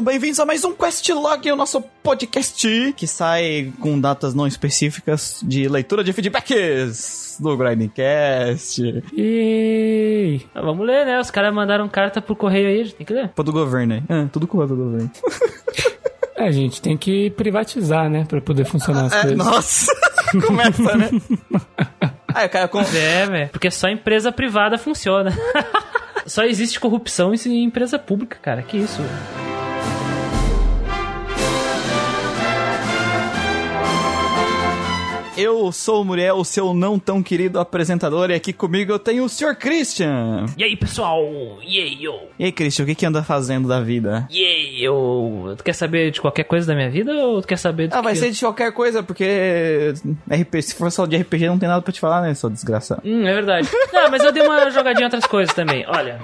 Sejam bem-vindos a mais um Questlog, o nosso podcast que sai com datas não específicas de leitura de feedbacks do Grindcast. E ah, vamos ler, né? Os caras mandaram carta pro correio aí, a gente tem que ler. Pô, do governo aí. É, tudo culpa do governo. É, a gente tem que privatizar, né? Pra poder funcionar as É, coisas. nossa, começa, né? Aí o cara com... É, velho. Porque só empresa privada funciona. só existe corrupção em empresa pública, cara. Que isso? velho. Eu sou o Muriel, o seu não tão querido apresentador, e aqui comigo eu tenho o Sr. Christian. E aí, pessoal? E aí, yo? E aí, Christian, o que que anda fazendo da vida? E aí, yo? Tu quer saber de qualquer coisa da minha vida ou tu quer saber do Ah, vai que... ser de qualquer coisa, porque RP, se for só de RPG não tem nada pra te falar, né, seu desgraçado. Hum, é verdade. Não, mas eu dei uma jogadinha em outras coisas também. Olha,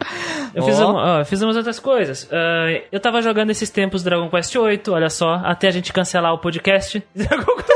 eu fiz, Ó. uma- ó, eu fiz umas outras coisas. Ah, eu tava jogando esses tempos Dragon Quest VIII, olha só, até a gente cancelar o podcast. Dragon Quest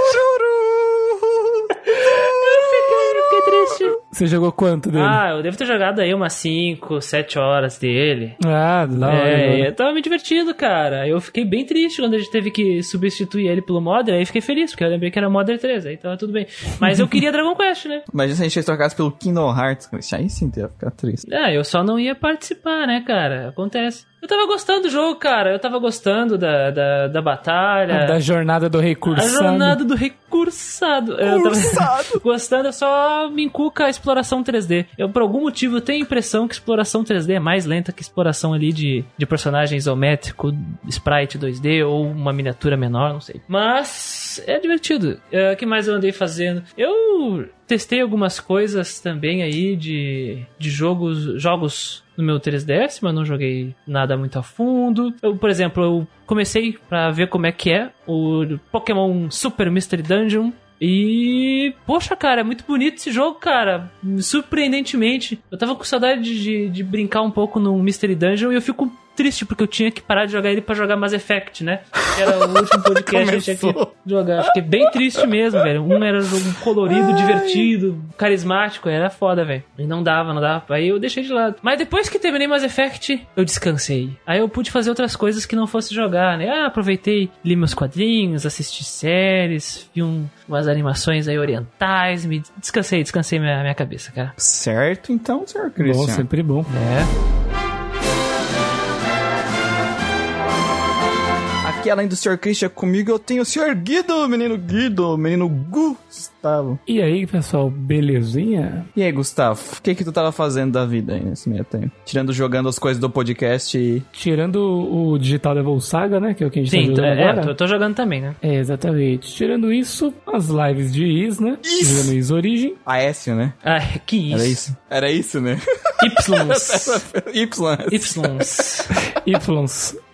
Eu fiquei triste. Você jogou quanto dele? Ah, eu devo ter jogado aí umas 5, 7 horas dele. Ah, da hora. É, eu tava me divertindo, cara. Eu fiquei bem triste quando a gente teve que substituir ele pelo Modder. Aí fiquei feliz, porque eu lembrei que era Modder 3, aí tava tudo bem. Mas eu queria Dragon Quest, né? Imagina se a gente trocasse pelo Kingdom Hearts, aí sim ia ficar triste. Ah, eu só não ia participar, né, cara? Acontece. Eu tava gostando do jogo, cara. Eu tava gostando da, da, da batalha. Da jornada do A recursado. jornada do recursado. Eu tava Cursado. gostando, eu só me encuca a exploração 3D. Eu, por algum motivo, eu tenho a impressão que exploração 3D é mais lenta que exploração ali de, de personagem isométrico, sprite 2D ou uma miniatura menor, não sei. Mas é divertido. O que mais eu andei fazendo? Eu testei algumas coisas também aí de, de jogos, jogos no meu 3DS, mas não joguei nada muito a fundo. Eu, por exemplo, eu comecei pra ver como é que é o Pokémon Super Mystery Dungeon. E, poxa, cara, é muito bonito esse jogo, cara. Surpreendentemente. Eu tava com saudade de, de, de brincar um pouco no Mystery Dungeon e eu fico triste porque eu tinha que parar de jogar ele pra jogar Mass Effect, né? Que era o último podcast que a gente tinha que jogar. Fiquei bem triste mesmo, velho. Um era um jogo colorido, divertido, carismático, era foda, velho. E não dava, não dava. Aí eu deixei de lado. Mas depois que terminei Mass Effect, eu descansei. Aí eu pude fazer outras coisas que não fosse jogar, né? Ah, aproveitei, li meus quadrinhos, assisti séries, vi um- umas animações aí orientais, me descansei, descansei minha, minha cabeça, cara. Certo, então, Sr. Bom, Christian. sempre bom. É. Aqui, além do Sr. Christian, comigo eu tenho o Sr. Guido, menino Guido, menino Gustavo. E aí, pessoal, belezinha? E aí, Gustavo, o que que tu tava fazendo da vida aí nesse meio tempo? Tirando jogando as coisas do podcast e... Tirando o Digital Devil Saga, né? Que é o que a gente Sim, tá jogando é, agora. tô, tô jogando também, né? É, exatamente. Tirando isso, as lives de Is, né? Is! Jogando Is Origin. Aécio, né? Ah, que isso. Era isso? Era isso, né? Ys. y. Ys.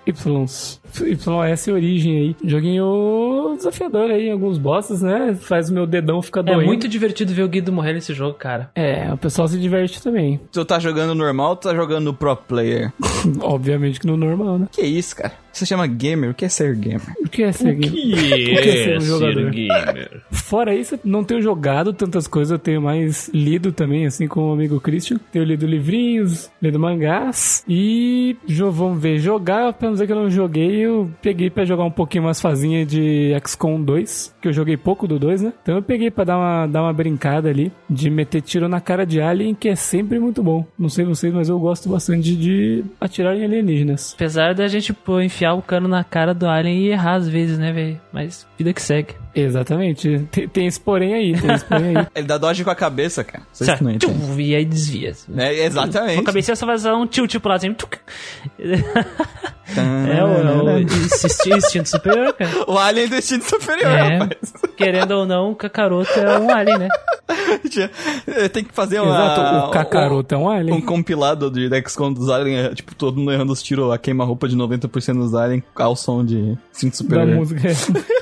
Ys. Ys. Origem aí. Joguinho desafiador aí, alguns bosses, né? Faz o meu dedão ficar É doendo. muito divertido ver o Guido morrer nesse jogo, cara. É, o pessoal se diverte também. Tu tá jogando normal ou tu tá jogando pro player? Obviamente que no normal, né? Que isso, cara? Você chama gamer? O que é ser gamer? O que é ser game? O que é ser um jogador? gamer? Fora isso, eu não tenho jogado tantas coisas, eu tenho mais lido também, assim como o amigo Christian. Tenho lido livrinhos, lido mangás e vamos ver, jogar, pra não dizer que eu não joguei, eu peguei pra jogar um pouquinho umas fazinhas de XCOM 2, que eu joguei pouco do 2, né? Então eu peguei pra dar uma, dar uma brincada ali, de meter tiro na cara de alien, que é sempre muito bom. Não sei vocês, mas eu gosto bastante de atirar em alienígenas. Apesar da gente pô, enfiar o cano na cara do alien e errar às vezes, né, velho? Mas vida que segue. Exatamente. Tem, tem esse porém aí, tem esse porém aí. Ele dá dodge com a cabeça, cara. Vocês Certo. não. Tchum, E aí desvia. É, exatamente. Com a cabeça só vai dar um tilt pro lado assim. É o, é o instinto superior, cara. O alien do instinto superior, É. rapaz. Querendo ou não, o Kakaroto é um alien, né? Tem que fazer uma... Exato, o Kakaroto é um alien. Um compilado de XCOM dos aliens, é, tipo, todo mundo errando os tiros, a queima-roupa de 90% dos aliens ao som de instinto da superior. música.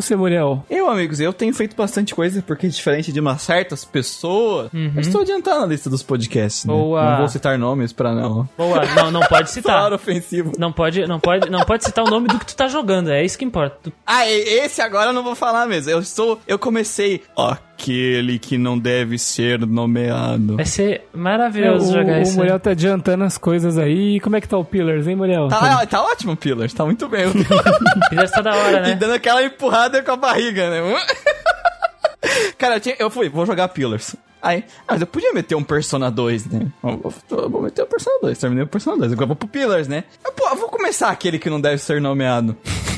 você, Muriel? Amigos, eu tenho feito bastante coisa, porque diferente de umas certas pessoas, eu estou adiantando a lista dos podcasts, né? Boa. Não vou citar nomes pra não... Boa, não, não pode citar. Claro, ofensivo. Não pode, não pode, não pode citar o nome do que tu tá jogando, é isso que importa. Tu- Ah, e- esse agora eu não vou falar mesmo. Eu estou... Eu comecei... Ok. aquele que não deve ser nomeado. Vai ser É, maravilhoso o, jogar o isso. Muriel tá adiantando as coisas aí. E como é que tá o Pillars, hein, Muriel? Tá, tá ótimo, Pillars, tá muito bem. Já está da hora, e né? dando aquela empurrada com a barriga, né? Cara, eu, tinha- eu fui, vou jogar Pillars. Aí, ah, mas eu podia meter um Persona 2, né? Vou, meter o Persona 2, terminei o Persona 2. Agora vou pro Pillars, né? Eu, pô, vou começar aquele que não deve ser nomeado.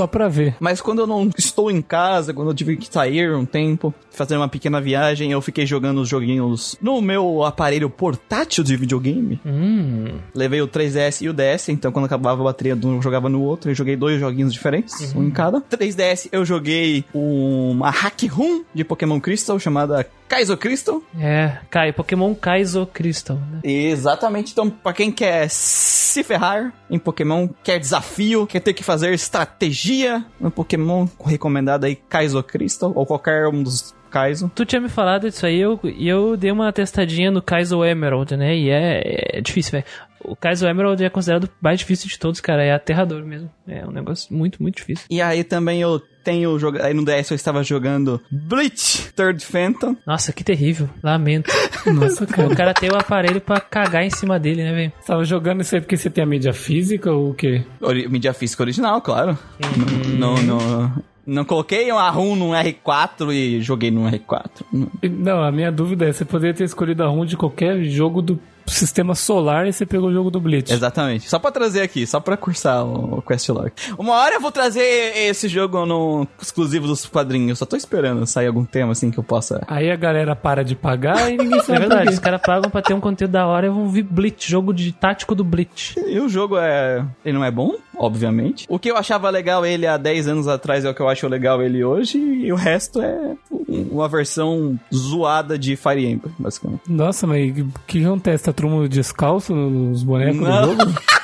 Só pra ver. Mas quando eu não estou em casa, quando eu tive que sair um tempo, fazer uma pequena viagem, eu fiquei jogando os joguinhos no meu aparelho portátil de videogame. Hum. Levei o 3DS e o DS, então quando acabava a bateria de um, eu jogava no outro. Eu joguei dois joguinhos diferentes, um em cada. 3DS eu joguei uma hack room de Pokémon Crystal chamada Kaizo Crystal. É, Kai, Pokémon Kaizo Crystal, né? Exatamente, então pra quem quer se ferrar em Pokémon, quer desafio, quer ter que fazer estratégia no Pokémon, recomendado aí Kaizo Crystal ou qualquer um dos Kaizo. Tu tinha me falado disso aí eu, e eu dei uma testadinha no Kaizo Emerald, né? E é, é difícil, velho. O Kaizo Emerald é considerado o mais difícil de todos, cara. É aterrador mesmo. É um negócio muito, muito difícil. E aí também eu tenho jogado, aí no DS eu estava jogando Bleach Third Phantom. Nossa, que terrível. Lamento. Nossa, o cara. cara tem o aparelho pra cagar em cima dele, né, velho? Você tava jogando isso aí porque você tem a mídia física ou o quê? Ori- mídia física original, claro. Não, não, não coloquei uma ROM num R4 e joguei num R4. Não. E- Não, a minha dúvida é, você poderia ter escolhido a ROM de qualquer jogo do sistema solar e você pegou o jogo do Blitz. Exatamente. Só pra trazer aqui, só pra cursar o, o Questlog. Uma hora eu vou trazer esse jogo no exclusivo dos quadrinhos. Só tô esperando sair algum tema assim que eu possa. Aí a galera para de pagar e ninguém É sabe verdade, por os caras pagam pra ter um conteúdo da hora e vão vir Blitz, jogo de tático do Blitz. E o jogo é. Ele não é bom, obviamente. O que eu achava legal ele há 10 anos atrás é o que eu acho legal ele hoje. E o resto é uma versão zoada de Fire Emblem, basicamente. Nossa, mas o que acontece? Tá todo mundo descalço nos bonecos Não. do jogo?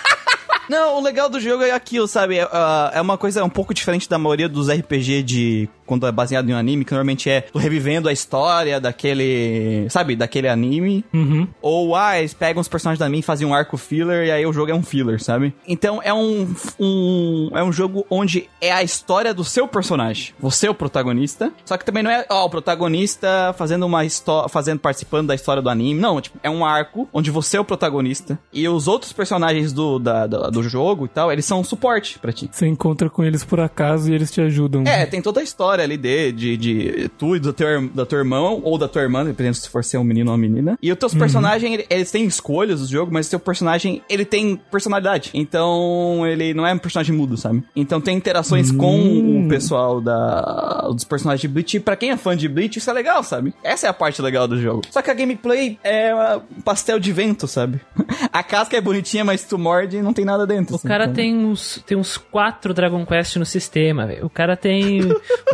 Não, o legal do jogo é aquilo, sabe? É, ah, é uma coisa um pouco diferente da maioria dos RPG de. Quando é baseado em um anime, que normalmente é tu revivendo a história daquele. Sabe? Daquele anime. Uhum. Ou, ah, eles pegam os personagens da anime e fazem um arco filler e aí o jogo é um filler, sabe? Então é um, um. É um jogo onde é a história do seu personagem. Você é o protagonista. Só que também não é, ó, o protagonista fazendo uma história. fazendo, participando da história do anime. Não, tipo, é um arco onde você é o protagonista. E os outros personagens do, da- da- do jogo e tal, eles são um suporte pra ti. Você encontra com eles por acaso e eles te ajudam. É, tem toda a história ali de, de, de tu e do teu, da tua irmão, ou da tua irmã, dependendo se for ser um menino ou uma menina. E os teus personagens, ele- eles têm escolhas do jogo, mas o teu personagem, ele tem personalidade. Então, ele não é um personagem mudo, sabe? Então tem interações com o pessoal da, dos personagens de Bleach. E pra quem é fã de Bleach, isso é legal, sabe? Essa é a parte legal do jogo. Só que a gameplay é um pastel de vento, sabe? A casca é bonitinha, mas tu morde e não tem nada dentro. O assim, cara sabe? tem uns, tem uns quatro Dragon Quest no sistema, velho. O cara tem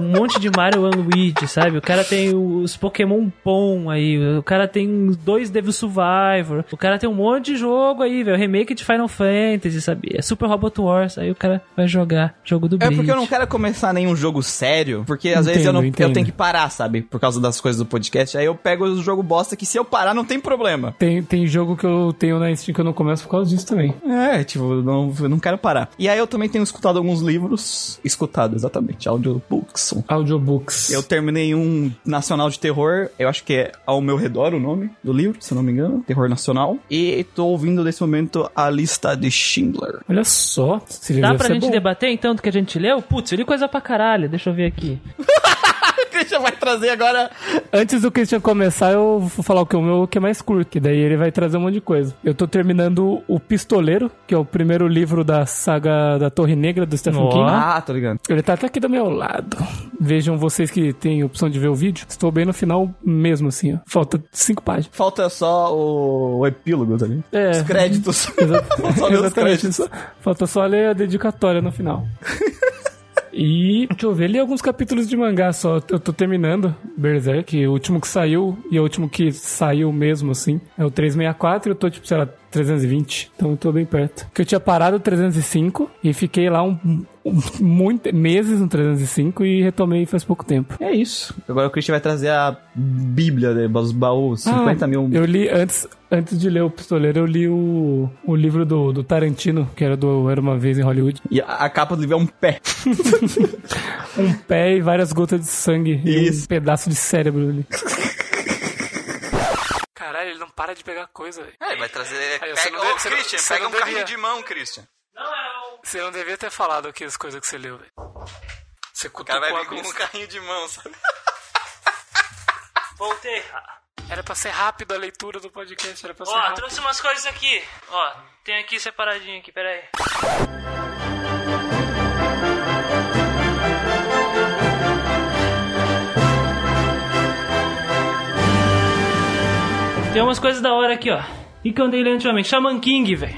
um monte de Mario and Luigi, sabe? O cara tem os Pokémon Pon aí. O cara tem dois Devil Survivor. O cara tem um monte de jogo aí, velho. Remake de Final Fantasy, sabe? É Super Robot Wars. Aí o cara vai jogar jogo do É Bleach. porque eu não quero começar nenhum jogo sério, porque às vezes eu, não, Entendo, eu tenho entendo. que parar, sabe? Por causa das coisas do podcast. Aí eu pego o jogo bosta que se eu parar não tem problema. Tem, tem jogo que eu tenho na Steam que eu não começo por causa disso também. É, tipo, eu não, eu não quero parar. E aí eu também tenho escutado alguns livros. Escutado, exatamente. Audiobooks. Audiobooks. Eu terminei um nacional de terror, eu acho que é Ao Meu Redor o nome do livro, se eu não me engano. Terror Nacional. E tô ouvindo nesse momento a lista de Schindler. Olha só. Dá pra gente bom. debater então do que a gente leu? Putz, eu li coisa pra caralho. Deixa eu ver aqui. o Christian vai trazer agora. Antes do Christian começar, eu vou falar o que é o meu que é mais curto, que daí ele vai trazer um monte de coisa. Eu tô terminando O Pistoleiro, que é o primeiro livro da saga da Torre Negra do Stephen Ó. King. Ah, tô ligado. Ele tá até aqui do meu lado. Vejam vocês que têm opção de ver o vídeo. Estou bem no final mesmo, assim, ó. Falta cinco páginas. Falta só o, o epílogo, tá ligado? É. Os créditos. Exa- Só ler os créditos. Falta só ler a dedicatória no final. E, deixa eu ver, li alguns capítulos de mangá só. Eu tô terminando Berserk, o último que saiu e o último que saiu mesmo, assim, é o 364. Eu tô, tipo, sei lá, 320, então eu tô bem perto. Porque eu tinha parado o 305 e fiquei lá um, um muito, meses no 305 e retomei faz pouco tempo. É isso. Agora o Christian vai trazer a Bíblia né, dos baús, 50 Ah, mil. Eu li antes, antes de ler o Pistoleiro, eu li o, o livro do, do Tarantino, que era do Era uma vez em Hollywood. E a, a capa do livro é um pé. Um pé e várias gotas de sangue e Isso. um pedaço de cérebro ali. Ele não para de pegar coisa, velho. É, vai trazer. Aí, você não deve- não- Christian, você pega não um carrinho devia. de mão, Christian. Você não devia ter falado aqui as coisas que você leu, velho. Você O cara vai vir com um carrinho de mão, sabe? Voltei. Era pra ser rápido a leitura do podcast, era pra ser Ó, rápido. trouxe umas coisas aqui. Ó, tem aqui separadinho aqui, pera Tem umas coisas da hora aqui, ó. E que eu andei lendo ultimamente. Shaman King, velho.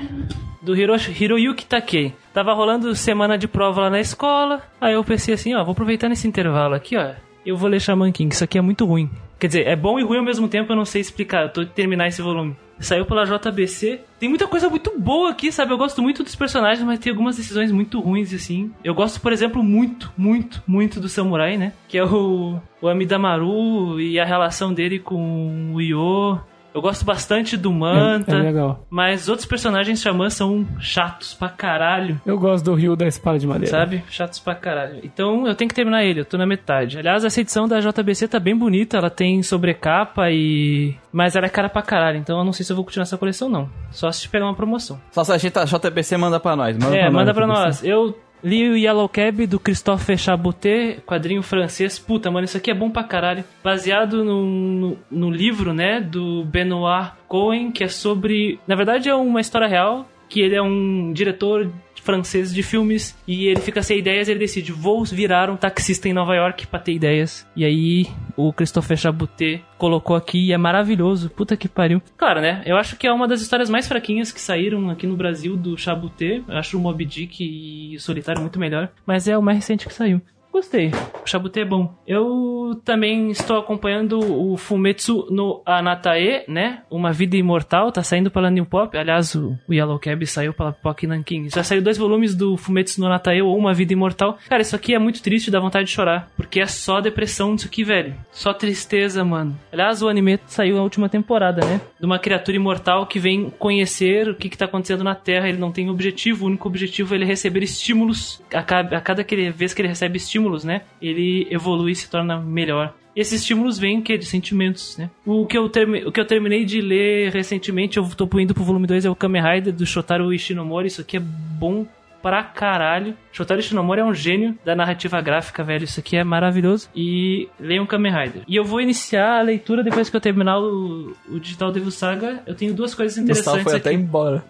Do Hiroshi, Hiroyuki Takei. Tava rolando semana de prova lá na escola. Aí eu pensei assim, ó, vou aproveitar nesse intervalo aqui, ó. Eu vou ler Shaman King, isso aqui é muito ruim. Quer dizer, é bom e ruim ao mesmo tempo, eu não sei explicar. Eu tô terminar esse volume. Saiu pela JBC. Tem muita coisa muito boa aqui, sabe? Eu gosto muito dos personagens, mas tem algumas decisões muito ruins, assim. Eu gosto, por exemplo, muito, muito, muito do Samurai, né? Que é o, o Amidamaru e a relação dele com o Yo. Eu gosto bastante do Manta. É, é legal. Mas outros personagens xamãs são chatos pra caralho. Eu gosto do Rio da Espada de Madeira. Sabe? Chatos pra caralho. Então eu tenho que terminar ele, eu tô na metade. Aliás, essa edição da JBC tá bem bonita, ela tem sobrecapa e. Mas ela é cara pra caralho, então eu não sei se eu vou continuar essa coleção, não. Só se pegar uma promoção. Só se a gente a JBC manda pra nós. Manda é, pra manda nós, pra JBC. nós. Eu li o Yellow Cab do Christophe Chaboté, quadrinho francês. Puta, mano, isso aqui é bom pra caralho. Baseado no, no, no livro, né, do Benoit Cohen, que é sobre. Na verdade, é uma história real. Que ele é um diretor francês de filmes e ele fica sem ideias ele decide, vou virar um taxista em Nova York pra ter ideias. E aí o Christopher Chaboté colocou aqui e é maravilhoso. Puta que pariu. Claro, né? Eu acho que é uma das histórias mais fraquinhas que saíram aqui no Brasil do Chaboté. Eu acho o Moby Dick e o Solitário muito melhor, mas é o mais recente que saiu. Gostei. O Chabuté é bom. Eu também estou acompanhando o Fumetsu no Anatae, né? Uma Vida Imortal. Tá saindo pela New Pop. Aliás, o Yellow Cab saiu pela Pock Nankin. Já saiu dois volumes do Fumetsu no Anatae ou Uma Vida Imortal. Cara, isso aqui é muito triste, dá vontade de chorar. Porque é só depressão disso aqui, velho. Só tristeza, mano. Aliás, o anime saiu na última temporada, né? De uma criatura imortal que vem conhecer o que, que tá acontecendo na Terra. Ele não tem objetivo. O único objetivo é ele receber estímulos. A cada, vez que ele recebe estímulos, né? Ele evolui e se torna melhor. E esses estímulos vêm que é de sentimentos, né? O que, eu termi- o que eu terminei de ler recentemente, eu tô indo pro volume 2, é o Kamen Rider do Shotaro Ishinomori. Isso aqui é bom pra caralho. Shotaro Ishinomori é um gênio da narrativa gráfica, velho. Isso aqui é maravilhoso. E leiam Kamen Rider. E eu vou iniciar a leitura depois que eu terminar o, o Digital Devil Saga. Eu tenho duas coisas Gustavo interessantes foi aqui até embora.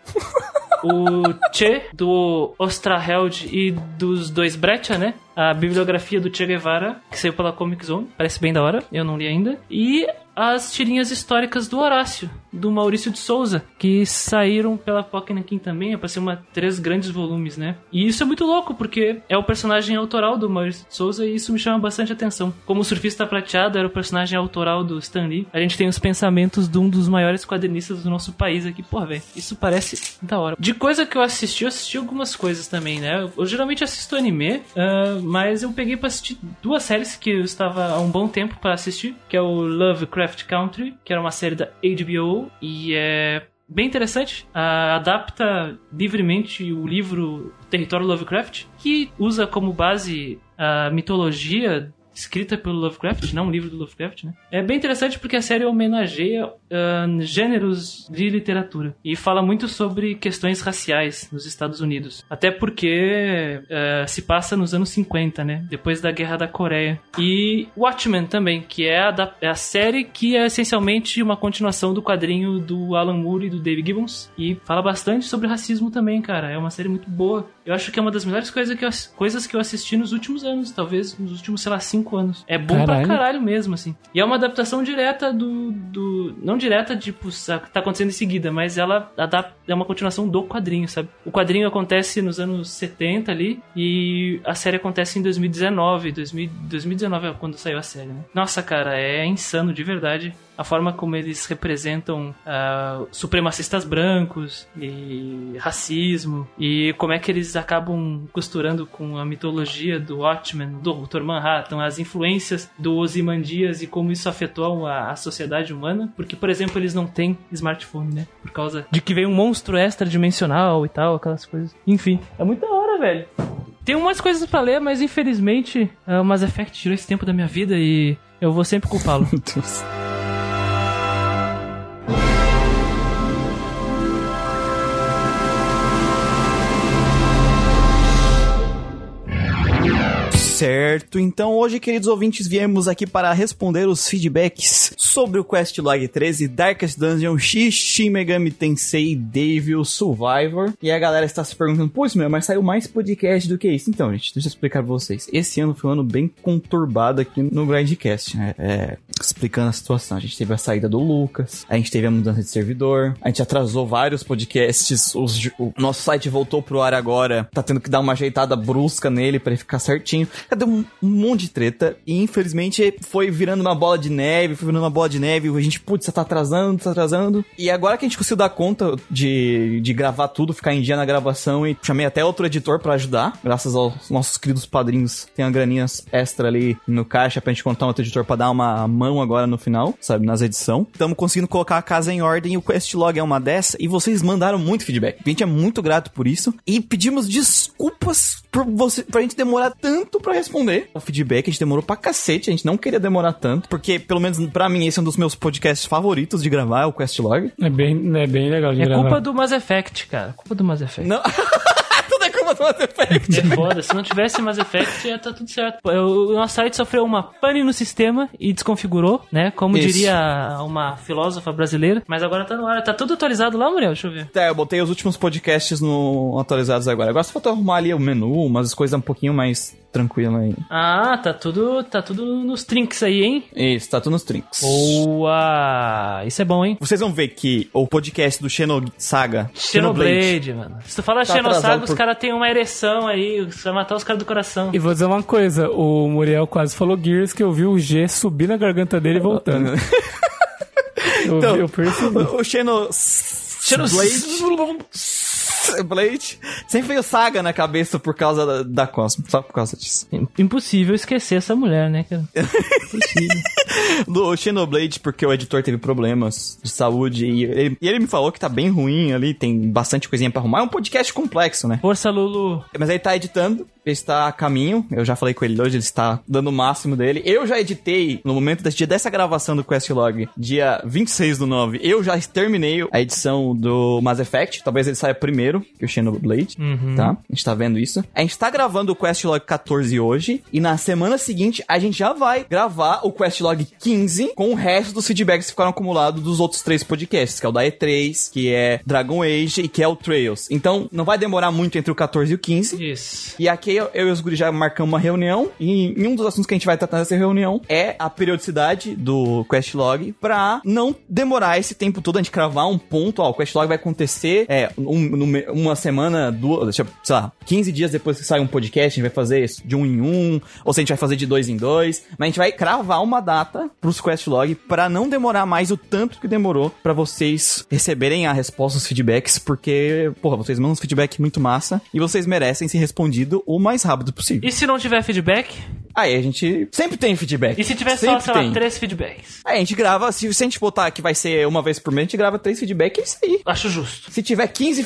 o Che, do Ostraheld e dos dois Brecha, né? A bibliografia do Che Guevara, que saiu pela Comic Zone. Parece bem da hora, eu não li ainda. E as tirinhas históricas do Horácio, do Maurício de Souza, que saíram pela Pokémon também, é pra ser uma três grandes volumes, né? E isso é muito louco, porque é o personagem autoral do Maurício de Souza e isso me chama bastante atenção. Como o Surfista Prateado era o personagem autoral do Stan Lee, a gente tem os pensamentos de um dos maiores quadrinistas do nosso país aqui. Porra, velho, isso parece da hora. De coisa que eu assisti, eu assisti algumas coisas também, né? Eu, eu geralmente assisto anime, ah, mas eu peguei pra assistir duas séries que eu estava há um bom tempo pra assistir, que é o Lovecraft Country, que era uma série da HBO, e é bem interessante. Ah, adapta livremente o livro Território Lovecraft, que usa como base a mitologia escrita pelo Lovecraft, não um livro do Lovecraft, né? É bem interessante porque a série homenageia ah, gêneros de literatura e fala muito sobre questões raciais nos Estados Unidos. Até porque ah, se passa nos anos 50, né? Depois da Guerra da Coreia. E Watchmen também, que é a, da- é a série que é essencialmente uma continuação do quadrinho do Alan Moore e do Dave Gibbons. E fala bastante sobre racismo também, cara. É uma série muito boa. Eu acho que é uma das melhores coisas que eu, coisas que eu assisti nos últimos anos, talvez nos últimos, sei lá, cinco anos. É bom Caralho. pra caralho mesmo, assim. E é uma adaptação direta do. do não direta, tipo, tá acontecendo em seguida, mas ela adap- é uma continuação do quadrinho, sabe? O quadrinho acontece nos anos 70 ali e a série acontece em 2019. 2000, 2019 é quando saiu a série, né? Nossa, cara, é insano de verdade. A forma como eles representam ah, supremacistas brancos e racismo e como é que eles acabam costurando com a mitologia do Watchmen, do Dr. Manhattan, as influências do Ozymandias e como isso afetou a, a sociedade humana, porque por exemplo eles não têm smartphone, né? Por causa de que veio um monstro extradimensional e tal, aquelas coisas. Enfim, é muito da hora, velho. Tem umas coisas pra ler, mas infelizmente uh, o Mass Effect tirou esse tempo da minha vida e eu vou sempre culpá-lo. Certo, então hoje, queridos ouvintes, viemos aqui para responder os feedbacks sobre o Quest Log 13 Darkest Dungeon X Shin Megami Tensei Devil Survivor. E a galera está se perguntando, pois meu, mas saiu mais podcast do que isso. Então, gente, deixa eu explicar pra vocês. Esse ano foi um ano bem conturbado aqui no Grindcast, né? É, explicando a situação. A gente teve a saída do Lucas, a gente teve a mudança de servidor, a gente atrasou vários podcasts, os- o nosso site voltou pro ar agora, tá tendo que dar uma ajeitada brusca nele pra ele ficar certinho. Cadê um, um monte de treta? E infelizmente foi virando uma bola de neve, foi virando uma bola de neve, a gente, putz, tá atrasando, tá atrasando. E agora que a gente conseguiu dar conta de, de gravar tudo, ficar em dia na gravação e chamei até outro editor pra ajudar, graças aos nossos queridos padrinhos, tem uma graninha extra ali no caixa pra gente contar um outro editor pra dar uma mão agora no final, sabe, nas edições. Estamos conseguindo colocar a casa em ordem e o Questlog é uma dessa e vocês mandaram muito feedback. A gente é muito grato por isso e pedimos desculpas por você, pra gente demorar tanto pra responder o feedback. A gente demorou pra cacete, a gente não queria demorar tanto, porque pelo menos pra mim esse é um dos meus podcasts favoritos de gravar, é o Questlog. É bem, é bem legal de É gravar. culpa do Mass Effect, cara. Culpa do Mass Effect. Não. Tudo é culpa do Mass Effect. É foda, se não tivesse Mass Effect, ia tá tudo certo. O nosso site sofreu uma pane no sistema e desconfigurou, né? Como Isso. diria uma filósofa brasileira. Mas agora tá no ar. Tá tudo atualizado lá, Muriel? Deixa eu ver. É, eu botei os últimos podcasts no atualizados agora. Agora só falta arrumar ali o menu, umas coisas um pouquinho mais tranquilas aí. Ah, tá tudo, tá tudo nos trinks aí, hein? Isso, tá tudo nos trinks. Boa! Isso é bom, hein? Vocês vão ver que o podcast do Xenosaga... Xenoblade, mano. Se tu fala Tá Xenosaga, atrasado os por- caras têm uma ereção aí. Você vai matar os caras do coração. E vou dizer uma coisa, o Muriel quase falou Gears que eu vi o G subir na garganta dele e voltando. Eu, Então, vi, eu percebi. O Xeno... Blade... Blade sempre veio Saga na cabeça por causa da, da Cosmo, só por causa disso. Impossível esquecer essa mulher, né, cara? Impossível. Do Xenoblade, porque o editor teve problemas de saúde e ele, e ele me falou que tá bem ruim ali, tem bastante coisinha pra arrumar. É um podcast complexo, né? Força, Lulu. Mas ele tá editando, ele está a caminho. Eu já falei com ele hoje, ele está dando o máximo dele. Eu já editei no momento desse dia dessa gravação do Questlog, dia 26 do 9. Eu já terminei a edição do Mass Effect. Talvez ele saia primeiro que o Xenoblade, tá? A gente tá vendo isso. A gente tá gravando o Questlog 14 hoje e na semana seguinte a gente já vai gravar o Questlog 15 com o resto dos feedbacks que ficaram acumulados dos outros três podcasts, que é o da E3, que é Dragon Age e que é o Trails. Então não vai demorar muito entre o 14 e o 15. Isso. E aqui eu, eu e os guris já marcamos uma reunião e, e um dos assuntos que a gente vai tratar nessa reunião é a periodicidade do Questlog pra não demorar esse tempo todo a gente cravar um ponto, ó, o Questlog vai acontecer é, um- uma semana, duas, sei lá, 15 dias depois que sai um podcast, a gente vai fazer isso de um em um, ou se a gente vai fazer de dois em dois, mas a gente vai cravar uma data pros Questlog pra não demorar mais o tanto que demorou pra vocês receberem a resposta, os feedbacks, porque, porra, vocês mandam uns feedback muito massa e vocês merecem ser respondido o mais rápido possível. E se não tiver feedback? Aí a gente sempre tem feedback. E se tiver só, sempre sei lá, três feedbacks? Aí a gente grava, se, se a gente botar que vai ser uma vez por mês, a gente grava três feedback, é isso aí. Acho justo. Se tiver 15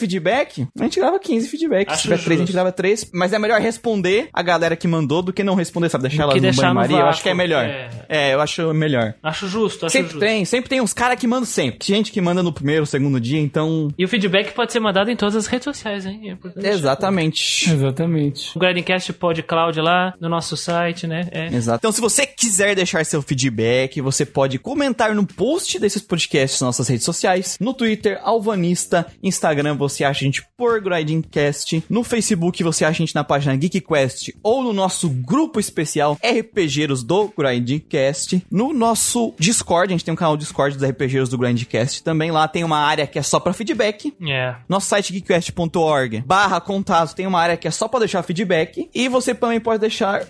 feedback, a gente grava 15 feedback. Acho Se tiver 3, a gente grava 3. Mas é melhor responder a galera que mandou do que não responder, sabe? Deixar Do ela no banho-maria. Eu acho que é melhor. é. É. eu acho melhor. Acho justo, acho Sempre justo. tem, sempre tem uns caras que mandam sempre. Gente que manda no primeiro, segundo dia, então. E o feedback pode ser mandado em todas as redes sociais, hein? É. Exatamente. Exatamente. O Grindcast PodCloud lá, no nosso site, né? É. Exato. Então, se você quiser deixar seu feedback, você pode comentar no post desses podcasts nas nossas redes sociais. No Twitter, Alvanista. Instagram, você acha a gente por Grindcast. No Facebook, você acha a gente na página GeekQuest ou no nosso grupo especial RPGeiros do Grindcast. No nosso Discord, a gente tem um canal Discord dos RPGeiros do Grindcast. Também lá tem uma área que é só pra feedback. É. Nosso site geekquest.org barra contato tem uma área que é só pra deixar feedback. E você também pode deixar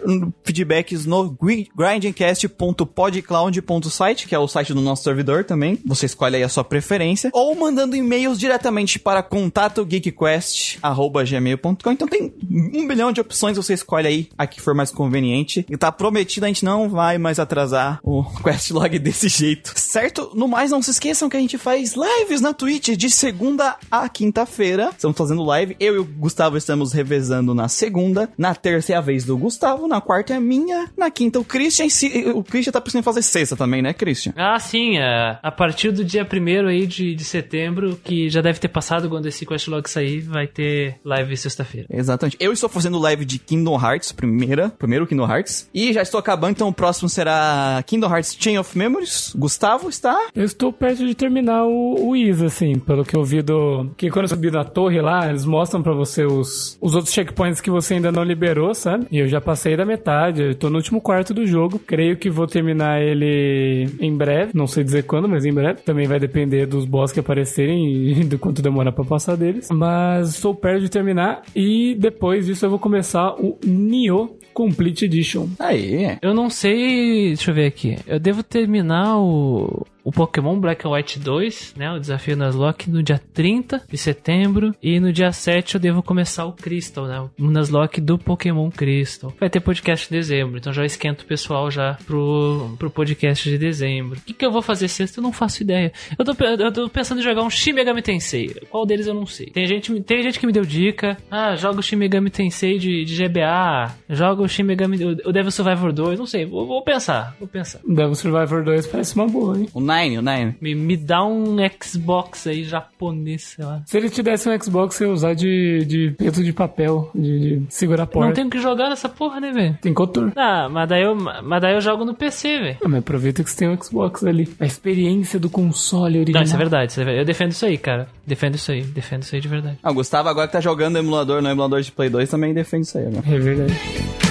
feedback feedbacks no gri- grindcast.podcloud.site, que é o site do nosso servidor também. Você escolhe aí a sua preferência. Ou mandando e-mails diretamente para contatogeekquest.gmail.com. Então tem um bilhão de opções, você escolhe aí a que for mais conveniente. E tá prometido, a gente não vai mais atrasar o Questlog desse jeito. Certo? No mais, não se esqueçam que a gente faz lives na Twitch de segunda a quinta-feira. Estamos fazendo live. Eu e o Gustavo estamos revezando na segunda. Na terça é a vez do Gustavo. Na quarta é a minha. Na quinta, o Christian. O Christian tá precisando fazer sexta também, né, Christian? Ah, sim, é. a partir do dia 1 aí de, de setembro, que já deve ter passado quando esse questlog sair, vai ter live sexta-feira. Exatamente. Eu estou fazendo live de Kingdom Hearts, primeira, primeiro Kingdom Hearts. E já estou acabando, então o próximo será Kingdom Hearts Chain of Memories. Gustavo está. Eu estou perto de terminar o, o Is, assim, pelo que eu vi do. Que quando eu subi na torre lá, eles mostram pra você os, os outros checkpoints que você ainda não liberou, sabe? E eu já passei da metade, eu tô no último quarto do jogo. Creio que vou terminar ele em breve, não sei dizer quando, mas em breve. Também vai depender dos boss que aparecerem e do quanto demora pra passar deles. Mas estou perto de terminar e depois disso eu vou começar o Nioh Complete Edition. Aí. Eu não sei. Deixa eu ver aqui. Eu devo terminar o. O Pokémon Black and White 2, né? O desafio Nuzlocke no dia 30 de setembro. E no dia 7 eu devo começar o Crystal, né? O Nuzlocke do Pokémon Crystal. Vai ter podcast em dezembro, então já esquento o pessoal já pro, pro podcast de dezembro. O que, que eu vou fazer sexta? Eu não faço ideia. Eu tô, eu tô pensando em jogar um Shin Megami Tensei. Qual deles eu não sei. Tem gente, tem gente que me deu dica. Ah, joga o Shin Megami Tensei de, de GBA. Joga o Shin Megami... O Devil Survivor 2. Não sei. Vou, vou pensar. Vou pensar. Devil Survivor 2 parece uma boa, hein? O Nine, o Nine. Me, me dá um Xbox aí japonês, sei lá. Se ele te desse um Xbox, eu ia usar de, de peso de papel, de, de segurar a porta. Não tenho que jogar nessa porra, né, velho? Tem cotor. Ah, mas daí eu, mas daí eu jogo no PC, velho. Ah, mas aproveita que você tem um Xbox ali. A experiência do console original. Não, isso é verdade, isso é verdade. Eu defendo isso aí, cara. Defendo isso aí, defendo isso aí de verdade. Ah, o Gustavo agora que tá jogando emulador, no emulador de Play 2 também defende isso aí, né? É verdade.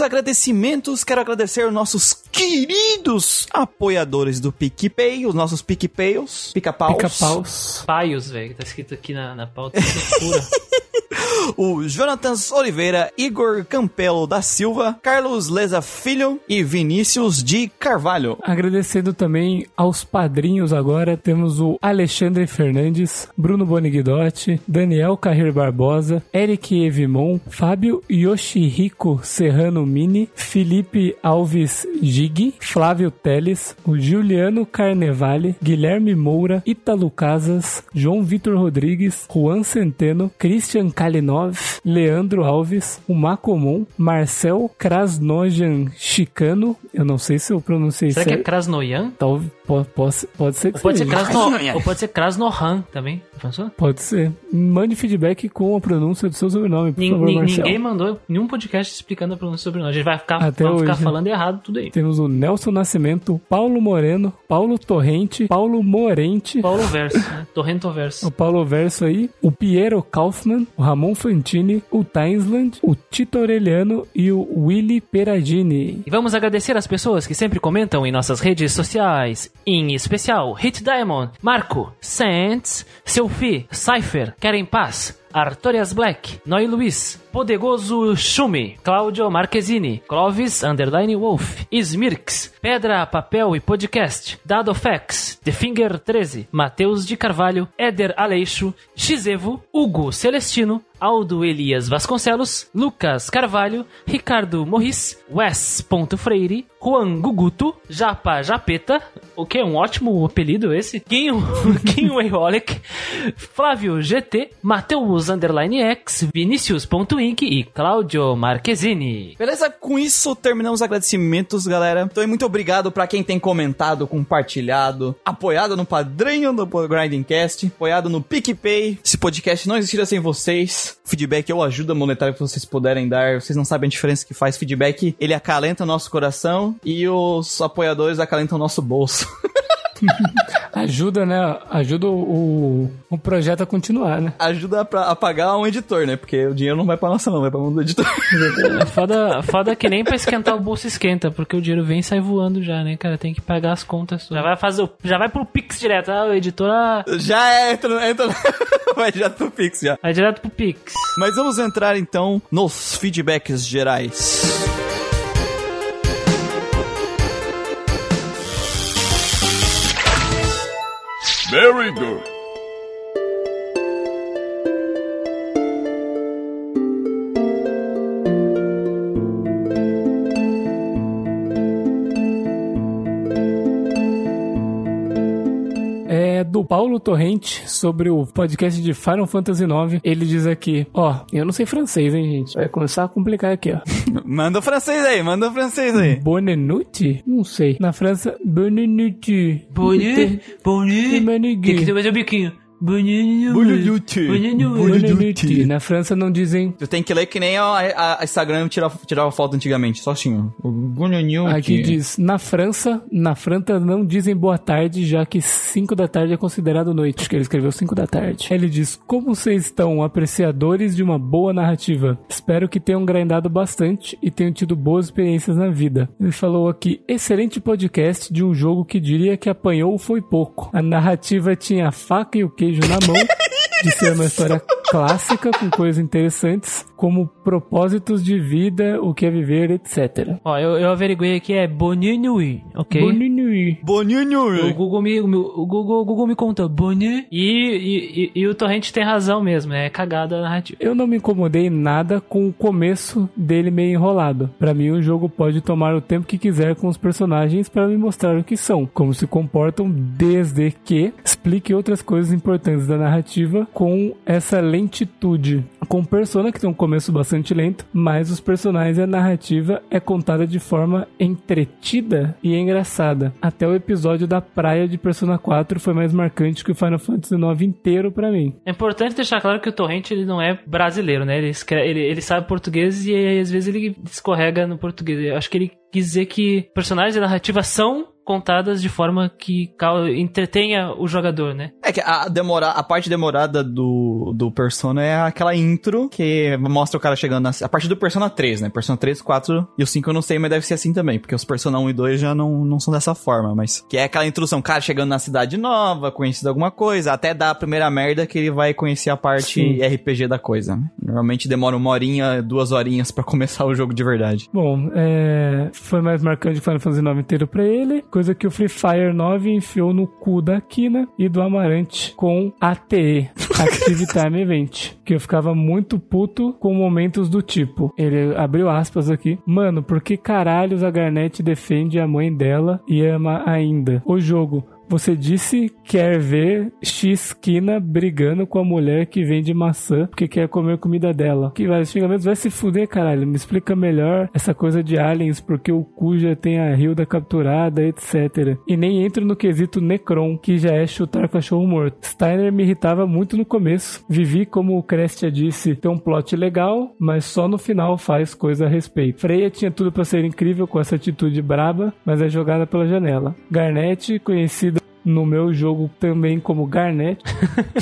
Os agradecimentos. Quero agradecer aos nossos queridos apoiadores do PicPay, os nossos PicPayos, pica-paus. Pica-paus. Paios, velho, tá escrito aqui na, na pauta. Que loucura. o Jonathan Oliveira, Igor Campelo da Silva, Carlos Leza Filho e Vinícius de Carvalho. Agradecendo também aos padrinhos agora, temos o Alexandre Fernandes, Bruno Boniguidotti, Daniel Carreiro Barbosa, Eric Evimon, Fábio Yoshihiko Serrano Mini, Felipe Alves Gig, Flávio Teles, o Juliano Carnevale, Guilherme Moura, Ítalo Casas, João Vitor Rodrigues, Juan Centeno, Christian Kalinov, Leandro Alves, o Macomon, Marcel Krasnojan Chicano, eu não sei se eu pronunciei Será que é certo. Krasnoyan? Tal, pode, pode, pode ser que Ou pode ser seja. Krasno... Ou pode ser Krasnohan também. Pensou? Pode ser. Mande feedback com a pronúncia do seu sobrenome, por Nin- favor, nin- Marcel. ninguém mandou nenhum podcast explicando a pronúncia do sobrenome. A gente vai ficar, Até vamos ficar hoje. falando errado tudo aí. Temos o Nelson Nascimento, Paulo Moreno, Paulo Torrente, Paulo Morente, Paulo Verso, né? Torrento Verso. o Paulo Verso aí, o Piero Kaufmann, o Ramon Fantini, o Tainsland, o Tito Aureliano e o Willy Peradini. E vamos agradecer as pessoas que sempre comentam em nossas redes sociais, em especial Hit Diamond, Marco, Sands, Selfie, Cypher, Karen Paz, Artorias Black, Noi Luiz, Podegoso Schumi, Claudio Marquezini, Clovis Underline Wolf, Smirks, Pedra, Papel e Podcast, Dado Fax, The Finger 13, Matheus de Carvalho, Éder Aleixo, Xevo, Hugo Celestino, Aldo Elias Vasconcelos, Lucas Carvalho, Ricardo Morris, Wes.freire, Juan Guguto, Japa Japeta, o que é um ótimo apelido esse, Quinho, Quinho Eolic, Flávio GT, Matheus Underline X, Vinicius.inc e Claudio Marquezini. Beleza? Com isso, terminamos os agradecimentos, galera. Então, muito obrigado pra quem tem comentado, compartilhado, apoiado no padrinho do Grinding Cast, apoiado no PicPay. Esse podcast não existiria sem vocês. Feedback ou ajuda monetária que vocês puderem dar. Vocês não sabem a diferença que faz feedback. Ele acalenta o nosso coração e os apoiadores acalentam o nosso bolso. Ajuda, né? Ajuda o, o, projeto a continuar, né? Ajuda pra, a pagar um editor, né? Porque o dinheiro não vai pra nossa mão, vai pra mão do editor. É foda, foda que nem pra esquentar o bolso esquenta, porque o dinheiro vem e sai voando já, né, cara? Tem que pagar as contas. Já vai fazer o, Já vai pro Pix direto. Ah, o editor ah, já é, entra, entra vai já pro Pix já. vai direto pro Pix. Mas vamos entrar então nos feedbacks gerais. Very good. Torrente sobre o podcast de Final Fantasy IX. Ele diz aqui: Ó, eu não sei francês, hein, gente? Vai começar a complicar aqui, ó. Manda o francês aí, manda o francês aí. Bonnenuti? Não sei. Na França, Bonnenuti. Bonnet, bonnet. Bonnenuti. Tem que fazer o biquinho. Bonnenuti. Na França não dizem. Tu tem que ler que nem a, a- a Instagram tirava, tirava foto antigamente, só assim. Aqui diz, na França, na França não dizem boa tarde, já que 5 da tarde é considerado noite. Acho que ele escreveu 5 da tarde. Ele diz, como vocês estão, apreciadores de uma boa narrativa? Espero que tenham grindado bastante e tenham tido boas experiências na vida. Ele falou aqui, excelente podcast de um jogo que diria que apanhou foi pouco. A narrativa tinha a faca e o queijo na mão, de ser uma história clássica com coisas interessantes, como propósitos de vida, o que é viver, etc. Ó, eu, eu averiguei aqui, é Bonnet Nuit, ok? Bonini. O. Google me, o meu- o Google, o Google me contou Bonnet e, e, e, e o Torrente tem razão mesmo, é cagada a narrativa. Eu não me incomodei nada com o começo dele meio enrolado. Pra mim, o jogo pode tomar o tempo que quiser com os personagens para me mostrar o que são, como se comportam, desde que explique outras coisas importantes da narrativa com essa lentitude. Com Persona, que tem um começo bastante lento, mas os personagens e a narrativa é contada de forma entretida e engraçada. Até o episódio da praia de Persona 4 foi mais marcante que o Final Fantasy IX inteiro pra mim. É importante deixar claro que o Torrente ele não é brasileiro, né? Ele, escreve, ele, ele sabe português e às vezes ele escorrega no português. Eu acho que ele quis dizer que personagens e narrativa são contadas de forma que entretenha o jogador, né? É que a, demora, a parte demorada do, do Persona é aquela intro que mostra o cara chegando na, a partir do Persona 3, né? Persona 3, 4 e o 5 eu não sei, mas deve ser assim também, porque os Persona 1 e 2 já não, não são dessa forma, mas que é aquela introdução, cara chegando na cidade nova, conhecendo alguma coisa, até dar a primeira merda que ele vai conhecer a parte Sim. RPG da coisa. Normalmente demora uma horinha, duas horinhas pra começar o jogo de verdade. Bom, é, foi mais marcante Final Fantasy IX inteiro pra ele, coisa que o Free Fire 9 enfiou no cu da Kina e do Amarante com ATE, Active Time Event, que eu ficava muito puto com momentos do tipo, ele abriu aspas aqui, mano, por que caralhos a Garnet defende a mãe dela e ama ainda? O jogo, você disse quer ver X Kina brigando com a mulher que vende maçã porque quer comer comida dela. Que vai, xingamentos vai se fuder, caralho. Me explica melhor essa coisa de aliens, porque o Cuja tem a Hilda capturada, etc. E nem entro no quesito Necron, que já é chutar cachorro morto. Steiner me irritava muito no começo. Vivi, como o Crestia disse, tem um plot legal, mas só no final faz coisa a respeito. Freya tinha tudo pra ser incrível com essa atitude braba, mas é jogada pela janela. Garnet, conhecida no meu jogo também como Garnet,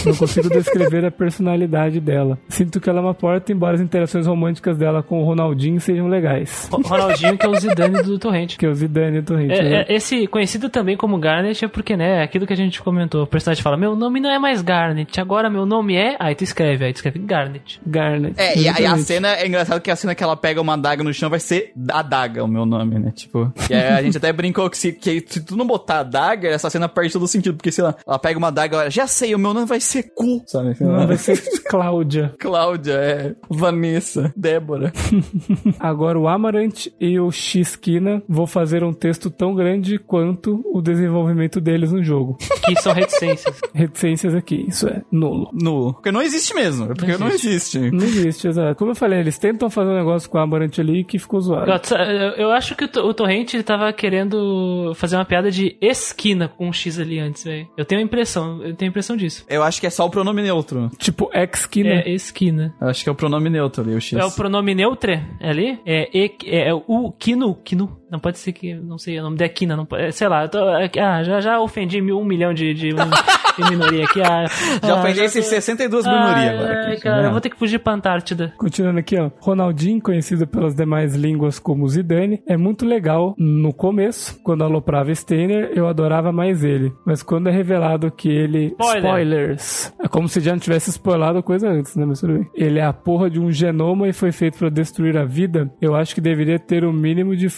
não consigo descrever a personalidade dela. Sinto que ela é uma porta, embora as interações românticas dela com o Ronaldinho sejam legais. Ro- Ronaldinho, que é o Zidane do Torrente. Que é o Zidane Torrente. É, né? é, esse conhecido também como Garnet é porque, né, aquilo que a gente comentou. O personagem fala: Meu nome não é mais Garnet, agora meu nome é. Aí tu escreve, aí tu escreve Garnet. Garnet. É, e, a- e a cena é engraçado que a cena que ela pega uma adaga no chão vai ser a adaga, o meu nome, né? Tipo, e aí a gente até brincou que se, que se tu não botar adaga, essa cena perde todo o sentido, porque se ela, ela pega uma adaga, ela, já sei, o meu nome vai ser cu, sabe? Não, vai ser Cláudia. Cláudia, é, Vanessa, Débora. Agora o Amarante e o X-Kina vou fazer um texto tão grande quanto o desenvolvimento deles no jogo. Que são reticências. Reticências aqui, isso é nulo. No. Porque não existe mesmo, é porque não existe. Não existe, exato. Como eu falei, eles tentam fazer um negócio com o Amarante ali que ficou zoado. Eu, eu- acho que o, To- o Torrente ele tava querendo fazer uma piada de esquina com um X ali antes, velho. Eu tenho a impressão, eu tenho a impressão disso. Eu acho que é só o pronome neutro. Tipo, X-Kina. É esquina. Eu acho que é o pronome neutro ali, o X. É o pronome neutre ali? É, e, é, é o Kinu, Kinu. Não pode ser que, não sei, o nome da Quina, não pode, sei lá, eu tô, ah, já, já ofendi mil, um milhão de, de, de minoria aqui. Ah, Já ah, ofendi esses 62 minorias Ai, agora. ai, aqui, cara, eu vou ter que fugir pra Antártida. Continuando aqui, ó. Ronaldinho, conhecido pelas demais línguas como Zidane, é muito legal no começo. Quando aloprava Steiner, eu adorava mais ele. Mas quando é revelado que ele. Spoiler. Spoilers! É como se já não tivesse spoilado a coisa antes, né? Mas tudo bem. Ele é a porra de um genoma e foi feito pra destruir a vida. Eu acho que deveria ter o mínimo de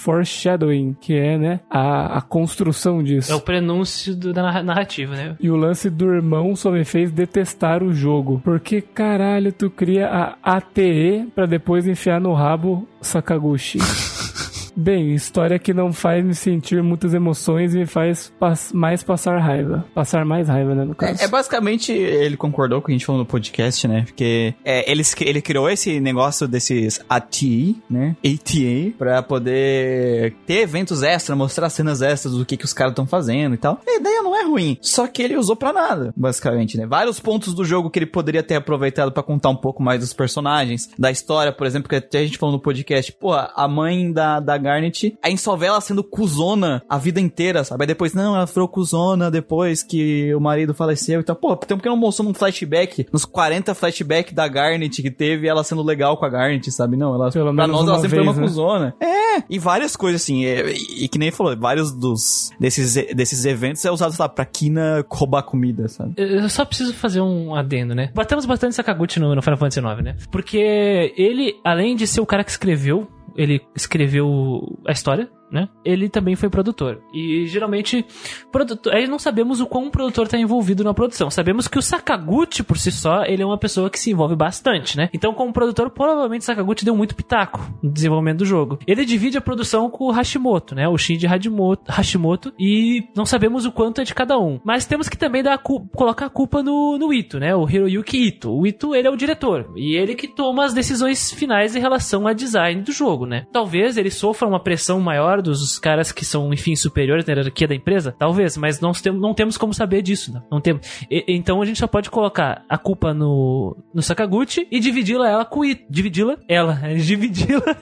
foreshadowing, que é, né? A, a construção disso. É o prenúncio do- da narra- narrativa, né? E o lance do irmão só me fez detestar o jogo. Porque caralho, tu cria a ATE pra depois enfiar no rabo Sakaguchi. Bem, história que não faz me sentir muitas emoções e me faz mais passar raiva. Passar mais raiva, né, no caso. É, é basicamente, ele concordou com o que a gente falou no podcast, né? Porque é, ele, ele criou esse negócio desses ATI, né? ATA, pra poder ter eventos extras, mostrar cenas extras do que, que os caras estão fazendo e tal. A ideia não é ruim, só que ele usou pra nada, basicamente, né? Vários pontos do jogo que ele poderia ter aproveitado pra contar um pouco mais dos personagens, da história, por exemplo, que até a gente falou no podcast, pô, a mãe da, da Garnet, a gente só vê ela sendo cuzona a vida inteira, sabe? Aí depois, não, ela foi cuzona depois que o marido faleceu e tal. Pô, tem um pequeno mostrou num flashback, nos 40 flashbacks da Garnet que teve, ela sendo legal com a Garnet, sabe? Não, ela, Pelo pra menos nós ela sempre foi vez, uma né? cuzona. É, e várias coisas assim, é, e, e que nem falou, vários dos, desses, desses eventos é usado, sei lá, pra Kina roubar comida, sabe? Eu só preciso fazer um adendo, né? Batemos bastante Sakaguchi no, no Final Fantasy IX, né? Porque ele, além de ser o cara que escreveu, ele escreveu a história, né? Ele também foi produtor. E geralmente, produtor, aí não sabemos o quão o produtor está envolvido na produção. Sabemos que o Sakaguchi, por si só, ele é uma pessoa que se envolve bastante, né? Então, como produtor, provavelmente Sakaguchi deu muito pitaco no desenvolvimento do jogo. Ele divide a produção com o Hashimoto, né? O Shinji Hashimoto, e não sabemos o quanto é de cada um. Mas temos que também dar a colocar a culpa no, no Ito, né? O Hiroyuki Ito. O Ito, ele é o diretor. E ele que toma as decisões finais em relação a design do jogo, né? Talvez ele sofra uma pressão maior dos caras que são, enfim, superiores na hierarquia da empresa. Talvez, mas não, não temos como saber disso, né? Não temos. E- então a gente só pode colocar a culpa no, no Sakaguchi e dividi-la ela com o Ito. Dividi-la, ela, dividi-la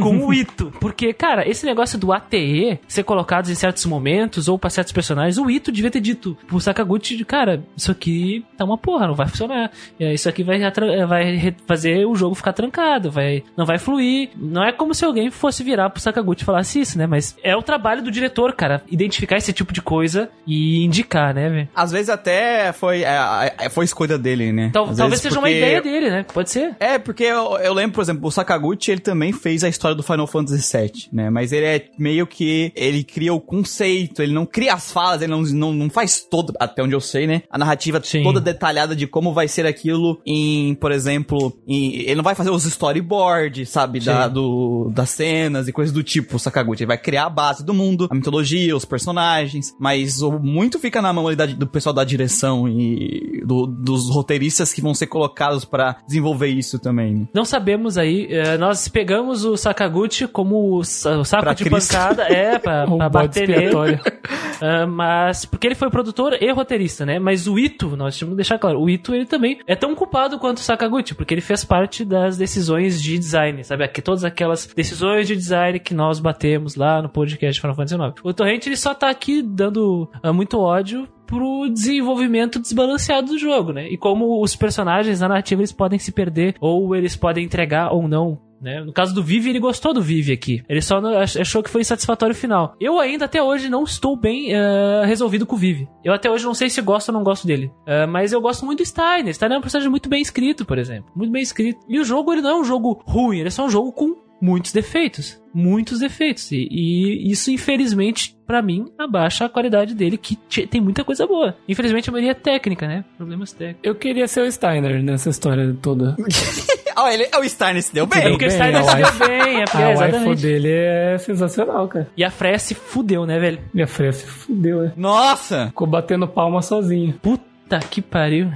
com o Ito. Porque, cara, esse negócio do ATE ser colocado em certos momentos ou pra certos personagens, o Ito devia ter dito pro Sakaguchi, cara, isso aqui tá uma porra, não vai funcionar. É, Isso aqui vai, atra- vai fazer o jogo ficar trancado, vai, não vai fluir. Não é como se alguém fosse virar pro Sakaguchi e falasse isso, né? Mas é o trabalho do diretor, cara, identificar esse tipo de coisa e indicar, né, velho? Às vezes até foi, é, é, foi escolha dele, né? Tal- talvez seja uma porque- ideia dele, né? Pode ser. É, porque eu, eu lembro, por exemplo, o Sakaguchi, ele também fez a história do Final Fantasy VII, né? Mas ele é meio que... Ele cria o conceito, ele não cria as falas, ele não, não, não faz todo, até onde eu sei, né? A narrativa Sim. toda detalhada de como vai ser aquilo em, por exemplo... Em, ele não vai fazer os storyboards, sabe? Da, do, das cenas e coisas do tipo, o Sakaguchi. Ele vai criar a base do mundo, a mitologia, os personagens, mas o, muito fica na mão ali da- do pessoal da direção e do- dos roteiristas que vão ser colocados pra desenvolver isso também. Não sabemos aí, eh, nós pegamos o Sakaguchi como o, sa- o saco Pra de Cristo. pancada, é, pra, Um pra bater nele. expiatório. Ah, mas, porque ele foi produtor e roteirista, né? Mas o Ito, nós temos que deixar claro, o Ito ele também é tão culpado quanto o Sakaguchi, porque ele fez parte das decisões de design, sabe? Aqui, todas aquelas decisões de design que nós batemos lá no podcast Final Fantasy IX. O Torrent ele só tá aqui dando ah, muito ódio pro desenvolvimento desbalanceado do jogo, né? E como os personagens na narrativa eles podem se perder ou eles podem entregar ou não né? No caso do Vive, ele gostou do Vive aqui. Ele só achou que foi insatisfatório o final. Eu ainda até hoje não estou bem eh, resolvido com o Vive. Eu até hoje não sei se gosto ou não gosto dele. Eh, mas eu gosto muito do Steiner. Steiner é um personagem muito bem escrito, por exemplo. Muito bem escrito. E o jogo, ele não é um jogo ruim. Ele é só um jogo com muitos defeitos. Muitos defeitos. E, e isso, infelizmente, pra mim, abaixa a qualidade dele, que te- tem muita coisa boa. Infelizmente, a maioria é técnica, né? Problemas técnicos. Eu queria ser o Steiner nessa história toda. Ah, ele, o Steiner se deu bem. É porque o Steiner a se deu bem, é porque, A exatamente. dele é sensacional, cara. E a Freya se fudeu, né, velho? Minha freia se fudeu, né? Nossa! Ficou batendo palma sozinha. Puta que pariu.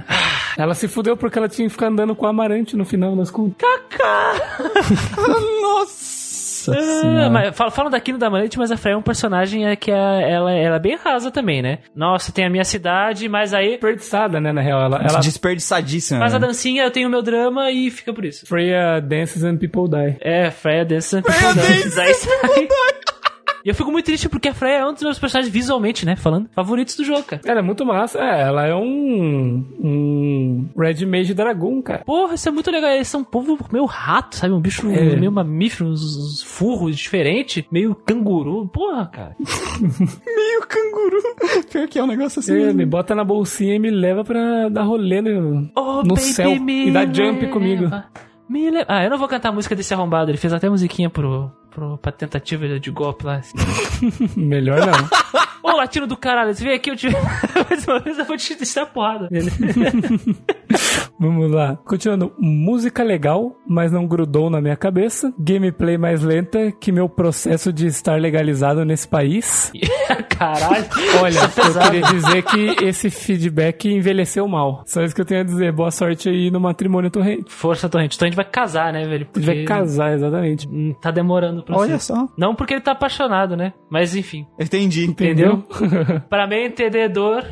Ela se fudeu porque ela tinha que ficar andando com o Amarante no final das contas. Nossa Ah, mas fal- falam da Kino da Manete, mas a Freya é um personagem é, que é, ela, ela é bem rasa também, né? Nossa, tem a minha cidade, mas aí Desperdiçada, né, na real. Ela, ela Desperdiçadíssima. faz a né? dancinha, eu tenho o meu drama e fica por isso. Freya dances and people die. É, Freya dança Freya People Dance. Aí sai. E eu fico muito triste porque a Freya é um dos meus personagens visualmente, né? Falando, favoritos do jogo, cara. Ela é muito massa. É, ela é um. Um. Red Mage Dragon, cara. Porra, isso é muito legal. Eles são um povo meio rato, sabe? Um bicho É. meio mamífero, uns, uns furros diferentes, meio canguru. Porra, cara. Meio canguru. Pior que é um negócio assim. É, mesmo. me bota na bolsinha e me leva pra dar rolê no, Oh, no baby, céu me e dar jump leva, comigo. Me leva. Ah, eu não vou cantar a música desse arrombado. Ele fez até musiquinha pro, pro, pra tentativa de golpe lá. Melhor não. Ô, latino do caralho, você veio aqui, eu te. Mais uma vez eu vou te deixar porrada. Vamos lá. Continuando. Música legal, mas não grudou na minha cabeça. Gameplay mais lenta que meu processo de estar legalizado nesse país. Caralho. Olha, é eu queria dizer que esse feedback envelheceu mal. Só isso que eu tenho a dizer. Boa sorte aí no matrimônio torrente. Força, Torrente. Então a gente vai casar, né, velho? A gente vai casar, exatamente. Hum, Tá demorando pra Olha ser. só. Não porque ele tá apaixonado, né? Mas enfim. Entendi. Entendeu? Pra mim, entendedor.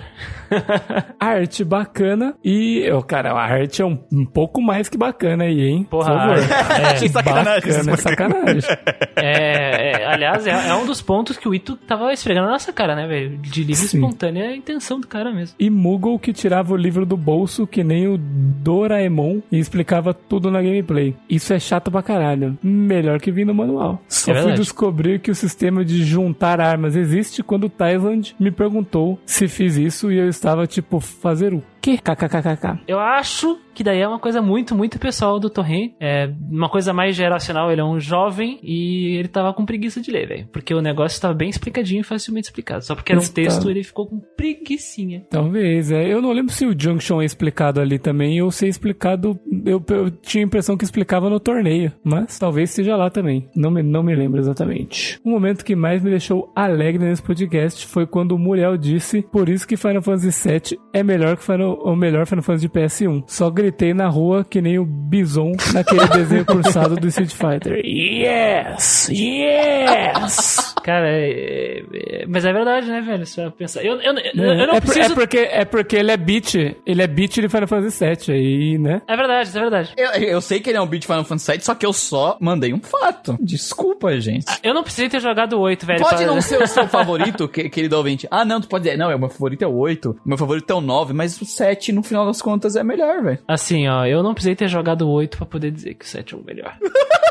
arte bacana e, eu, cara, a arte é um, um pouco mais que bacana aí, hein? Porra, Por favor. é, Achei sacanagem. Bacana, é sacanagem. É, é, aliás, é, é um dos pontos que o Ito tava esfregando na nossa cara, né, velho? De livre Sim. espontânea intenção do cara mesmo. E Moogle que tirava o livro do bolso que nem o Doraemon e explicava tudo na gameplay. Isso é chato pra caralho. Melhor que vir no manual. Só fui É verdade. descobrir que o sistema de juntar armas existe quando o Thailand me perguntou se fiz isso e eu estava tipo, fazer o quê? KKKKK. Eu acho que daí é uma coisa muito, muito pessoal do Torren. É uma coisa mais geracional. Ele é um jovem e ele tava com preguiça de ler, velho. Porque o negócio tava bem explicadinho e facilmente explicado. Só porque era um Está. texto, ele ficou com preguicinha. Talvez, é. Eu não lembro se o Junction é explicado ali também ou se é explicado. Eu, eu tinha a impressão que explicava no torneio, mas talvez seja lá também. Não me, não me lembro exatamente. O momento que mais me deixou alegre nesse podcast foi quando o Muriel disse: Por isso que Final Fantasy VII é melhor que Final, o melhor Final Fantasy de PS1. Só gritei na rua que nem o Bison naquele desenho cursado do Street Fighter. Yes! Yes! Cara, é, é- mas é verdade, né, velho? Vai pensar. Eu, eu, eu, eu não é, por- preciso. é porque, é porque ele é beat. Ele é beat de Final Fantasy VII. Aí, né? É verdade, isso é verdade. Eu, eu sei que ele é um beat Final Fantasy VII, só que eu só mandei um fato. Desculpa, gente. Eu não precisei ter jogado o 8, velho. Pode pra- não ser o seu favorito, que- querido ouvinte. Ah, não, tu pode dizer, não, é, o meu favorito é o 8, o meu favorito é o 9, mas o 7, no final das contas, é melhor, velho. Assim, ó, eu não precisei ter jogado o 8 pra poder dizer que o 7 é o melhor.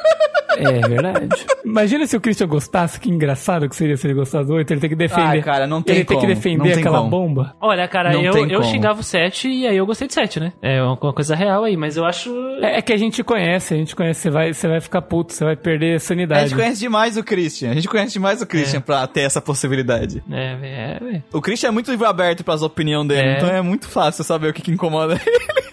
É verdade. Imagina se o Christian gostasse, que engraçado que seria se ele gostasse do 8, ele tem que defender. Ah, cara, não tem ele tem que como, defender tem aquela como. bomba. Olha, cara, Não eu, eu como. xingava o 7 e aí eu gostei de 7, né? É uma uma coisa real aí, mas eu acho. É, é que a gente conhece, a gente conhece, você vai, você vai ficar puto, você vai perder a A sanidade. gente conhece demais o Christian. A gente conhece demais o Christian pra ter essa possibilidade. É, é, é. O Christian é muito livre aberto pras opiniões dele, É. então é muito fácil saber o que, que incomoda ele.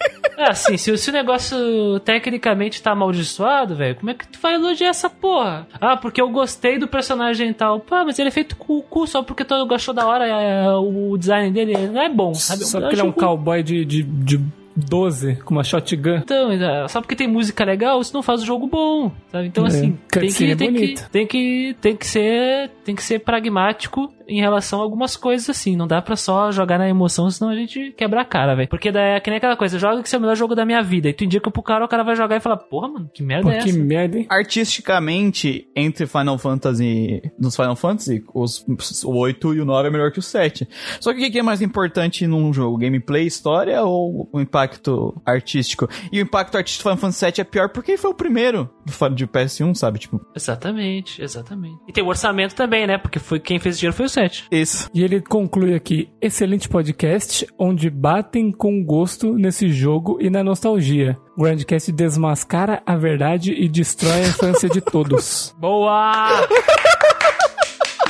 É assim, se, o- se o negócio tecnicamente tá amaldiçoado, velho, como é que tu vai elogiar essa porra? Ah, porque eu gostei do personagem tal. Pô, mas ele é feito com o cu só porque tu gostou da hora, é, o design dele não é bom, sabe? Só porque ele é um cowboy de, de, de 12 com uma shotgun. Então, é, só porque tem música legal, isso não faz o jogo bom, sabe? Então, É, assim, tem que, é tem, que, tem que tem que ser tem que ser pragmático em relação a algumas coisas assim. Não dá pra só jogar na emoção, senão a gente quebra a cara, velho. Porque daí é que nem aquela coisa, joga que esse é o melhor jogo da minha vida. E tu indica pro cara, o cara vai jogar e fala, porra, mano, que merda Pô, é que essa? merda, hein? Artisticamente, entre Final Fantasy. Nos Final Fantasy, os, o 8 e o 9 é melhor que o 7. Só que o que é mais importante num jogo? Gameplay, história ou o impacto artístico? E o impacto artístico do Final Fantasy 7 é pior porque foi o primeiro do de PS1, sabe? Tipo, Exatamente, exatamente. E tem o orçamento também, né? Porque foi quem fez dinheiro foi o 7. isso. E ele conclui aqui: excelente podcast, onde batem com gosto nesse jogo e na nostalgia. O Grandcast desmascara a verdade e destrói a infância de todos. Boa!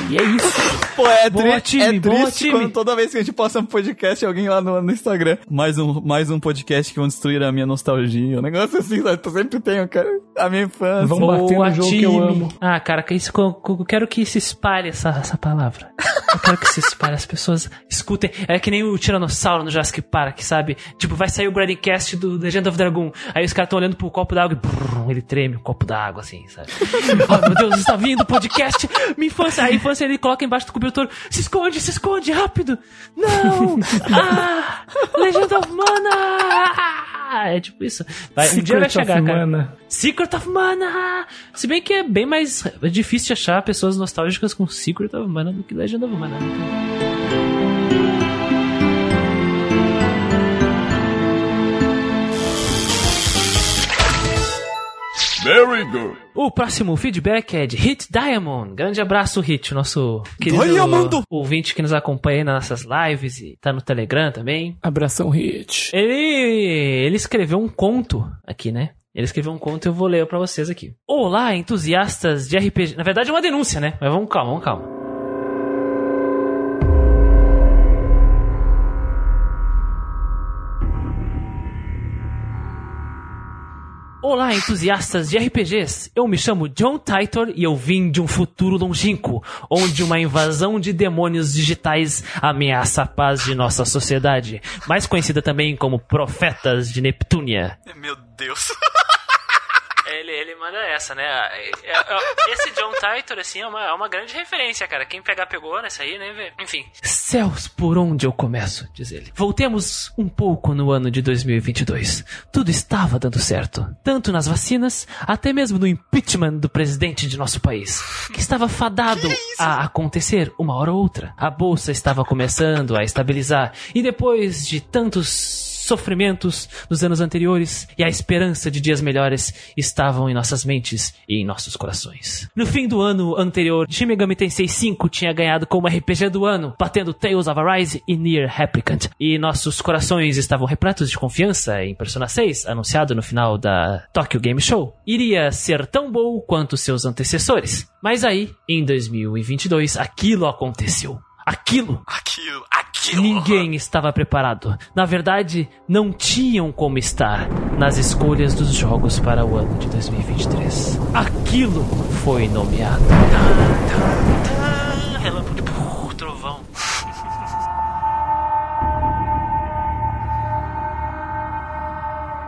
E é isso. Pô, é, tri time, é triste time. quando toda vez que a gente posta um podcast, alguém lá no, no Instagram. Mais um, mais um podcast que vão destruir a minha nostalgia. Um negócio assim, sabe? Eu sempre tenho, cara. A minha infância. Vamos bater no jogo que eu amo. Ah, cara, que isso, eu, eu quero que se espalhe essa, essa palavra. Eu quero que se espalhe, as pessoas escutem. É que nem o Tiranossauro no Jurassic Park, sabe? Tipo, vai sair o Grandcast do Legend of Dragon. Aí os caras estão olhando pro copo d'água e brrr, ele treme o copo d'água, assim, sabe? oh, meu Deus, está vindo o podcast. Minha infância. A infância ele coloca embaixo do cobertor. Se esconde, se esconde, rápido. Não! Ah! Legend of Mana! Ah! É tipo isso. Vai, um dia vai Secret of chegar, cara. Mana. Secret of Mana! Se bem que é bem mais difícil de achar pessoas nostálgicas com Secret of Mana do que Legend of Mana. Very good. O próximo feedback é de Hit Diamond. Grande abraço, Hit, nosso querido Diamond! ouvinte que nos acompanha aí nas nossas lives e tá no Telegram também. Abração Hit. Ele, ele escreveu um conto aqui, né? Ele escreveu um conto e eu vou ler pra vocês aqui. Olá, entusiastas de RPG. Na verdade é uma denúncia, né? Mas vamos calma, vamos calma. Olá, entusiastas de RPGs! Eu me chamo John Titor e eu vim de um futuro longínquo, onde uma invasão de demônios digitais ameaça a paz de nossa sociedade, mais conhecida também como Profetas de Neptúnia. Meu Deus. Ele, ele manda essa, né? É- é- Esse John Titor, assim, é uma, é uma grande referência, cara. Quem pegar, pegou nessa aí, né? vê? Enfim. Céus, por onde eu começo, diz ele. Voltemos um pouco no ano de 2022. Tudo estava dando certo. Tanto nas vacinas, até mesmo no impeachment do presidente de nosso país. Que estava fadado a acontecer uma hora ou outra. A bolsa estava começando a estabilizar. E depois de tantos sofrimentos nos anos anteriores e a esperança de dias melhores estavam em nossas mentes e em nossos corações. No fim do ano anterior, Shin Megami Tensei 5 tinha ganhado como RPG do ano, batendo Tales of Arise e Nier Replicant. E nossos corações estavam repletos de confiança em Persona 6, anunciado no final da Tokyo Game Show. Iria ser tão bom quanto seus antecessores. Mas aí, em 2022, aquilo aconteceu. Aquilo Aquilo, aquilo. Ninguém estava preparado. Na verdade, não tinham como estar nas escolhas dos jogos para o ano de 2023. Aquilo foi nomeado.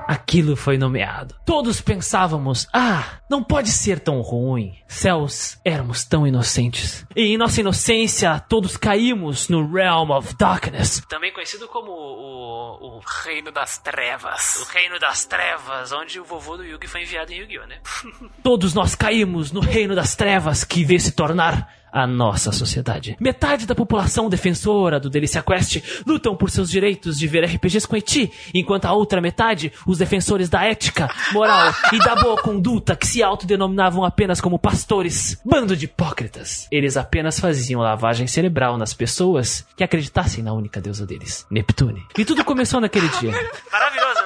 Aquilo foi nomeado. Todos pensávamos: ah, não pode ser tão ruim. Céus, éramos tão inocentes. E em nossa inocência, todos caímos no Realm of Darkness. Também conhecido como o, o, Reino das trevas. o Reino das Trevas, onde o vovô do Yugi foi enviado em Yu-Gi-Oh, né? Todos nós caímos no Reino das Trevas que veio se tornar a nossa sociedade. Metade da população defensora do Delícia Quest lutam por seus direitos de ver RPGs com eti, enquanto a outra metade, os defensores da ética, moral e da boa conduta que se autodenominavam apenas como pastores. Bando de hipócritas. Eles apenas faziam lavagem cerebral nas pessoas que acreditassem na única deusa deles, Neptune. E tudo começou naquele dia. Maravilhoso,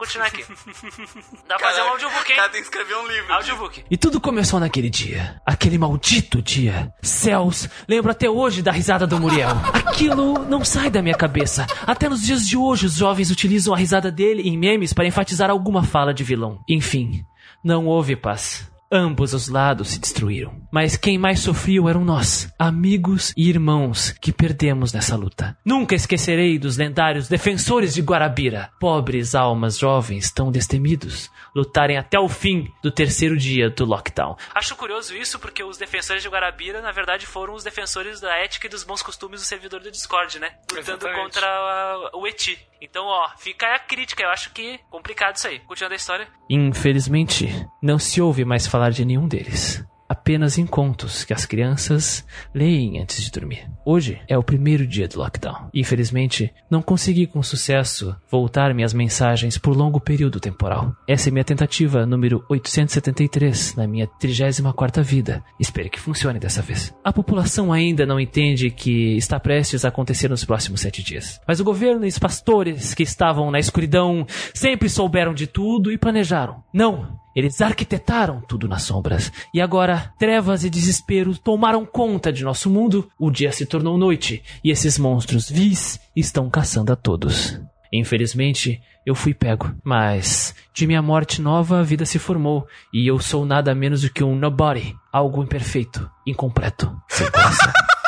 continuar aqui. Dá pra fazer um audiobook, hein? Cada tem que escrever um livro. Audiobook. E tudo começou naquele dia. Aquele maldito dia. Céus, lembro até hoje da risada do Muriel. Aquilo não sai da minha cabeça. Até nos dias de hoje, os jovens utilizam a risada dele em memes para enfatizar alguma fala de vilão. Enfim, não houve paz. Ambos os lados se destruíram. Mas quem mais sofreu eram nós, amigos e irmãos que perdemos nessa luta. Nunca esquecerei dos lendários defensores de Guarabira, pobres almas jovens tão destemidos, lutarem até o fim do terceiro dia do lockdown. Acho curioso isso porque os defensores de Guarabira, na verdade, foram os defensores da ética e dos bons costumes do servidor do Discord, né? Lutando Exatamente. contra a- o Eti. Então, ó, fica aí a crítica. Eu acho que complicado isso aí. Continuando a história. Infelizmente, não se ouve mais falar de nenhum deles. Apenas em contos que as crianças leem antes de dormir. Hoje é o primeiro dia do lockdown. Infelizmente, não consegui com sucesso voltar minhas mensagens por longo período temporal. Essa é minha tentativa número 873 na minha 34ª vida. Espero que funcione dessa vez. A população ainda não entende que está prestes a acontecer nos próximos sete dias. Mas o governo e os pastores que estavam na escuridão sempre souberam de tudo e planejaram. Não! Eles arquitetaram tudo nas sombras. E agora, trevas e desespero tomaram conta de nosso mundo. O dia se tornou noite. E esses monstros vis estão caçando a todos. Infelizmente, eu fui pego. Mas, de minha morte nova, a vida se formou. E eu sou nada menos do que um nobody. Algo imperfeito, incompleto, sem coração.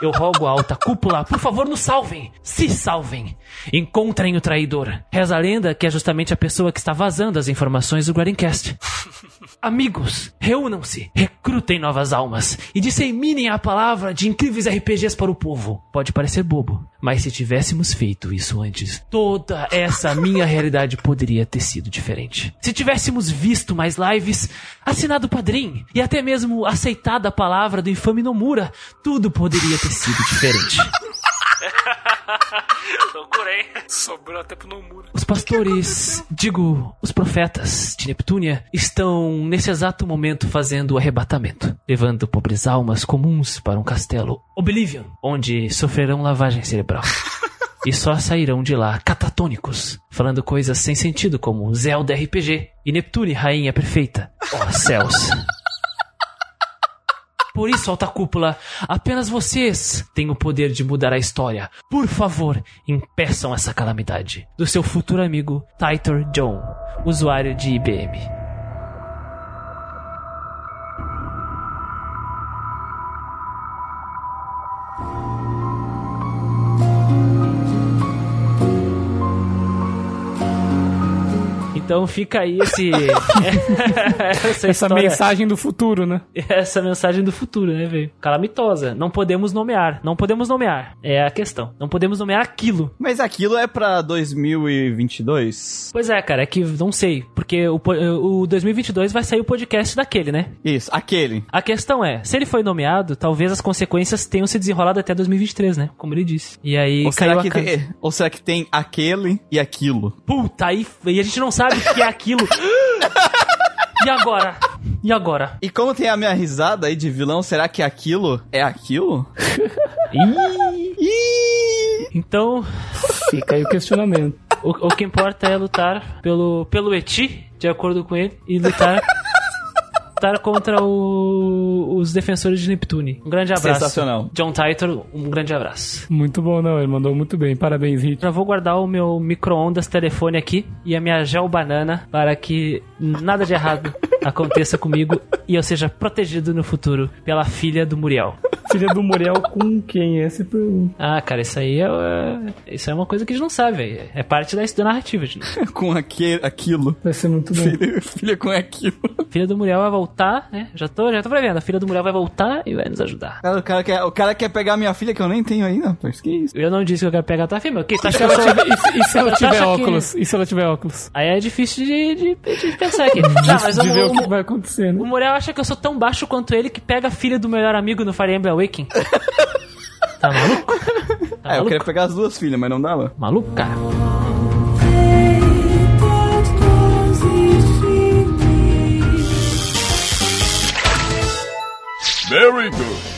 Eu rogo a alta cúpula, por favor, nos salvem! Se salvem! Encontrem o traidor. Reza a lenda que é justamente a pessoa que está vazando as informações do Guarincast. Amigos, reúnam-se, recrutem novas almas e disseminem a palavra de incríveis RPGs para o povo. Pode parecer bobo, mas se tivéssemos feito isso antes, toda essa minha realidade poderia ter sido diferente. Se tivéssemos visto mais lives, assinado o Padrim e até mesmo aceitado a palavra do infame Nomura, tudo poderia ter sido diferente. Loucura, hein? Sobrou até pro Nomura. Os pastores, digo, os profetas de Neptúnia, estão nesse exato momento fazendo o arrebatamento, levando pobres almas comuns para um castelo Oblivion, onde sofrerão lavagem cerebral. E só sairão de lá catatônicos, falando coisas sem sentido como Zelda RPG e Neptune, rainha perfeita. Oh, céus. Por isso, Alta Cúpula, apenas vocês têm o poder de mudar a história. Por favor, impeçam essa calamidade. Do seu futuro amigo, Titor John, usuário de IBM. Então fica aí esse. essa Essa mensagem do futuro, né? essa mensagem do futuro, né, velho? Calamitosa. Não podemos nomear. Não podemos nomear. É a questão. Não podemos nomear aquilo. Mas aquilo é pra 2022? Pois é, cara, é que não sei. Porque o, o 2022 vai sair o podcast daquele, né? Isso, aquele. A questão é, se ele foi nomeado, talvez as consequências tenham se desenrolado até 2023, né? Como ele disse. E aí Ou caiu será, a que casa. tem, ou será que tem aquele e aquilo? Puta, aí e a gente não sabe o que é aquilo. e agora? E agora? E como tem a minha risada aí de vilão, será que aquilo é aquilo? Ih! Então, Fica aí o questionamento. O, o que importa é lutar pelo, pelo Eti, de acordo com ele, e lutar, lutar contra o- os defensores de Neptune. Um grande abraço. Sensacional. John Titor, um grande abraço. Muito bom, não. Ele mandou muito bem. Parabéns, Hit. Já vou guardar o meu micro-ondas telefone aqui e a minha gel banana para que nada de errado aconteça comigo e eu seja protegido no futuro pela filha do Muriel. Filha do Muriel com quem? Essa é pergunta. Ah, cara, isso aí é, é- isso é uma coisa que a gente não sabe, velho. É parte da, da narrativa, gente. com aquele, aquilo. Vai ser muito bom. Filha, filha com aquilo. filha do Muriel vai voltar, né? Já tô, já tô prevendo. A filha do Muriel vai voltar e vai nos ajudar. Cara, o, cara quer, o cara quer pegar minha filha que eu nem tenho ainda, rapaz. Que isso? Eu não disse que eu quero pegar a tua filha, meu. Que tá E se ela achando que eu e se- e se ela tiver que- óculos? E se ela tiver óculos? Aí é difícil de, de, de pensar aqui. Não, mas de ver o o, que vai acontecer, o né? Muriel acha que eu sou tão baixo quanto ele que pega a filha do melhor amigo no Fire Emblem Awakening. Tá maluco? Tá é, eu maluco? queria pegar as duas filhas, mas não dava. Maluco, cara? Very good.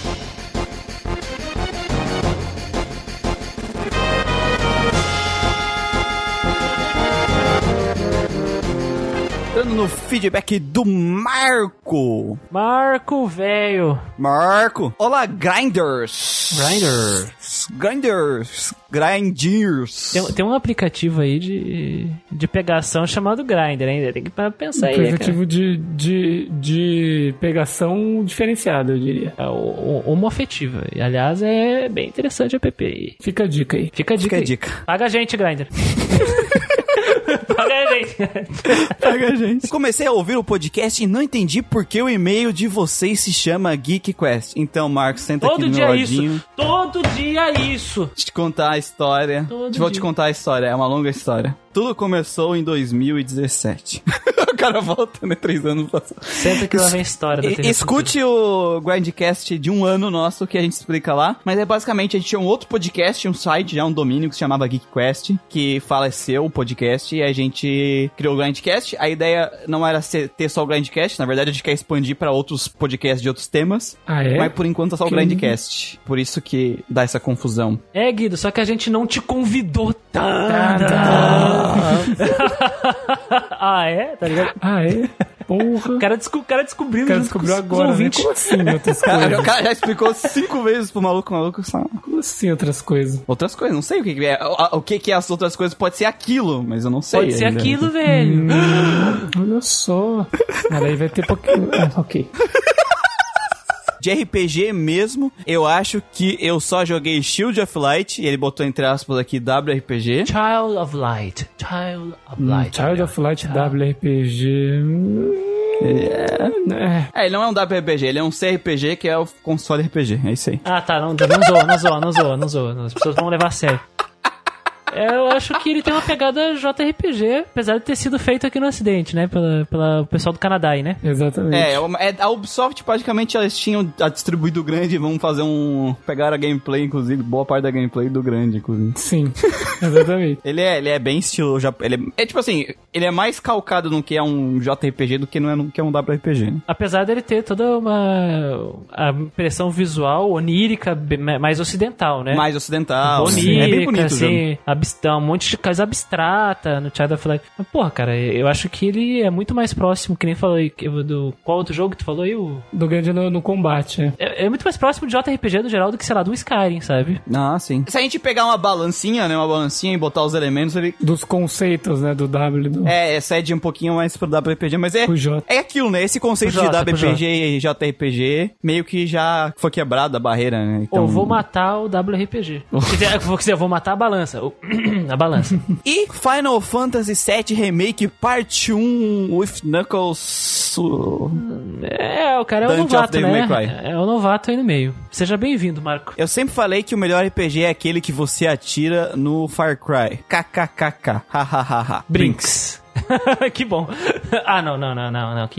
Entrando no feedback do Marco. Marco, velho. Marco. Olá, Grinders. Grinder. Grinders. Grinders. Tem, tem um aplicativo aí de, de pegação chamado Grinder, hein? Tem que pensar aí, né, cara? Aplicativo de, de, de pegação diferenciada, eu diria. É homoafetiva. E, aliás, é bem interessante o app aí. Fica a dica aí. Fica a dica Fica a aí. dica. Paga a gente, Grindr. Paga a gente. Paga, gente. Comecei a ouvir o podcast e não entendi por que o e-mail de vocês se chama Geek Quest. Então, Marcos, senta aqui Todo no dia meu é ladinho. isso. Todo dia é isso. Deixa eu te contar a história. Todo Vou te dia. contar a história, é uma longa história. Tudo começou em 2017. o cara volta, né? Três anos passados. Sempre que lá vem a história da TV Escute o Grindcast de um ano nosso que a gente explica lá. Mas é basicamente a gente tinha um outro podcast, um site, já um domínio que se chamava GeekQuest, que faleceu o podcast e a gente criou o Grindcast. A ideia não era ser- ter só o Grindcast, na verdade a gente quer expandir pra outros podcasts de outros temas. Ah, é? Mas por enquanto é só o Que- Grindcast. Por isso que dá essa confusão. É, Guido, só que a gente não te convidou Ah, tanto. ah, é? Tá ligado? Ah, é? Porra. O cara, desco- o cara descobriu, O cara descobriu agora, né? Como assim outras O cara, coisas? o cara já explicou cinco vezes pro maluco, o maluco só... Como assim outras coisas? Outras coisas, não sei o que, que é. O, o que, que é as outras coisas pode ser aquilo, mas eu não sei. Pode ser ainda. aquilo, velho. Olha só. Mas aí vai ter pouquinho... Ah, ok. De RPG mesmo, eu acho que eu só joguei Shield of Light, e ele botou entre aspas aqui WRPG. Child of Light. Child of Hum, Light. Child of Light WRPG... hum, É, É, ele não é um WRPG, ele é um CRPG que é o console RPG. É isso aí. Ah, tá, não, não zoa, não zoa, não zoa, não zoa. As pessoas vão levar a sério. Eu acho que ele tem uma pegada JRPG, apesar de ter sido feito aqui no Ocidente, né? Pela, pela pessoal do Canadá aí, né? exatamente. É, é uma- é- a Ubisoft praticamente eles tinham a distribuído o grande e vão fazer um. Pegar a gameplay, inclusive, boa parte da gameplay do grande, inclusive. Sim, exatamente. Ele é, ele é bem estilo. Ele é, é tipo assim, ele é mais calcado no que é um JRPG do que não é no que é um WRPG, né? Apesar dele ter toda uma a impressão visual onírica mais ocidental, né? Mais ocidental. Onírica, é bem bonito o jogo. Assim, abs- um monte de coisa abstrata no Child of Light. Mas, porra, cara, eu acho que ele é muito mais próximo, que nem falou do... Qual outro jogo que tu falou aí? O... Do grande no, no combate, é. É, é muito mais próximo de JRPG do geral do que, sei lá, do Skyrim, sabe? Ah, sim. Se a gente pegar uma balancinha, né? Uma balancinha e botar os elementos, ele. Dos conceitos, né? Do W do É, excede um pouquinho mais pro WRPG, mas é. É aquilo, né? Esse conceito J, de WRPG e JRPG meio que já foi quebrado a barreira, né? Então... Ou vou matar o WRPG. Quer dizer, vou dizer, eu vou matar a balança. a balança. E Final Fantasy VII Remake Parte 1 with Knuckles. É, o cara é o of novato, né? Cry. É o novato aí no meio. Seja bem-vindo, Marco. Eu sempre falei que o melhor RPG é aquele que você atira no Far Cry. KKKK. Hahaha. Brinks. que bom. Ah, não, não, não, não, não.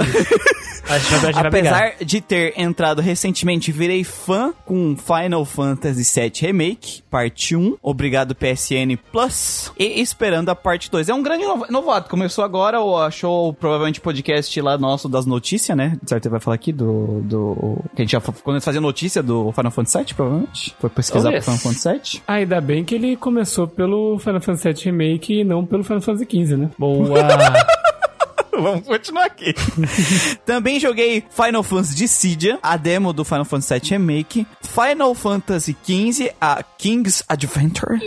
Apesar de ter entrado recentemente, virei fã com Final Fantasy VII Remake, parte 1. Obrigado PSN Plus. E esperando a parte 2. É um grande novato. Começou agora, ou achou provavelmente podcast lá nosso das notícias, né? De certo, ele vai falar aqui do. do que a gente já quando a gente fazia notícia do Final Fantasy VII, provavelmente. Foi pesquisar pro Talvez. Final Fantasy VII. Ainda bem que ele começou pelo Final Fantasy VII Remake e não pelo Final Fantasy XV, né? Boa. Vamos continuar aqui. Também joguei Final Fantasy Dissidia, a demo do Final Fantasy VII Remake, Final Fantasy XV, a King's Adventure,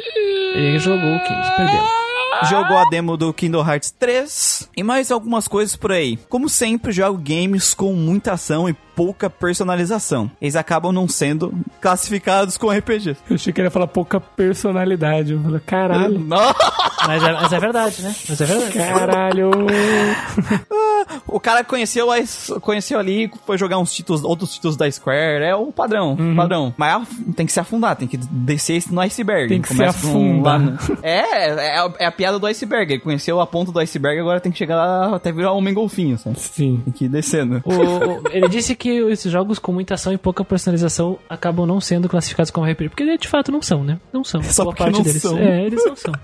Ele jogou o 15, perdeu. jogou a demo do Kingdom Hearts 3 e mais algumas coisas por aí. Como sempre, jogo games com muita ação e pouca personalização. Eles acabam não sendo classificados com RPG. Eu achei que ele ia falar pouca personalidade. Eu falei, caralho. Não! Mas é, mas é verdade, né? Mas é verdade. Caralho. O cara conheceu, a, conheceu ali, foi jogar uns títulos, outros títulos da Square, é o padrão, Uhum. padrão. Mas é- tem que se afundar, tem que descer no iceberg. Tem que se Começa afundar. lá no- é, é, a- é a piada do iceberg. Ele conheceu a ponta do iceberg, agora tem que chegar lá até virar um homem golfinho, sabe? Sim. Tem que ir descendo. O- o- ele disse que esses jogos com muita ação e pouca personalização acabam não sendo classificados como RPG. Porque de fato não são, né? Não são. Só Boa parte não deles. são. É, eles não são.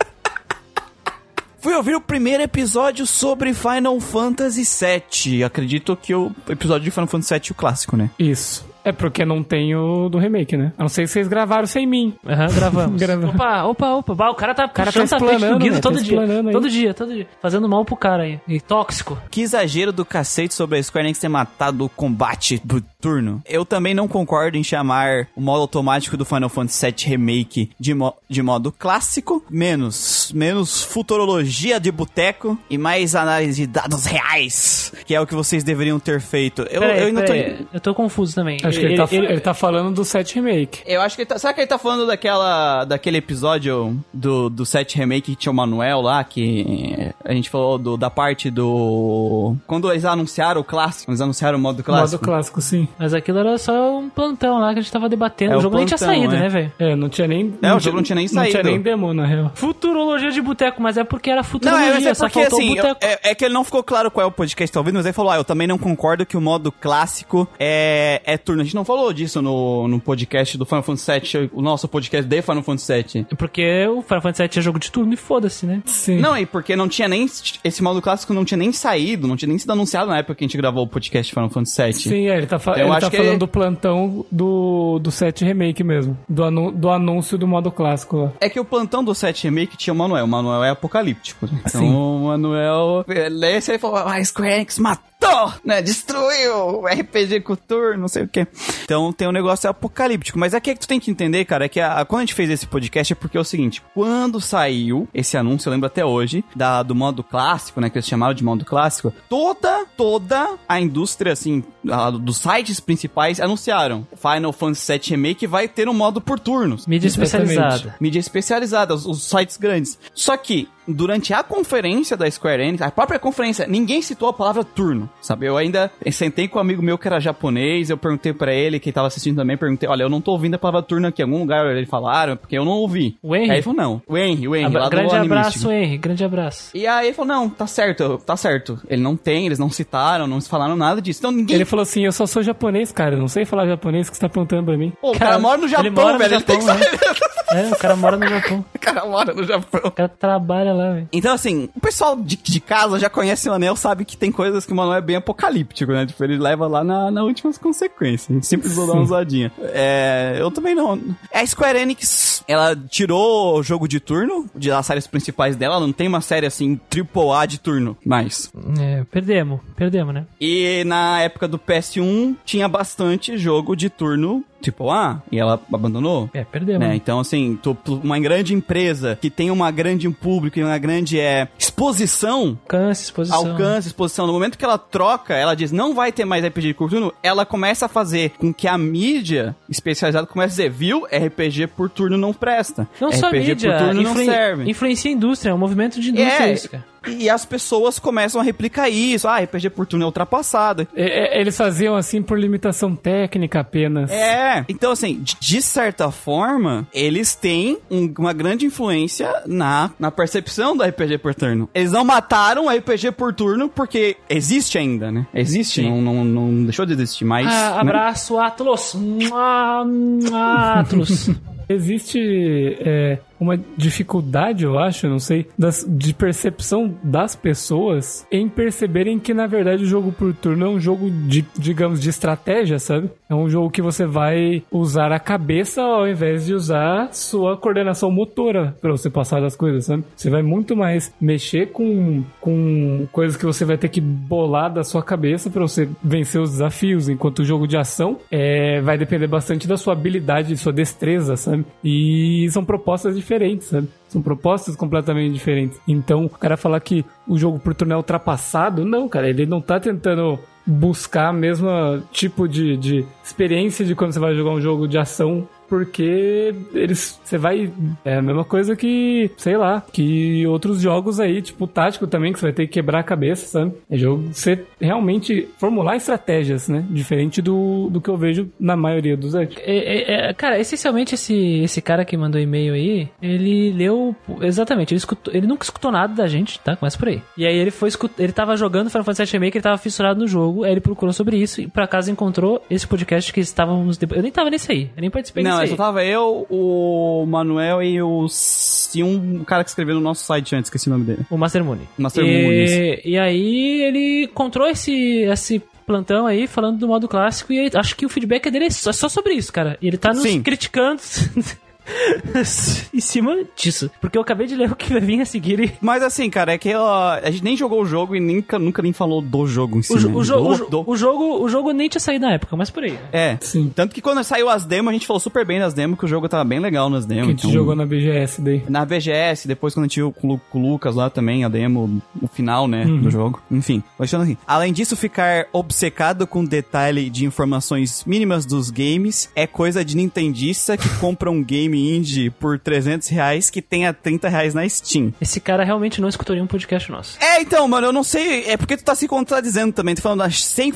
Fui ouvir o primeiro episódio sobre Final Fantasy VII. Acredito que o episódio de Final Fantasy VII, o clássico, né? Isso. É porque não tem o do remake, né? A não ser que vocês gravaram sem mim. Aham, gravamos. Gravamos. Opa, opa, opa. Bah, o cara tá cara puxando tá explanando, do Guido né? todo Tá dia. aí. Todo dia, todo dia. Fazendo mal pro cara aí. E tóxico. Que exagero do cacete sobre a Square Enix ter matado o combate por turno. Eu também não concordo em chamar o modo automático do Final Fantasy VII Remake de, mo- de modo clássico. Menos, menos futurologia de boteco e mais análise de dados reais, que é o que vocês deveriam ter feito. Eu, Peraí, eu ainda tô... peraí. Eu tô confuso também. Acho que ele, tá, ele tá falando do 7 remake. Eu acho que ele tá. Será que ele tá falando daquela. daquele episódio do, do 7 Remake que tinha o Manuel lá, que a gente falou do, da parte do. Quando eles anunciaram o clássico, eles anunciaram o modo clássico. Modo clássico, sim. Mas aquilo era só um plantão lá que a gente tava debatendo. É, o o jogo nem tinha plantão, saído, é. né, velho? É, não tinha nem. É, o jogo não tinha nem Não saído. tinha nem demo, na real. Futurologia de boteco, mas é porque era Não, futurologia, é, mas é só porque faltou assim, boteco. é, é que ele não ficou claro qual é o podcast que tá ouvindo, mas ele falou, ah, eu também não concordo que o modo clássico é, é turno. A gente não falou disso no, no podcast do Final Fantasy VII, o nosso podcast de Final Fantasy VII. Porque o Final Fantasy VII é jogo de turno e foda-se, né? Sim. Não, e porque não tinha nem. Esse modo clássico não tinha nem saído, não tinha nem sido anunciado na época que a gente gravou o podcast Final Fantasy VII. Sim, é, ele tá, fa- Eu ele tá falando ele- do plantão do, do 7 remake mesmo. Do, anu- do anúncio do modo clássico lá. É que o plantão do 7 Remake tinha o Manuel. O Manuel é apocalíptico. Então Sim. o Manuel. Esse aí falou: Ah, Square Enix matou, né? Destruiu o RPG turno, não sei o quê. Então tem um negócio apocalíptico. Mas aqui é que tu tem que entender, cara, é que a- quando a gente fez esse podcast é porque é o seguinte: quando saiu esse anúncio, eu lembro até hoje, da, do modo clássico, né? Que eles chamaram de modo clássico, toda, toda a indústria, assim, a- dos sites principais anunciaram: Final Fantasy VII Remake vai ter um modo por turnos Mídia especializada. mídia especializada, os, os sites grandes. Só que durante a conferência da Square Enix, a própria conferência, ninguém citou a palavra turno, sabe? Eu ainda sentei com um amigo meu que era japonês, eu perguntei pra ele, que tava assistindo também, perguntei, olha, eu não tô ouvindo a palavra turno aqui, em algum lugar eles falaram, porque eu não ouvi. O Henry? Aí ele falou, não. O Henry, o Henry, Abra- lá do grande abraço. Henry. Grande abraço. E aí ele falou, não, tá certo, tá certo. Ele não tem, eles não citaram, não falaram nada disso. Então ninguém... Ele falou assim, eu só sou japonês, cara, eu não sei falar japonês que você tá perguntando pra mim. Pô, o cara, mora no ele Japão, mora no velho. ele tem que Japão, saber. É, o cara mora no Japão. O cara mora no Japão. O cara trabalha lá, velho. Então, assim, o pessoal de, de casa já conhece o Anel, sabe que tem coisas que o Manuel é bem apocalíptico, né? Tipo, ele leva lá na, na últimas consequências. A gente sempre precisa dar uma usadinha. É, eu também não. A Square Enix, ela tirou o jogo de turno de das séries principais dela, ela não tem uma série assim, AAA de turno mais. É, perdemos. Perdemos, né? E na época do PS1 tinha bastante jogo de turno AAA e ela abandonou. É, perdemos. Né? Então, assim, tu- uma grande empresa que tem uma grande público e uma grande é, exposição, Alcance, exposição. alcance, exposição, no momento que ela troca, ela diz não vai ter mais RPG de turno, ela começa a fazer com que a mídia especializada comece a dizer, viu, RPG por turno não presta. Não RPG só mídia, por turno influen- não serve. influencia a indústria, é um movimento de indústria É, isso, cara. E as pessoas começam a replicar isso. Ah, RPG por turno é ultrapassado. É, é, Eles faziam assim por limitação técnica apenas. É, então assim, de- certa forma, eles têm um- uma grande influência na, na percepção do RPG por turno. Eles não mataram o RPG por turno porque existe ainda, né? Existe, não, não, não deixou de existir, mas... Ah, né? abraço, Atlas. Mua, mua, Atlas. Existe é, uma dificuldade, eu acho, não sei, das- de percepção das pessoas em perceberem que, na verdade, o jogo por turno é um jogo de, digamos, de estratégia, sabe? É um jogo que você vai usar a cabeça ao invés de usar sua coordenação motora pra você passar das coisas, sabe? Você vai muito mais mexer com, com coisas que você vai ter que bolar da sua cabeça pra você vencer os desafios, enquanto o jogo de ação é, vai depender bastante da sua habilidade, de sua destreza, sabe? E são propostas diferentes, sabe? São propostas completamente diferentes. Então, o cara falar que o jogo por turno é ultrapassado, não, cara, ele não tá tentando buscar a mesma tipo de, de experiência de quando você vai jogar um jogo de ação porque eles você vai é a mesma coisa que sei lá que outros jogos aí tipo tático também que você vai ter que quebrar a cabeça sabe é jogo você realmente formular estratégias né diferente do, do que eu vejo na maioria dos jogos É, é, é, cara, essencialmente esse, esse cara que mandou e-mail aí, ele leu. Exatamente, ele, escutou, ele nunca escutou nada da gente, tá? Começa por aí. E aí ele foi ele tava jogando Final Fantasy VII Remake, ele tava fissurado no jogo, aí ele procurou sobre isso e por acaso encontrou esse podcast que estávamos. depois- Eu nem tava nesse aí, eu nem participei Não, desse só aí. tava eu, o Manuel e, o, e um cara que escreveu no nosso site antes, esqueci o nome dele. O Master Moon. Master Moon, e, e aí ele encontrou esse, esse plantão aí falando do modo clássico e aí acho que o feedback dele é só, só sobre isso, cara. E ele tá nos Sim. criticando em cima disso. Porque eu acabei de ler o que vai vir a seguir e Mas assim, cara, é que ó, a gente nem jogou o jogo e nunca, nunca nem falou do jogo em si. O, jo- né? o, jo- o, Do- jo- do- o jogo, o jogo nem tinha saído na época, mas por aí. né? É. Sim. Tanto que quando saiu as demos, a gente falou super bem das demos, que o jogo tava bem legal nas que demos. a gente então- jogou na BGS daí Na BGS, depois quando a gente viu o com o Lucas lá também, a demo, o final, né, Uhum. do jogo. Enfim, deixando assim. Além disso, ficar obcecado com detalhe de informações mínimas dos games é coisa de nintendista que compra um game indie por 300 reais que tem a 30 reais na Steam. Esse cara realmente não escutou nenhum podcast nosso. É, então, mano, eu não sei. É porque tu tá se contradizendo também. Tu falando das- sem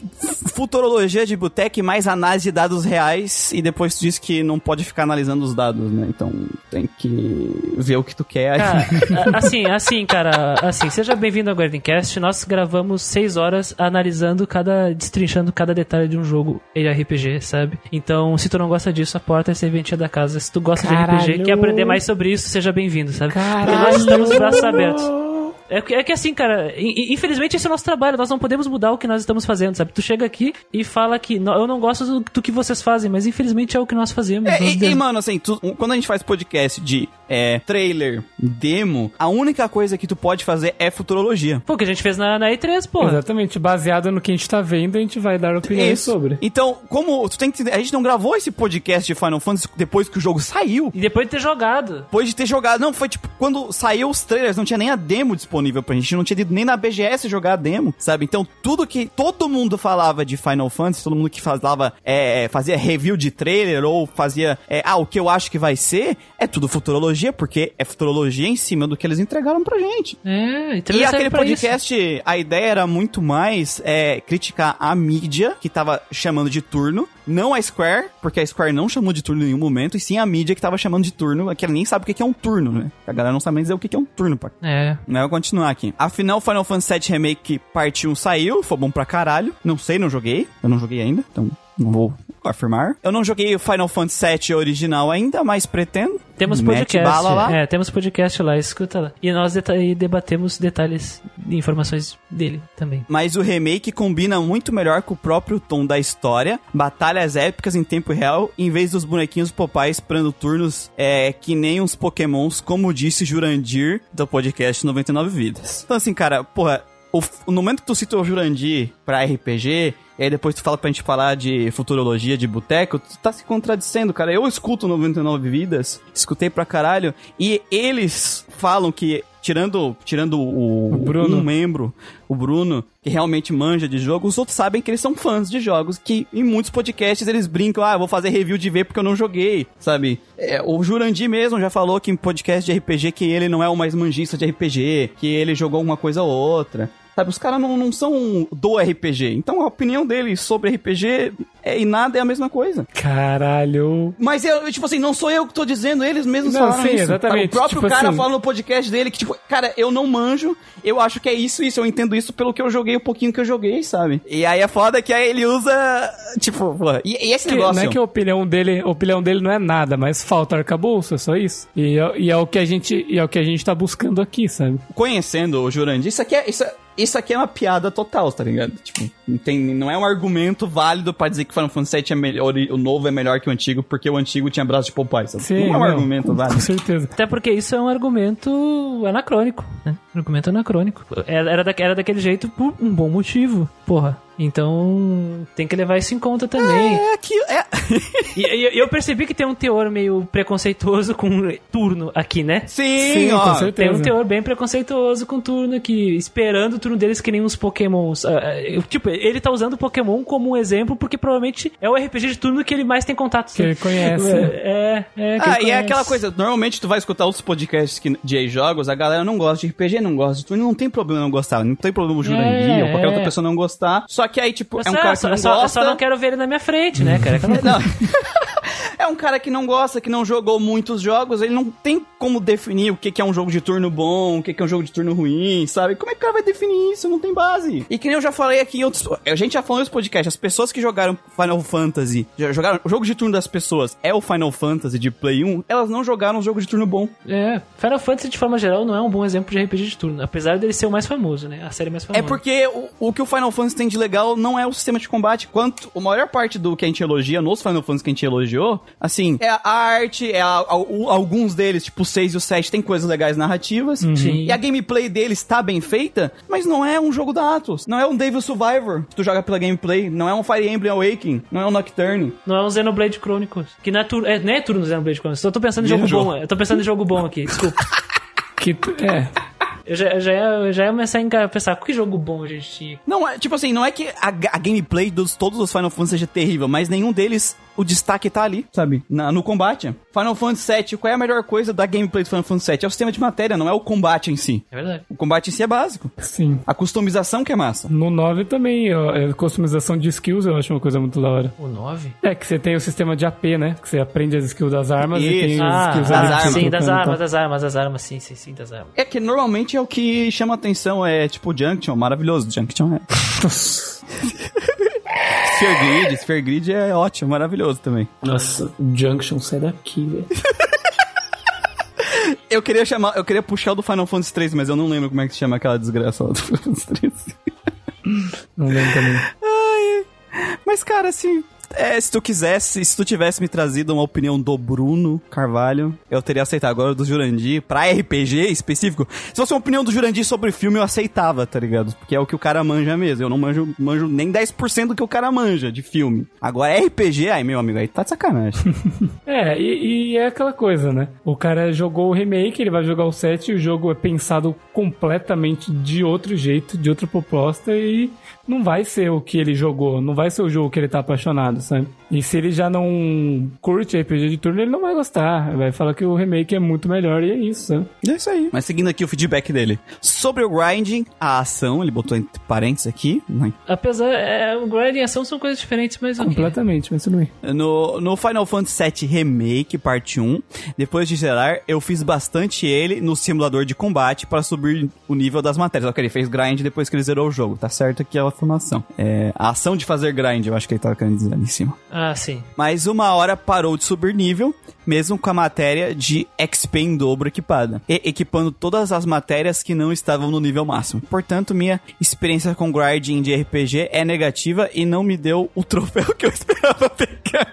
futurologia de boteca e mais análise de dados reais. E depois tu diz que não pode ficar analisando os dados, né? Então tem que ver o que tu quer. Cara, assim, assim, cara, assim, seja bem-vindo ao Gardencast. Nós gravamos seis horas analisando cada, destrinchando cada detalhe de um jogo RPG, sabe? Então, se tu não gosta disso, a porta é serventia da casa. Se tu gosta. RPG, quer aprender mais sobre isso, seja bem-vindo, sabe? Porque Caralho. nós estamos braços abertos. É que, é que assim, cara, in- in- infelizmente esse é o nosso trabalho, nós não podemos mudar o que nós estamos fazendo, sabe? Tu chega aqui e fala que "Não, eu não gosto do, do que vocês fazem, mas infelizmente é o que nós fazemos. É, Nós e, e, mano, assim, tu- quando a gente faz podcast de é, trailer, demo, a única coisa que tu pode fazer é futurologia. Pô, o que a gente fez na, na E3, porra. exatamente baseado no que a gente tá vendo a gente vai dar opiniões Isso. sobre Então, como tu tem que entender, a gente não gravou esse podcast de Final Fantasy depois que o jogo saiu. E depois de ter jogado. Depois de ter jogado. Não, foi tipo, quando saiu os trailers, não tinha nem a demo disponível pra gente. Não tinha ido nem na BGS jogar a demo, sabe? Então, tudo que todo mundo falava de Final Fantasy, todo mundo que falava, é, fazia review de trailer ou fazia, é, ah, o que eu acho que vai ser, é tudo futurologia porque é futurologia em cima do que eles entregaram pra gente. É, então E aquele pra isso. podcast, a ideia era muito mais é, criticar a mídia que tava chamando de turno, não a Square, porque a Square não chamou de turno em nenhum momento, e sim a mídia que tava chamando de turno, que ela nem sabe o que é um turno, né? A galera não sabe nem dizer o que é um turno, pá. É. Mas eu vou continuar aqui. Afinal, Final Fantasy VII Remake Parte 1 saiu, foi bom pra caralho. Não sei, não joguei. Eu não joguei ainda, então não vou afirmar. Eu não joguei o Final Fantasy VII original ainda, mas pretendo. Temos Mete podcast. bala lá. É, temos podcast lá, escuta lá. E nós deta- e debatemos detalhes e informações dele também. Mas o remake combina muito melhor com o próprio tom da história, batalhas épicas em tempo real, em vez dos bonequinhos Popeye esperando turnos é, que nem uns pokémons, como disse Jurandir do podcast 99 Vidas. Então assim, cara, porra, o, no momento que tu cita o Jurandir pra RPG, e aí depois tu fala pra gente falar de futurologia, de boteco, tu tá se contradizendo, cara. Eu escuto 99 Vidas, escutei pra caralho, e eles falam que, tirando, tirando o, O Bruno. um membro, o Bruno, que realmente manja de jogo, os outros sabem que eles são fãs de jogos, que em muitos podcasts eles brincam, ah, eu vou fazer review de ver porque eu não joguei, sabe? É, o Jurandir mesmo já falou que em podcast de RPG que ele não é o mais manjista de RPG, que ele jogou uma coisa ou outra. Sabe, os caras não, não são do RPG. Então a opinião deles sobre RPG é, e nada é a mesma coisa. Caralho. Mas eu, tipo assim, não sou eu que tô dizendo, eles mesmos Não, falaram sim, isso. exatamente. O próprio Tipo cara assim- fala no podcast dele que, tipo, cara, eu não manjo, eu acho que é isso, isso, eu entendo isso pelo que eu joguei, o pouquinho que eu joguei, sabe? E aí é foda que aí ele usa, tipo, pô, e, e esse Que- negócio... não é que a opinião dele, a opinião dele não é nada, mas falta arcabouço, é só isso. E é, e é o que a gente, e é o que a gente tá buscando aqui, sabe? conhecendo o Jurandir, isso aqui é. Isso, isso aqui é uma piada total, tá ligado? Tipo, não, tem, não é um argumento válido pra dizer que Final Fantasy VII é melhor, o novo é melhor que o antigo, porque o antigo tinha braço de Popeye, sabe? Sim, não é um não, argumento Com válido. certeza. Até porque isso é um argumento anacrônico, né? Argumento anacrônico. Era, era, da- era daquele jeito por um bom motivo, porra. Então tem que levar isso em conta também. É aqui, é. E, e- e eu percebi que tem um teor meio preconceituoso com turno aqui, né? Sim, Sim, ó. com certeza. Tem um teor bem preconceituoso com turno aqui, esperando o turno deles que nem uns pokémons. Ah, ah, tipo, ele tá usando o Pokémon como um exemplo porque provavelmente é o RPG de turno que ele mais tem contato. Que ele conhece. É, é, que Ah, ele e é aquela coisa, normalmente tu vai escutar outros podcasts que, de jogos, a galera não gosta de RPG, não gosta de turno, não tem problema não gostar, não tem problema o Jurandir É, ou qualquer é. outra pessoa não gostar, só que aí, tipo, Mas é um só- cara que só, não só- gosta... só não quero ver ele na minha frente, né, cara? Não. É um cara que não gosta, que não jogou muitos jogos, ele não tem como definir o que é um jogo de turno bom, o que é um jogo de turno ruim, sabe? Como é que o cara vai definir isso? Não tem base. E que nem eu já falei aqui em outros... A gente já falou outros podcasts, as pessoas que jogaram Final Fantasy, já jogaram... O jogo de turno das pessoas é o Final Fantasy de Play 1, elas não jogaram um jogo de turno bom. É, Final Fantasy de forma geral não é um bom exemplo de RPG de turno, apesar dele ser o mais famoso, né? A série mais famosa. É porque o, o que o Final Fantasy tem de legal não é o sistema de combate. Quanto a maior parte do que a gente elogia, nos Final Fantasy que a gente elogiou, assim, é a arte, é a- a- o- alguns deles, tipo o 6 e o 7, tem coisas legais narrativas. Sim. E a gameplay deles tá bem feita, mas não é um jogo da Atlus. Não é um Devil Survivor que tu joga pela gameplay. Não é um Fire Emblem Awakening. Não é um Nocturne. Não é um Xenoblade Chronicles. Que não é turno. É, não é turno Xenoblade Chronicles. Só tô pensando em jogo Viajou. bom. Eu tô pensando em jogo bom aqui, desculpa. Que, é. Eu já, eu já, ia, eu já ia começar a pensar, que jogo bom a gente tinha. Não, é, tipo assim, não é que a, a gameplay dos todos os Final Fantasy seja terrível, mas nenhum deles, o destaque tá ali, sabe? Na- no combate. Final Fantasy VII, qual é a melhor coisa da gameplay do Final Fantasy VII? É o sistema de matéria, não é o combate em si. É verdade. O combate em si é básico. Sim. A customização que é massa. No 9 também, ó, é, customização de skills eu acho uma coisa muito da hora. O 9? É que você tem o sistema de AP, né? Que você aprende as skills das armas e tem Isso. Ah, skills das armas. sim, das trocando e armas, das armas, das armas, sim, sim, sim, das armas. É que normalmente é o que chama atenção, é tipo o Junction, maravilhoso. Junction é. Sphere Grid, Grid é ótimo, maravilhoso também. Nossa, Junction, sai daqui, velho. Eu queria chamar, eu queria puxar o do Final Fantasy 3, mas eu não lembro como é que se chama aquela desgraça lá do Final Fantasy 3. Não lembro também. Mas, cara, assim, é, se tu quisesse, se tu tivesse me trazido uma opinião do Bruno Carvalho, eu teria aceitado. Agora do Jurandir, pra RPG específico, se fosse uma opinião do Jurandir sobre o filme, eu aceitava, tá ligado? Porque é o que o cara manja mesmo. Eu não manjo, manjo nem 10% do que o cara manja de filme. Agora, RPG, aí, meu amigo, aí tá de sacanagem. É, e, e é aquela coisa, né? O cara jogou o remake, ele vai jogar o 7 e o jogo é pensado completamente de outro jeito, de outra proposta e não vai ser o que ele jogou, não vai ser o jogo que ele tá apaixonado, sabe? E se ele já não curte RPG de turno, ele não vai gostar. Vai falar que o remake é muito melhor e é isso, sabe? É isso aí. Mas seguindo aqui o feedback dele. Sobre o grinding, a ação, ele botou entre parênteses aqui. né? Apesar, é, o grind e ação são coisas diferentes, mas ok. Completamente, mas tudo bem. No, no Final Fantasy VII Remake, parte 1, depois de zerar, eu fiz bastante ele no simulador de combate para subir o nível das matérias. Só que ele fez grind depois que ele zerou o jogo. Tá certo aqui a afirmação. É, a ação de fazer grind, eu acho que ele tava querendo dizer ali em cima. Ah, sim. Mas uma hora parou de subir nível, mesmo com a matéria de XP em dobro equipada, e equipando todas as matérias que não estavam no nível máximo. Portanto, minha experiência com grinding de RPG é negativa e não me deu o troféu que eu esperava pegar.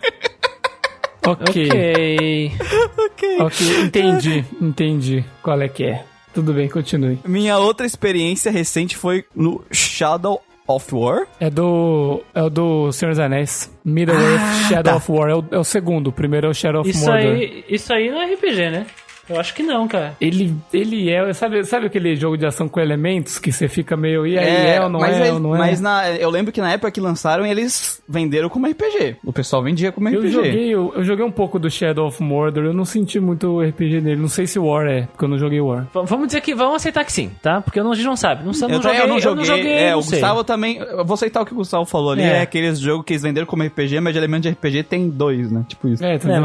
Ok. Ok. ok. Ok, entendi, entendi qual é que é. Tudo bem, continue. Minha outra experiência recente foi no Shadow of War. É do. É o do Senhor dos Anéis. Middle-earth Shadow tá. of War. É o, é o segundo. O primeiro é o Shadow of Isso Mordor. aí, isso aí não é RPG, né? Eu acho que não, cara. Ele, ele é. Sabe, sabe aquele jogo de ação com elementos que você fica meio. E aí, é, ou não mas é, ou não é? Mas na, eu lembro que na época que lançaram, eles venderam como RPG. O pessoal vendia como Eu RPG. joguei, eu, eu joguei um pouco do Shadow of Mordor, eu não senti muito RPG nele. Não sei se War é, porque eu não joguei War. V- Vamos dizer que vamos aceitar que sim, tá? Porque não, a gente não sabe. Não, sabe, Eu, não joguei, eu não joguei. é, não o sei. Gustavo também. Eu vou aceitar o que o Gustavo falou ali. É. É, aqueles jogos que eles venderam como RPG, mas de elemento de RPG tem dois, né? Tipo isso. É, tá É,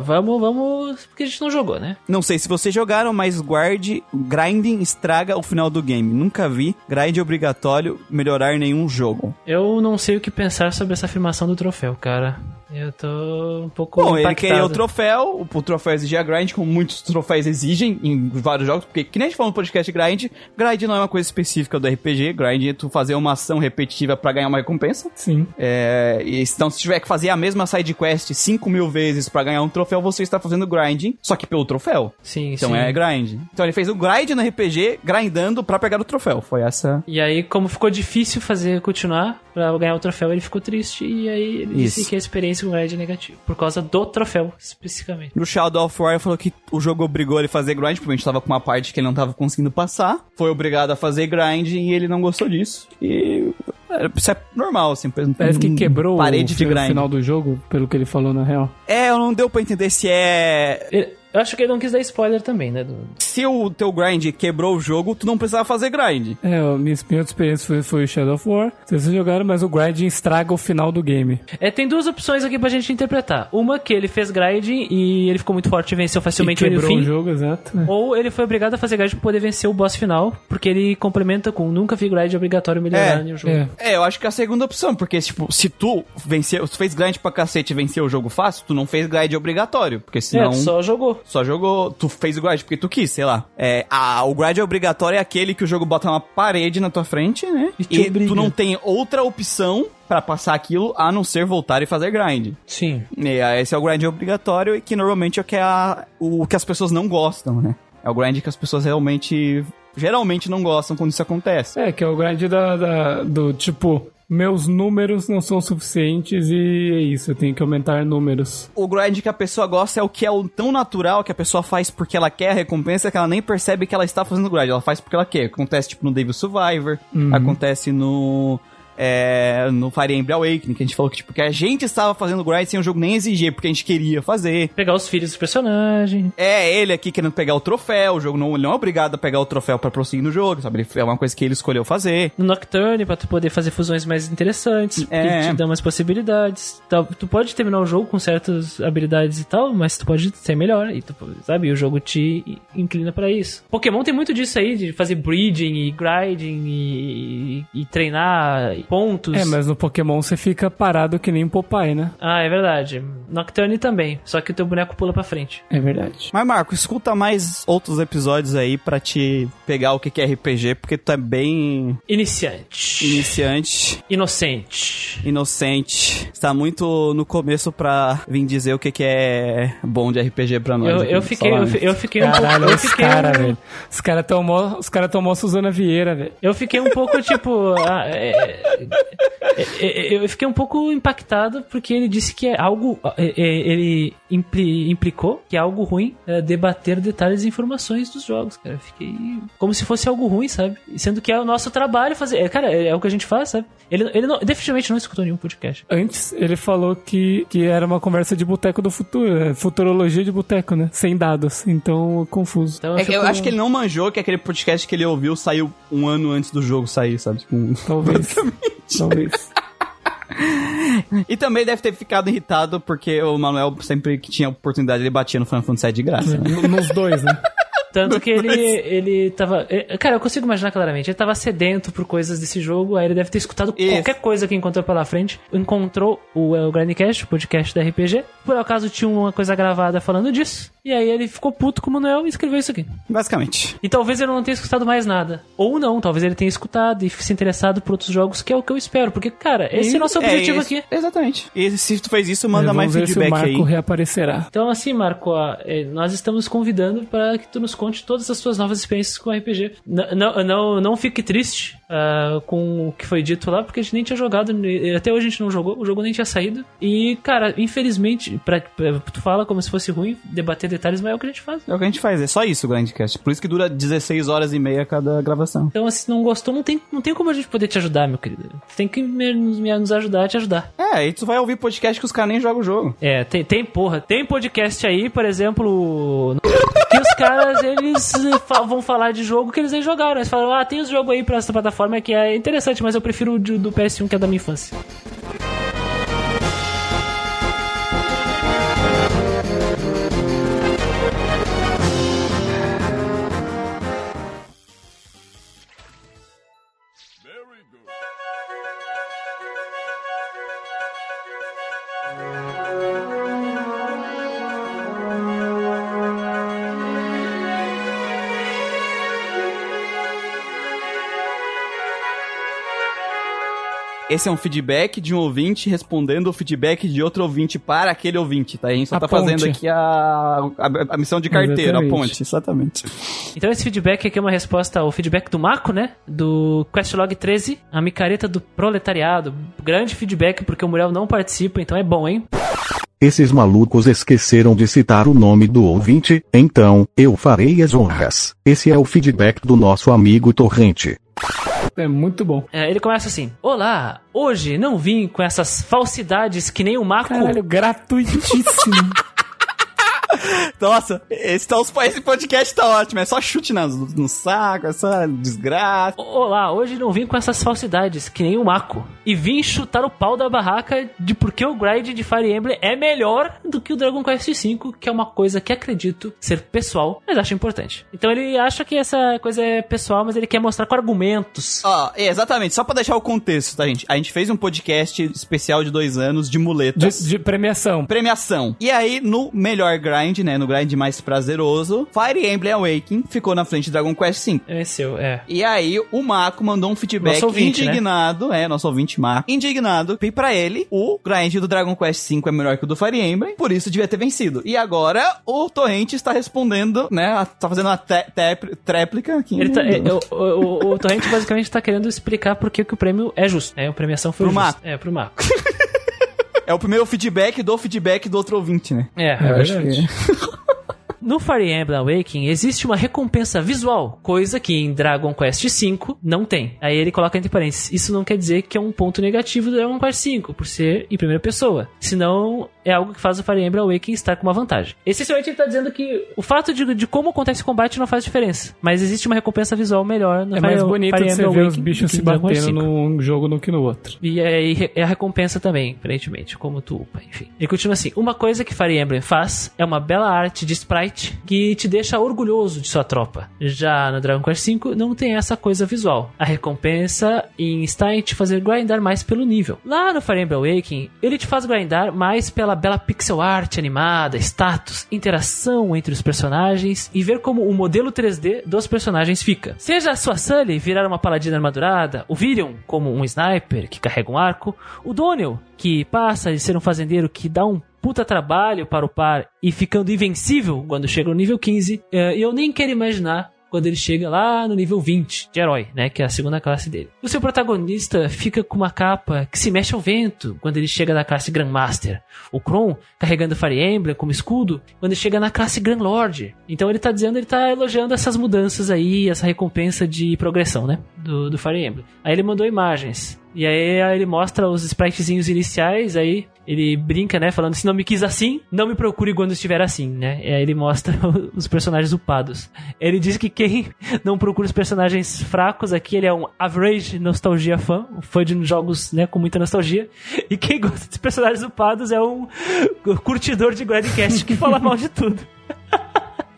vamos, vamos. Porque a gente não jogou, né? Não sei se vocês jogaram, mas guarde. Grinding estraga o final do game. Nunca vi grind obrigatório melhorar nenhum jogo. Eu não sei o que pensar sobre essa afirmação do troféu, cara. Eu tô um pouco. Bom, ele impactado. queria o troféu, o, troféu exigia grind, como muitos troféus exigem em vários jogos, porque que nem a gente falou no podcast grind, grind não é uma coisa específica do RPG, grind é tu fazer uma ação repetitiva pra ganhar uma recompensa. Sim. É, e então, se tiver que fazer a mesma side quest 5 mil vezes pra ganhar um troféu, você está fazendo grinding, só que pelo troféu. Sim, Então sim. é grind. Então ele fez o grind no RPG, grindando pra pegar o troféu. Foi essa. E aí, como ficou difícil fazer continuar pra ganhar o troféu, ele ficou triste e aí ele disse Isso. que a experiência com o grind é negativa. Por causa do troféu, especificamente. No Shadow of War ele falou que o jogo obrigou ele a fazer grind, porque a gente tava com uma parte que ele não tava conseguindo passar. Foi obrigado a fazer grind e ele não gostou disso. E. é, Isso é normal, assim. Parece que quebrou parede o de grind. final do jogo, pelo que ele falou na real. É, não deu pra entender se é. Ele- Eu acho que ele não quis dar spoiler também, né? do- Se o teu grind quebrou o jogo, tu não precisava fazer grind. É, a minha, outra experiência foi, foi o Shadow of War. Vocês jogaram, mas o grinding estraga o final do game. É, tem duas opções aqui pra gente interpretar. Uma que ele fez grinding e ele ficou muito forte e venceu E facilmente o quebrou fim. o jogo, exato. né? Ou ele foi obrigado a fazer grind pra poder vencer o boss final, porque ele complementa com nunca vi grind obrigatório melhorar É, no jogo. É. É, eu acho que é a segunda opção, porque, tipo, se tu venceu, tu fez grind pra cacete e venceu o jogo fácil, tu não fez grind obrigatório, porque senão... É, só jogou. Só jogou, tu fez o grind porque tu quis, sei lá. É, a, o grind obrigatório é aquele que o jogo bota uma parede na tua frente, né? E E, tu não tem outra opção pra passar aquilo a não ser voltar e fazer grind. Sim. E, ah, esse é o grind obrigatório e que normalmente é o que, a, o que as pessoas não gostam, né? É o grind que as pessoas realmente, geralmente não gostam quando isso acontece. É, que é o grind da, da- do tipo, meus números não são suficientes e é isso, eu tenho que aumentar números. O grind que a pessoa gosta é o que é o tão natural que a pessoa faz porque ela quer a recompensa que ela nem percebe que ela está fazendo grind. Ela faz porque ela quer. Acontece tipo no Devil Survivor, acontece no. É, no Fire Emblem Awakening, que a gente falou que, tipo, que a gente estava fazendo grind sem o jogo nem exigir, porque a gente queria fazer. Pegar os filhos dos personagens. É ele aqui querendo pegar o troféu, o jogo não, não é obrigado a pegar o troféu pra prosseguir no jogo, sabe? Ele- É uma coisa que ele escolheu fazer. No Nocturne, pra tu poder fazer fusões mais interessantes, É. que te dão mais possibilidades. Tu pode terminar o jogo com certas habilidades e tal, mas tu pode ser melhor. E tu, sabe, o jogo te inclina pra isso. Pokémon tem muito disso aí, de fazer breeding e grinding e, e treinar pontos. É, mas no Pokémon você fica parado que nem um Popeye, né? Ah, é verdade. Nocturne também, só que o teu boneco pula pra frente. É verdade. Mas, Marco, escuta mais outros episódios aí pra te pegar o que é RPG, porque tu é bem Iniciante. iniciante. Inocente. inocente. Está muito no começo pra vir dizer o que, que é bom de RPG pra nós. Eu, aqui eu fiquei, eu, eu fiquei um pouco. Caralho, Eu os fiquei, caras, um- velho. Os caras tomou, os cara tomou a Suzana Vieira, velho. eu fiquei um pouco tipo. ah, é, Eu fiquei um pouco impactado porque ele disse que é algo. é, é, Ele impli- implicou que é algo ruim é, debater detalhes e informações dos jogos, cara. Eu Fiquei. Como se fosse algo ruim, sabe? Sendo que é o nosso trabalho fazer. é, Cara, é, é o que a gente faz, sabe? Ele, ele não- definitivamente não escutou nenhum podcast. Antes, ele falou que, que era uma conversa de boteco do futuro, é, futurologia de boteco, né? Sem dados. Então, confuso. Então É que eu acho que ele não manjou que aquele podcast que ele ouviu saiu um ano antes do jogo sair, sabe? Tipo, um- Talvez. Talvez. E também deve ter ficado irritado porque o Manuel, sempre que tinha oportunidade, ele batia no Final Fantasy VII de graça. né? Nos dois, né? Tanto que ele, ele tava. é, Cara, eu consigo imaginar claramente. Ele tava sedento por coisas desse jogo, aí ele deve ter escutado Isso. qualquer coisa que encontrou pela frente. Encontrou o, é, o Grindcast, o podcast da RPG. Por acaso tinha uma coisa gravada falando disso. E aí ele ficou puto com o Manuel e escreveu isso aqui. Basicamente. E talvez ele não tenha escutado mais nada. Ou não, talvez ele tenha escutado e se interessado por outros jogos, que é o que eu espero. Porque, cara, esse é o nosso objetivo isso. aqui. Exatamente. E se tu fez isso, manda É, mais ver se o feedback Marco aí. reaparecerá. Então, assim, Marco, ó, é, nós estamos convidando para que tu nos conte todas as suas novas experiências com RPG. N- não, não, não fique triste ah, com o que foi dito lá, porque a gente nem tinha jogado, ne- até hoje a gente não jogou, o jogo nem tinha saído. E, cara, infelizmente, pra, pra- tu fala como se fosse ruim debater detalhes, mas é o que a gente faz. É o que a gente faz, é só isso o Grandcast. Por isso que dura 16 horas e meia cada gravação. Então, se não gostou, não tem, não tem como a gente poder te ajudar, meu querido. Tem que me- nos, me- nos ajudar a te ajudar. É, aí tu vai ouvir podcast que os caras nem jogam o jogo. É, tem, tem porra, tem podcast aí, por exemplo, que os caras, eles eh, vão falar de jogo que eles nem jogaram. Eles falam, ah, tem os jogos aí pra essa plataforma que é interessante, mas eu prefiro o do PS1 que é da minha infância. Esse é um feedback de um ouvinte respondendo o feedback de outro ouvinte para aquele ouvinte, tá? A gente só A tá fazendo ponte. aqui a, a, a missão de carteiro, Exatamente. a ponte, exatamente. Então esse feedback aqui é uma resposta ao feedback do Marco, né? Do Questlog 13, a micareta do proletariado. Grande feedback, porque o Muriel não participa, então é bom, hein? Esses malucos esqueceram de citar o nome do ouvinte, então, eu farei as honras. Esse é o feedback do nosso amigo Torrente. É muito bom. É, ele começa assim: Olá, hoje não vim com essas falsidades que nem o Marco. Caralho, gratuitíssimo. Nossa, esse, tá, esse podcast tá ótimo, é só chute no, no saco, é só desgraça. Olá, hoje não vim com essas falsidades, que nem o Mako. E vim chutar o pau da barraca de porque o grind de Fire Emblem é melhor do que o Dragon Quest V, que é uma coisa que acredito ser pessoal, mas acho importante. Então ele acha que essa coisa é pessoal, mas ele quer mostrar com argumentos. Ó, é, exatamente, só pra deixar o contexto, tá, gente? A gente fez um podcast especial de dois anos de muletas. De, de premiação. Premiação. E aí, no melhor grind, né? No grind mais prazeroso, Fire Emblem Awakening ficou na frente de Dragon Quest V. É seu, é. E aí, o Mako mandou um feedback ouvinte, né? indignado, é, nosso ouvinte Mako, indignado, e pra ele, o grind do Dragon Quest V é melhor que o do Fire Emblem, por isso devia ter vencido. E agora, o Torrente está respondendo, né, tá fazendo uma tréplica aqui. Ele tá, no- é, o, o, o Torrente basicamente tá querendo explicar por que, o prêmio é justo. É, a premiação foi Pro justa. Mako. É, pro Mako. É o primeiro feedback do feedback do outro ouvinte, né? É, É verdade. No Fire Emblem Awakening existe uma recompensa visual, coisa que em Dragon Quest V não tem. Aí ele coloca entre parênteses, isso não quer dizer que é um ponto negativo do Dragon Quest V, por ser em primeira pessoa. Senão é algo que faz o Fire Emblem Awakening estar com uma vantagem. Essencialmente ele tá dizendo que o fato de, de como acontece o combate não faz diferença, mas existe uma recompensa visual melhor no É Fire, mais bonito Fire Emblem ver os Awakening bichos se batendo num jogo do que no outro. E aí é a recompensa também, aparentemente, como tu upa, enfim. Ele continua assim: uma coisa que Fire Emblem faz é uma bela arte de sprite que te deixa orgulhoso de sua tropa. Já no Dragon Quest V não tem essa coisa visual. A recompensa em está em te fazer grindar mais pelo nível. Lá no Fire Emblem Awakening, ele te faz grindar mais pela bela pixel art animada, status, interação entre os personagens e ver como o modelo 3D dos personagens fica. Seja a sua Sully virar uma paladina armadurada, o Virion como um sniper que carrega um arco, o Doniel que passa de ser um fazendeiro que dá um puta trabalho para o par e ficando invencível quando chega no nível 15, eh, eu nem quero imaginar quando ele chega lá no nível 20 de herói, né? Que é a segunda classe dele. O seu protagonista fica com uma capa que se mexe ao vento quando ele chega na classe Grandmaster. O Kron carregando Fire Emblem como escudo quando ele chega na classe Grand Lord. Então ele tá dizendo, ele tá elogiando essas mudanças aí, essa recompensa de progressão, né? Do, do Fire Emblem. Aí ele mandou imagens. E aí, ele mostra os spritezinhos iniciais, aí ele brinca, né? Falando, se não me quis assim, não me procure quando estiver assim, né? E aí ele mostra os personagens upados. Ele diz que quem não procura os personagens fracos aqui, ele é um average nostalgia fã, um fã de jogos, né, com muita nostalgia. E quem gosta de personagens upados é um curtidor de Grindcast que fala mal de tudo.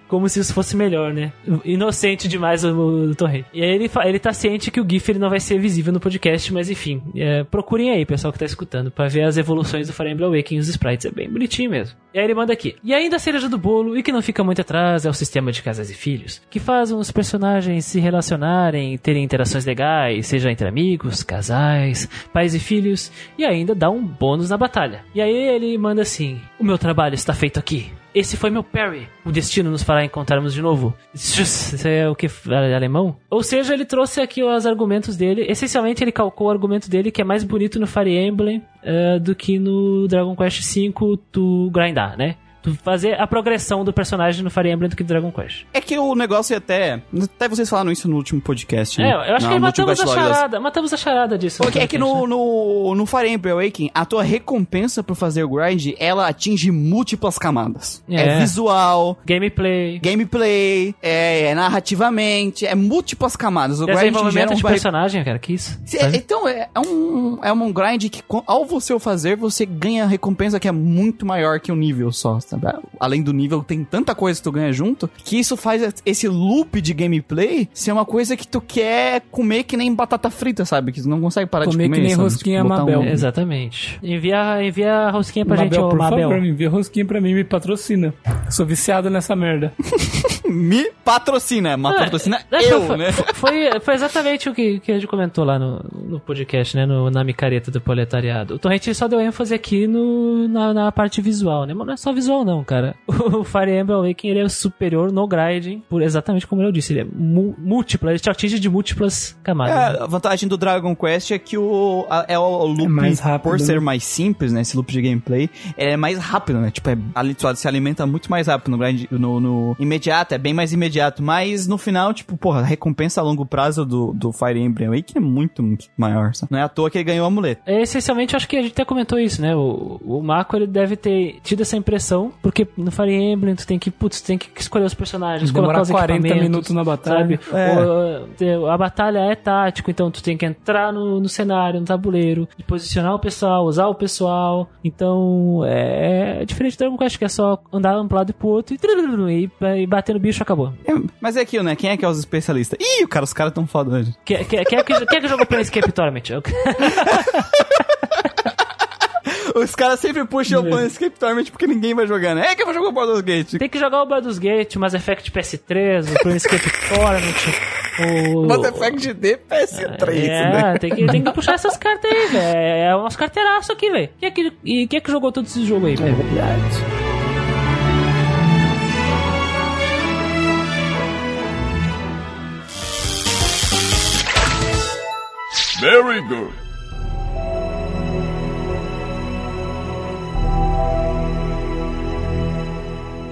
Como se isso fosse melhor, né? Inocente demais o, o. E aí ele, ele tá ciente que o GIF ele não vai ser visível no podcast, mas enfim. é, procurem aí, pessoal que tá escutando, pra ver as evoluções do Fire Emblem Awakening os sprites. É bem bonitinho mesmo. E aí ele manda aqui. E ainda a cereja do bolo, e que não fica muito atrás, é o sistema de casais e filhos, que faz os personagens se relacionarem, terem interações legais, seja entre amigos, casais, pais e filhos, e ainda dá um bônus na batalha. E aí ele manda assim: O meu trabalho está feito aqui. Esse foi meu parry. O destino nos fará encontrarmos de novo. Isso é o que? Alemão? Ou seja, ele trouxe aqui os argumentos dele. Essencialmente, ele calcou o argumento dele que é mais bonito no Fire Emblem eh, do que no Dragon Quest V tu grindar, né? Fazer a progressão do personagem no Fire Emblem do que no Dragon Quest. É que o negócio é até. Até vocês falaram isso no último podcast. né? É, eu acho Não, que matamos a das- charada. Matamos a charada disso. Porque é que no, né? no, no Fire Emblem Awakening, a tua recompensa por fazer o grind, ela atinge múltiplas camadas. É, É. visual, Gameplay. gameplay, é, é narrativamente, é múltiplas camadas. O grind gera um de personagem, cara, que isso? Se- é- Então, é, é um, é um grind que, ao você o fazer, você ganha recompensa que é muito maior que o nível só, sabe? Além do nível, tem tanta coisa que tu ganha junto, que isso faz esse loop de gameplay ser uma coisa que tu quer comer que nem batata frita, sabe? Que tu não consegue parar Comer de comer. que nem sabe? rosquinha botar Mabel. um- Exatamente. Envia, envia a rosquinha pra Mabel, gente, ô por Mabel. favor, envia rosquinha pra mim, me patrocina. Sou viciado nessa merda. Me patrocina, mas Ah, patrocina é, eu, foi, né? Foi, foi exatamente o que, que a gente comentou lá no, no podcast, né? No, na micareta do proletariado. O Torrent só deu ênfase aqui no, na, na parte visual, né? Mas não é só visual, não, cara. O Fire Emblem Awakening ele é superior no grinding, por exatamente como eu disse. Ele é múltipla, ele te atinge de múltiplas camadas. né? É, a vantagem do Dragon Quest é que o, a- é o loop, É mais rápido, por né? ser mais simples, né? Esse loop de gameplay, ele é mais rápido, né? Tipo, é, se alimenta muito mais rápido no, grind, no, no imediato, é bem mais imediato. Mas no final, tipo, porra, a recompensa a longo prazo do, do Fire Emblem Awakening é muito, muito maior, sabe? Não é à toa que ele ganhou o amuleto. É, essencialmente, acho que a gente até comentou isso, né? O, o Mako, ele deve ter tido essa impressão, porque no Fire Emblem tu tem que, putz, tu tem que escolher os personagens, Demorar colocar os 40 equipamentos, minutos na batalha. Sabe? É. O- a batalha é tático, então tu tem que entrar no, no cenário, no tabuleiro, e posicionar o pessoal, usar o pessoal. Então, é, é diferente do Dragon Quest, que é só andar um pro lado e pro outro e, e, e bater no bicho acabou. É, mas é aquilo, né? Quem é que é os especialistas? Ih, cara, os caras tão foda hoje. Quem, quem, quem, é que, quem é que jogou Planescape Torment? Os caras sempre puxam o Planescape Torment porque ninguém vai jogando. É que eu vou jogar o Baldur's Gate. Tem que jogar o Baldur's Gate, o Mass Effect PS3, o Planescape Torment, o... Mass Effect de PS3, é, né? tem que, tem que puxar essas cartas aí, velho. É umas carteiraço aqui, velho. Quem é que, e quem é que jogou todo esse jogo aí? É verdade. Very good.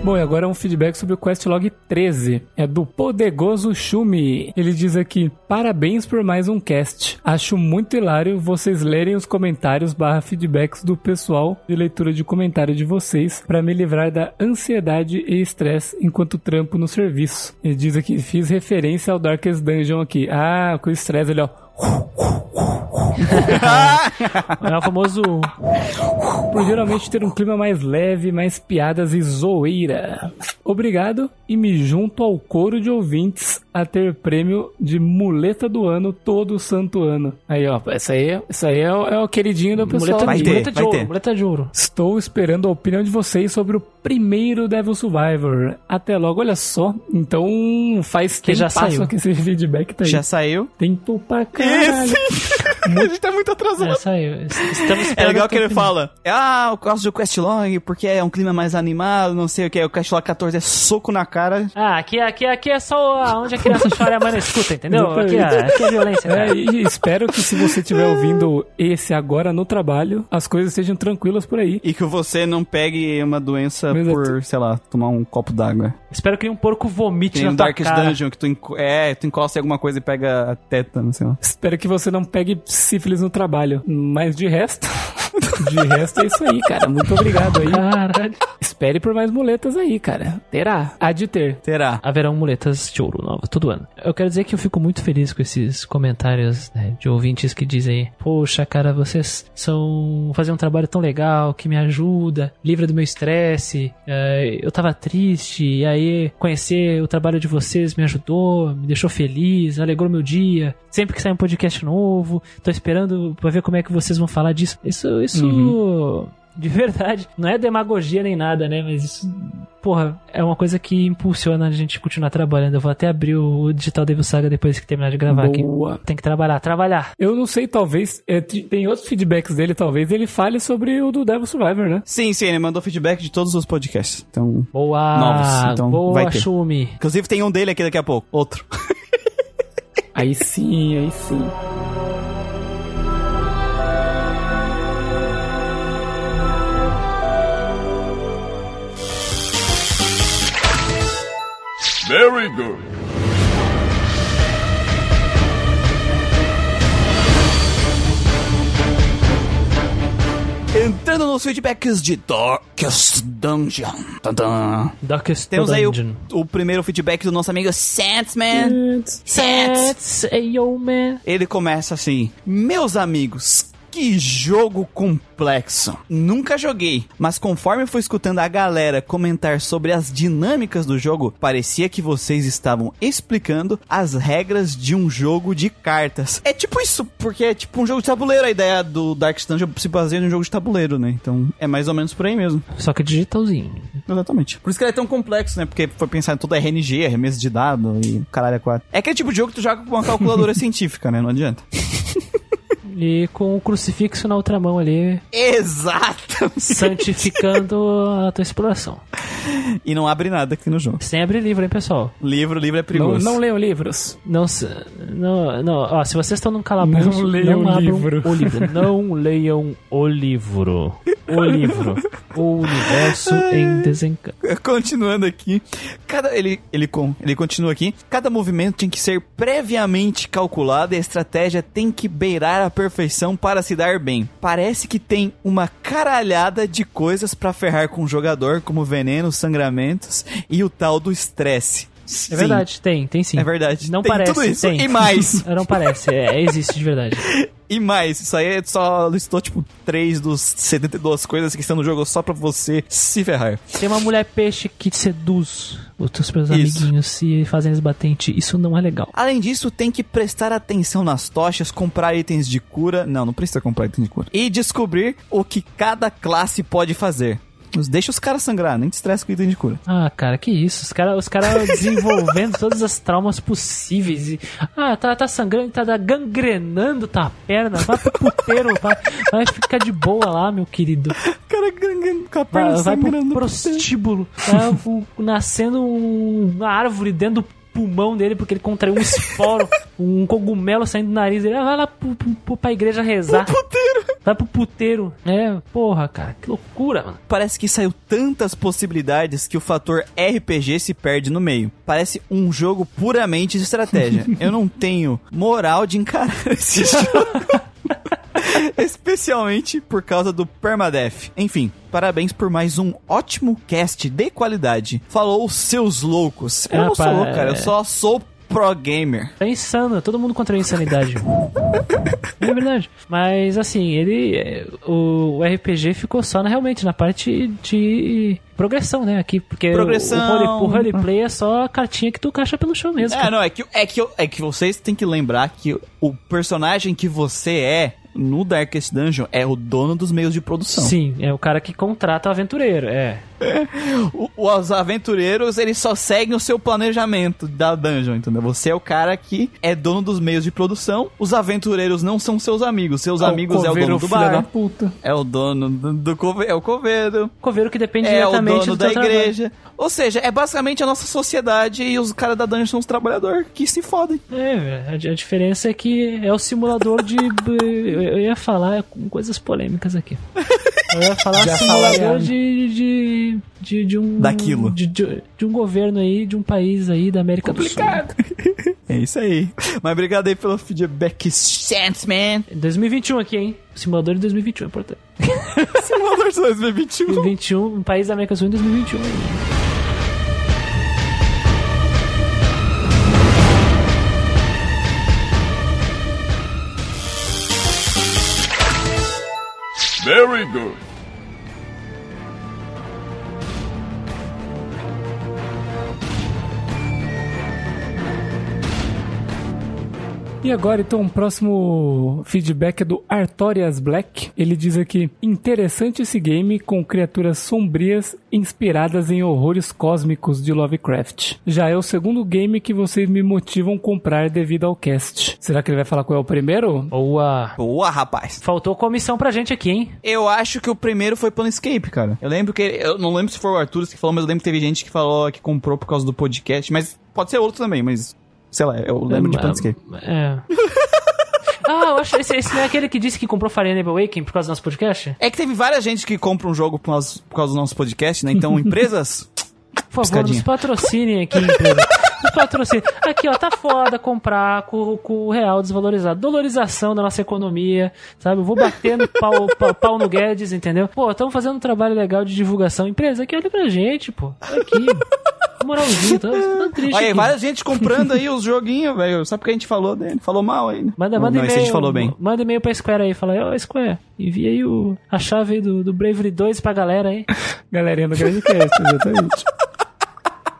Bom, e agora um feedback sobre o Questlog 13. É do Podegoso Shumi. Ele diz aqui: Parabéns por mais um cast. Acho muito hilário vocês lerem os comentários barra feedbacks do pessoal de leitura de comentário de vocês para me livrar da ansiedade e estresse enquanto trampo no serviço. Ele diz aqui: fiz referência ao Darkest Dungeon aqui. Ah, com o estresse ali, ó. É o famoso. por geralmente ter um clima mais leve, mais piadas e zoeira. Obrigado e me junto ao coro de ouvintes a ter prêmio de muleta do ano todo santo ano. Aí, ó, essa aí, essa aí é, o, é o queridinho do pessoal. Muleta, Vai aqui. ter, muleta de vai ouro, ter. muleta de ouro. Estou esperando a opinião de vocês sobre o primeiro Devil Survivor. Até logo, olha só. Então, faz Que já saiu. que esse feedback tá aí. Já saiu. Tempo pra caralho. a gente tá muito atrasado. É, saiu. Estamos É legal que ele fala, ah, eu gosto do questlog porque é um clima mais animado, não sei o que. O questlog 14 é soco na cara. Ah, aqui, aqui, aqui é só onde a criança chora e a mãe não escuta, entendeu? Aqui, é- aqui é violência, É, e espero que se você estiver ouvindo esse agora no trabalho, as coisas sejam tranquilas por aí. E que você não pegue uma doença Exato. por, sei lá, tomar um copo d'água. Espero que um porco vomite nem na tua Darkest cara. Dungeon, que tu, é, tu encosta em alguma coisa e pega a teta, não sei lá. Espero que você não pegue sífilis no trabalho. Mas de resto, de resto é isso aí, cara. Muito obrigado aí. Caralho. Espere por mais muletas aí, cara. Terá. Há de ter. Terá. Haverão muletas de ouro novas todo ano. Eu quero dizer que eu fico muito feliz com esses comentários né, de ouvintes que dizem: Poxa, cara, vocês são. fazem um trabalho tão legal que me ajuda, livra do meu estresse. é, eu tava triste, e aí conhecer o trabalho de vocês me ajudou, me deixou feliz, alegrou meu dia. Sempre que sai um podcast novo, tô esperando pra ver como é que vocês vão falar disso. Isso. isso De verdade, não é demagogia nem nada, né? Mas isso porra, é uma coisa que impulsiona a gente continuar trabalhando. Eu vou até abrir o Digital Devil Saga depois que terminar de gravar aqui. Boa. Tem que trabalhar, trabalhar. Eu não sei, talvez. é, tem outros feedbacks dele, talvez ele fale sobre o do Devil Survivor, né? Sim, sim, ele mandou feedback de todos os podcasts. Então, Boa, Novos, então boa, vai ter. Shumi. inclusive tem um dele aqui daqui a pouco. Outro. Aí sim, aí sim. Very good. Entrando nos feedbacks de Darkest Dungeon. Tantã. Darkest Temos aí o, Dungeon. o primeiro feedback do nosso amigo. Sets, yo, man. Ele começa assim: Meus amigos, que jogo complexo. Nunca joguei, mas conforme fui escutando a galera comentar sobre as dinâmicas do jogo, parecia que vocês estavam explicando as regras de um jogo de cartas. É tipo isso, porque é tipo um jogo de tabuleiro. A ideia do Dark Dungeon se baseia em um jogo de tabuleiro, né? Então é mais ou menos por aí mesmo. Só que digitalzinho. Exatamente. Por isso que ele é tão complexo, né? Porque foi pensar em toda RNG, arremesso de dado e caralho a quatro. É aquele tipo de jogo que tu joga com uma calculadora científica, né? Não adianta. E com o crucifixo na outra mão ali, Exato! santificando a tua exploração. E não abre nada aqui no jogo. Sem abrir livro, hein, pessoal? Livro, livro é Não, perigoso. não leiam livros. Não, se- não, não, ó, se vocês estão num calabouço, Não leiam o abram livro. o livro. Não leiam o livro. O livro. O universo em desencanto. Continuando aqui, cada ele ele com ele continua aqui. Cada movimento tem que ser previamente calculado e a estratégia tem que beirar a perfeição para se dar bem. Parece que tem uma caralhada de coisas pra ferrar com o jogador, como veneno, sangramentos e o tal do estresse. É verdade, tem, tem sim. É verdade. Não Tem parece, tudo isso tem. e mais. Não parece, é, existe de verdade. E mais, isso aí só listou tipo três dos 72 coisas que estão no jogo só pra você se ferrar. Tem uma mulher peixe que te seduz os teus seus Isso. amiguinhos e fazem eles ti. Isso não é legal. Além disso, tem que prestar atenção nas tochas, comprar itens de cura. Não, não precisa comprar itens de cura. E descobrir o que cada classe pode fazer. Deixa os caras sangrar, nem te estressa com item de cura. Ah, cara, que isso? Os caras os cara desenvolvendo todas as traumas possíveis. E, ah, tá, tá sangrando, tá gangrenando tua perna. Vai pro puteiro, vai, vai ficar de boa lá, meu querido. Cara, ganhando com a perna Vai, vai pro sangrando. prostíbulo. Tá o- nascendo um- uma árvore dentro do pulmão dele porque ele contraiu um esporo, um cogumelo saindo do nariz. Ele ah, vai lá pro, pro, pro- pra igreja rezar. Vai pro puteiro. É, porra, cara, que loucura, mano. Parece que saiu tantas possibilidades que o fator RPG se perde no meio. Parece um jogo puramente de estratégia. Eu não tenho moral de encarar esse jogo. Especialmente por causa do Permadeath. Enfim, parabéns por mais um ótimo cast de qualidade. Falou seus loucos. Eu não sou louco, cara. Eu só sou pro gamer. É insano, todo mundo contra a insanidade. é verdade. Mas assim, ele. O, RPG ficou só na, realmente na parte de progressão, né? Aqui, porque o- Progressão. O, o roleplay é só a cartinha que tu caixa pelo chão mesmo. É, cara. não, é que, é, que, é que vocês têm que lembrar que o personagem que você é no Darkest Dungeon é o dono dos meios de produção. Sim, é o cara que contrata o aventureiro, é. O- Os aventureiros, eles só seguem o seu planejamento da dungeon, entendeu? Você é o cara que é dono dos meios de produção. Os aventureiros não são seus amigos. Seus amigos é o coveiro dono do filho da bar. puta. É o dono do, do cove- é o coveiro. Coveiro que depende É o diretamente dono do da teu trabalho. igreja. Ou seja, é basicamente a nossa sociedade e os caras da dungeon são os trabalhadores que se fodem. É, a, diferença é que é o simulador de. eu, ia falar com coisas polêmicas aqui. Eu ia falar Já simulador falaram. de, de, de, de um. Daquilo. De, de, de um governo aí, de um país aí da América do Sul. É isso aí. Mas obrigado aí pelo feedback, Chance, man. 2021 aqui, hein? Simulador de 2021, é importante. Simulador 2021. 2021, um país da América do Sul em 2021 aí. Very good. E agora, então, o próximo feedback é do Artorias Black. Ele diz aqui: interessante esse game com criaturas sombrias inspiradas em horrores cósmicos de Lovecraft. Já é o segundo game que vocês me motivam a comprar devido ao cast. Será que ele vai falar qual é o primeiro? Boa! Boa, rapaz. Faltou comissão pra gente aqui, hein? Eu acho que o primeiro foi Planescape, cara. Eu lembro que. Eu não lembro se foi o Arthur que falou, mas eu lembro que teve gente que falou que comprou por causa do podcast. Mas pode ser outro também, mas. Sei lá, eu lembro de Planescape. É. Ah, eu acho esse, esse não é aquele que disse que comprou Fire Emblem Awakening por causa do nosso podcast? É que teve várias gente que compra um jogo por causa, por causa do nosso podcast, né? Então, empresas. Por favor, Piscadinha. nos patrocinem aqui, empresa. Nos patrocinem. Aqui, ó, tá foda comprar com, com o real desvalorizado. Dolorização da nossa economia, sabe? Eu vou batendo pau, pau, pau no Guedes, entendeu? Pô, estamos fazendo um trabalho legal de divulgação. Empresa, aqui, olha pra gente, pô. Aqui. Moralzinho, tô, tô triste Olha aí, aqui. várias gente comprando aí os joguinhos, velho. Só porque a gente falou dele. Falou mal aí. né? Manda, manda não, esse a e-mail. gente falou bem. Manda e-mail pra Square aí. Fala, ô Square, envia aí o, a chave aí do, do Bravery 2 pra galera aí. Galerinha do Grandcast, exatamente.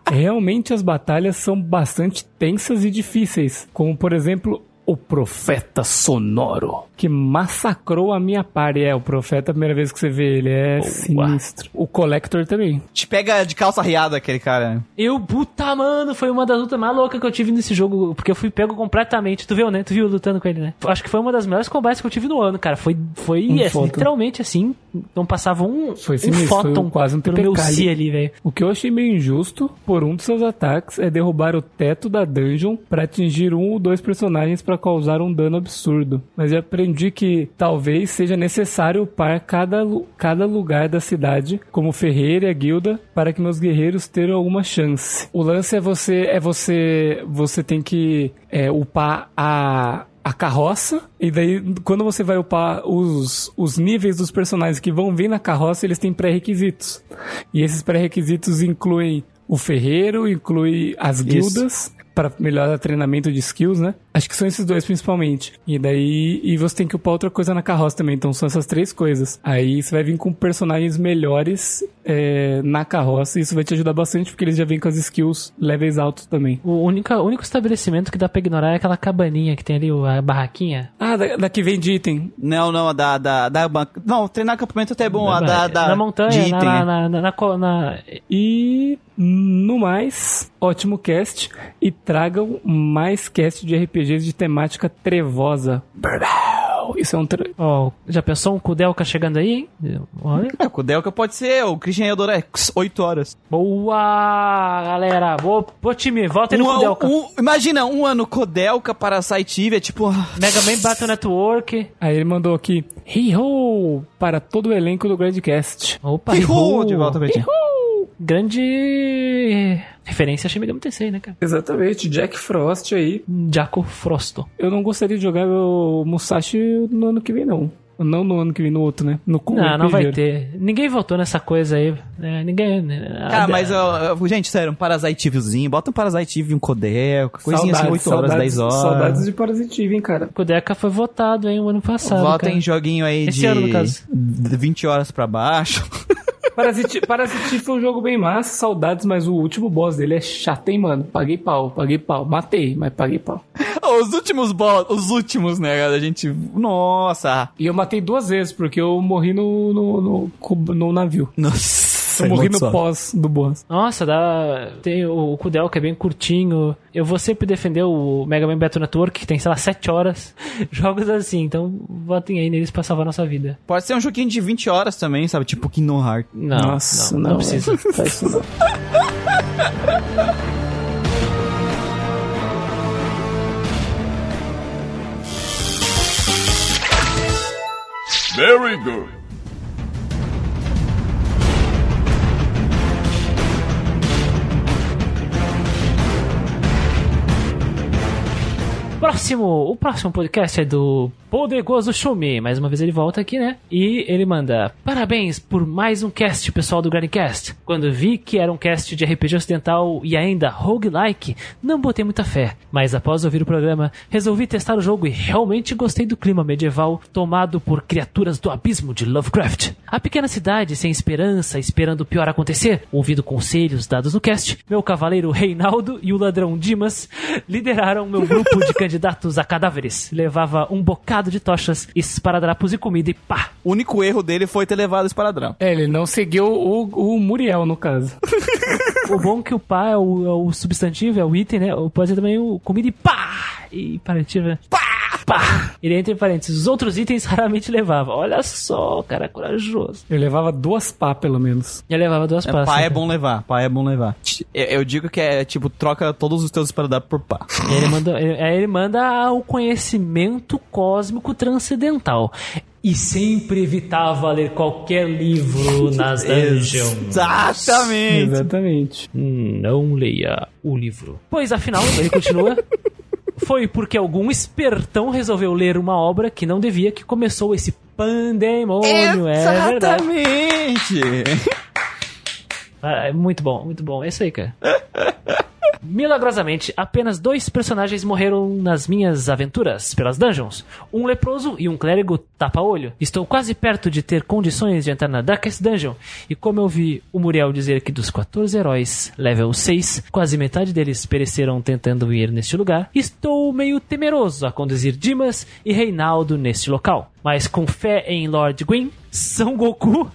Realmente as batalhas são bastante tensas e difíceis, como por exemplo o Profeta Sonoro, que massacrou a minha party. É, o Profeta, a primeira vez que você vê ele, é sinistro. O Collector também. Te pega de calça riada aquele cara. Eu, puta, mano, foi uma das lutas mais loucas que eu tive nesse jogo, porque eu fui pego completamente. Tu viu, né? Tu viu lutando com ele, né? Acho que foi uma das melhores combates que eu tive no ano, cara. Foi, foi Um fóton. literalmente assim, não passava um, Foi um sinistro, foi fóton quase um pelo meu TPK ali. velho. O que eu achei meio injusto, por um dos seus ataques, é derrubar o teto da dungeon pra atingir um ou dois personagens pra causar um dano absurdo. Mas eu aprendi que talvez seja necessário upar cada, cada lugar da cidade, como o ferreiro e a guilda, para que meus guerreiros tenham alguma chance. O lance é você é você você tem que é, upar a a carroça, e daí quando você vai upar os, os níveis dos personagens que vão vir na carroça, eles têm pré-requisitos. E esses pré-requisitos incluem o ferreiro, inclui as guildas, para melhorar treinamento de skills, né? Acho que são esses dois principalmente. E daí, e você tem que upar outra coisa na carroça também, então são essas três coisas. Aí você vai vir com personagens melhores é, na carroça, e isso vai te ajudar bastante, porque eles já vêm com as skills levels altos também. O único, o único estabelecimento que dá pra ignorar é aquela cabaninha que tem ali, a barraquinha. Ah, da, daqui vem de item. Não, não, a da, da, da ban- Não, treinar acampamento até é bom. A da, da, na montanha, de na, item, na, é. na, na, na E no mais, ótimo cast. E tragam mais cast de RPGs de temática trevosa. Isso é um. Tre... Ó, já pensou um Kudelka chegando aí, hein? Olha. É, o Kudelka pode ser o Christian Edorex, 8 horas. Boa, galera. Boa, boa time. Volta aí no Um, Kudelka. um- imagina, um ano Kodelka para Site é tipo. Mega Man Battle Network. Aí ele mandou aqui: Hey ho! Para todo o elenco do Gradcast. Opa, Errou de volta pra ti. Grande referência a Shin Megami Tensei, né, cara? Exatamente, Jack Frost aí. Jaco Frosto. Eu não gostaria de jogar o Musashi no ano que vem, não. Não no ano que vem, no outro, né? No Não, não vai ter. Ninguém votou nessa coisa aí. né? Ninguém. né? Cara, A- mas, ó, gente, sério, um Parasitezinho. Bota um Parasite, um Kodelka, coisinha assim, 8 horas, 10 horas. Saudades de Parasitive, hein, cara. O Kudelka foi votado, hein, o ano passado. Volta cara. em joguinho aí Esse de ano, no caso. de 20 horas pra baixo. Parasite, Parasite foi um jogo bem massa, saudades, mas o último boss dele é chato, hein, mano. Paguei pau, paguei pau. Matei, mas paguei pau. os últimos boss, os últimos, né, cara? A gente. Nossa! E eu matei duas vezes, porque eu morri no, no, no, no navio. Nossa! Nossa, Eu morri no suave. pós do boss. Nossa, dá. Tem o, o Kudel que é bem curtinho. Eu vou sempre defender o Mega Man Battle Network, que tem, sei lá, 7 horas. Jogos assim, então votem aí neles pra salvar a nossa vida. Pode ser um joguinho de 20 horas também, sabe? Tipo Kingdom Hearts. Não, Nossa, não, não, não precisa. Very good. Próximo, o próximo podcast é do Poderoso Shumi. Mais uma vez ele volta aqui, né? E ele manda: Parabéns por mais um cast, pessoal do Grandcast. Quando vi que era um cast de RPG ocidental e ainda roguelike, não botei muita fé. Mas após ouvir o programa, resolvi testar o jogo e realmente gostei do clima medieval tomado por criaturas do abismo de Lovecraft. A pequena cidade sem esperança, esperando o pior acontecer, ouvindo conselhos dados no cast, meu cavaleiro Reinaldo e o ladrão Dimas lideraram meu grupo de candidatos a cadáveres. Levava um bocado de tochas, esparadrapos e comida e pá! O único erro dele foi ter levado esse paradrão. É, ele não seguiu o, o Muriel, no caso. O bom é que o pá é o, é o substantivo, é o item, né? Pode ser também o comida e pá! E parativo, né? Pá! Pá! Ele entra em parênteses. Os outros itens raramente levava. Olha só, cara corajoso. Eu levava duas pá, pelo menos. Já levava duas É, passas. pá é bom levar, pá é bom levar. Eu, eu digo que é tipo, troca todos os teus esparadrapos por pá. Ele manda, ele- aí ele manda o conhecimento cósmico transcendental. E sempre evitava ler qualquer livro nas dungeons. Exatamente. Exatamente. Não leia o livro. Pois afinal, ele continua. Foi porque algum espertão resolveu ler uma obra que não devia que começou esse pandemônio. É verdade. Exatamente. Ah, é muito bom, muito bom. É isso aí, cara. Milagrosamente, apenas dois personagens morreram nas minhas aventuras pelas dungeons. Um leproso e um clérigo tapa-olho. Estou quase perto de ter condições de entrar na Darkest Dungeon. E como eu vi o Muriel dizer que dos 14 heróis, level 6, quase metade deles pereceram tentando ir neste lugar, estou meio temeroso a conduzir Dimas e Reinaldo neste local. Mas com fé em Lord Gwyn, São Goku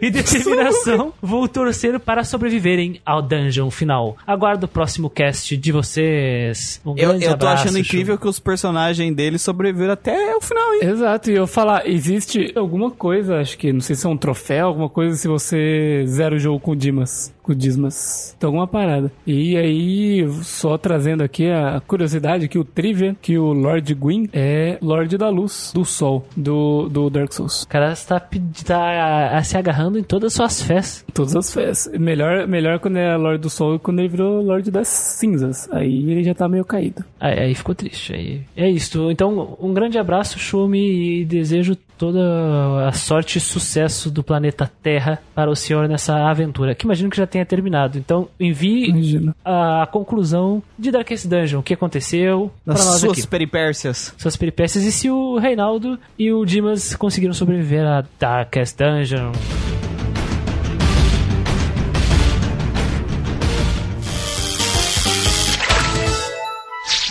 e determinação, vou torcer para sobreviverem ao dungeon final. Aguardo o próximo cast de vocês. Um Eu, grande eu tô abraço, achando incrível Chu. que os personagens dele sobreviveram até o final, hein? Exato, e eu falar, existe alguma coisa, acho que, não sei se é um troféu, alguma coisa se você zera o jogo com o Dimas. O Dismas. Então, alguma parada. E aí, só trazendo aqui a curiosidade, que o trivia, que o Lord Gwyn é Lorde da Luz, do Sol, do, do Dark Souls. O cara está, pedi- tá, ah, se agarrando em todas as suas fés. Todas as fés. Melhor, melhor quando é Lorde do Sol quando ele virou Lorde das Cinzas. Aí ele já tá meio caído. Aí, aí ficou triste. Aí, é isso. Então, um grande abraço, Shumi, e desejo toda a sorte e sucesso do planeta Terra para o senhor nessa aventura, que imagino que já tenha terminado. Então, envie Imagina. a conclusão de Darkest Dungeon, o que aconteceu para Nas nós suas aqui. peripécias. Suas peripécias e se o Reinaldo e o Dimas conseguiram sobreviver a Darkest Dungeon.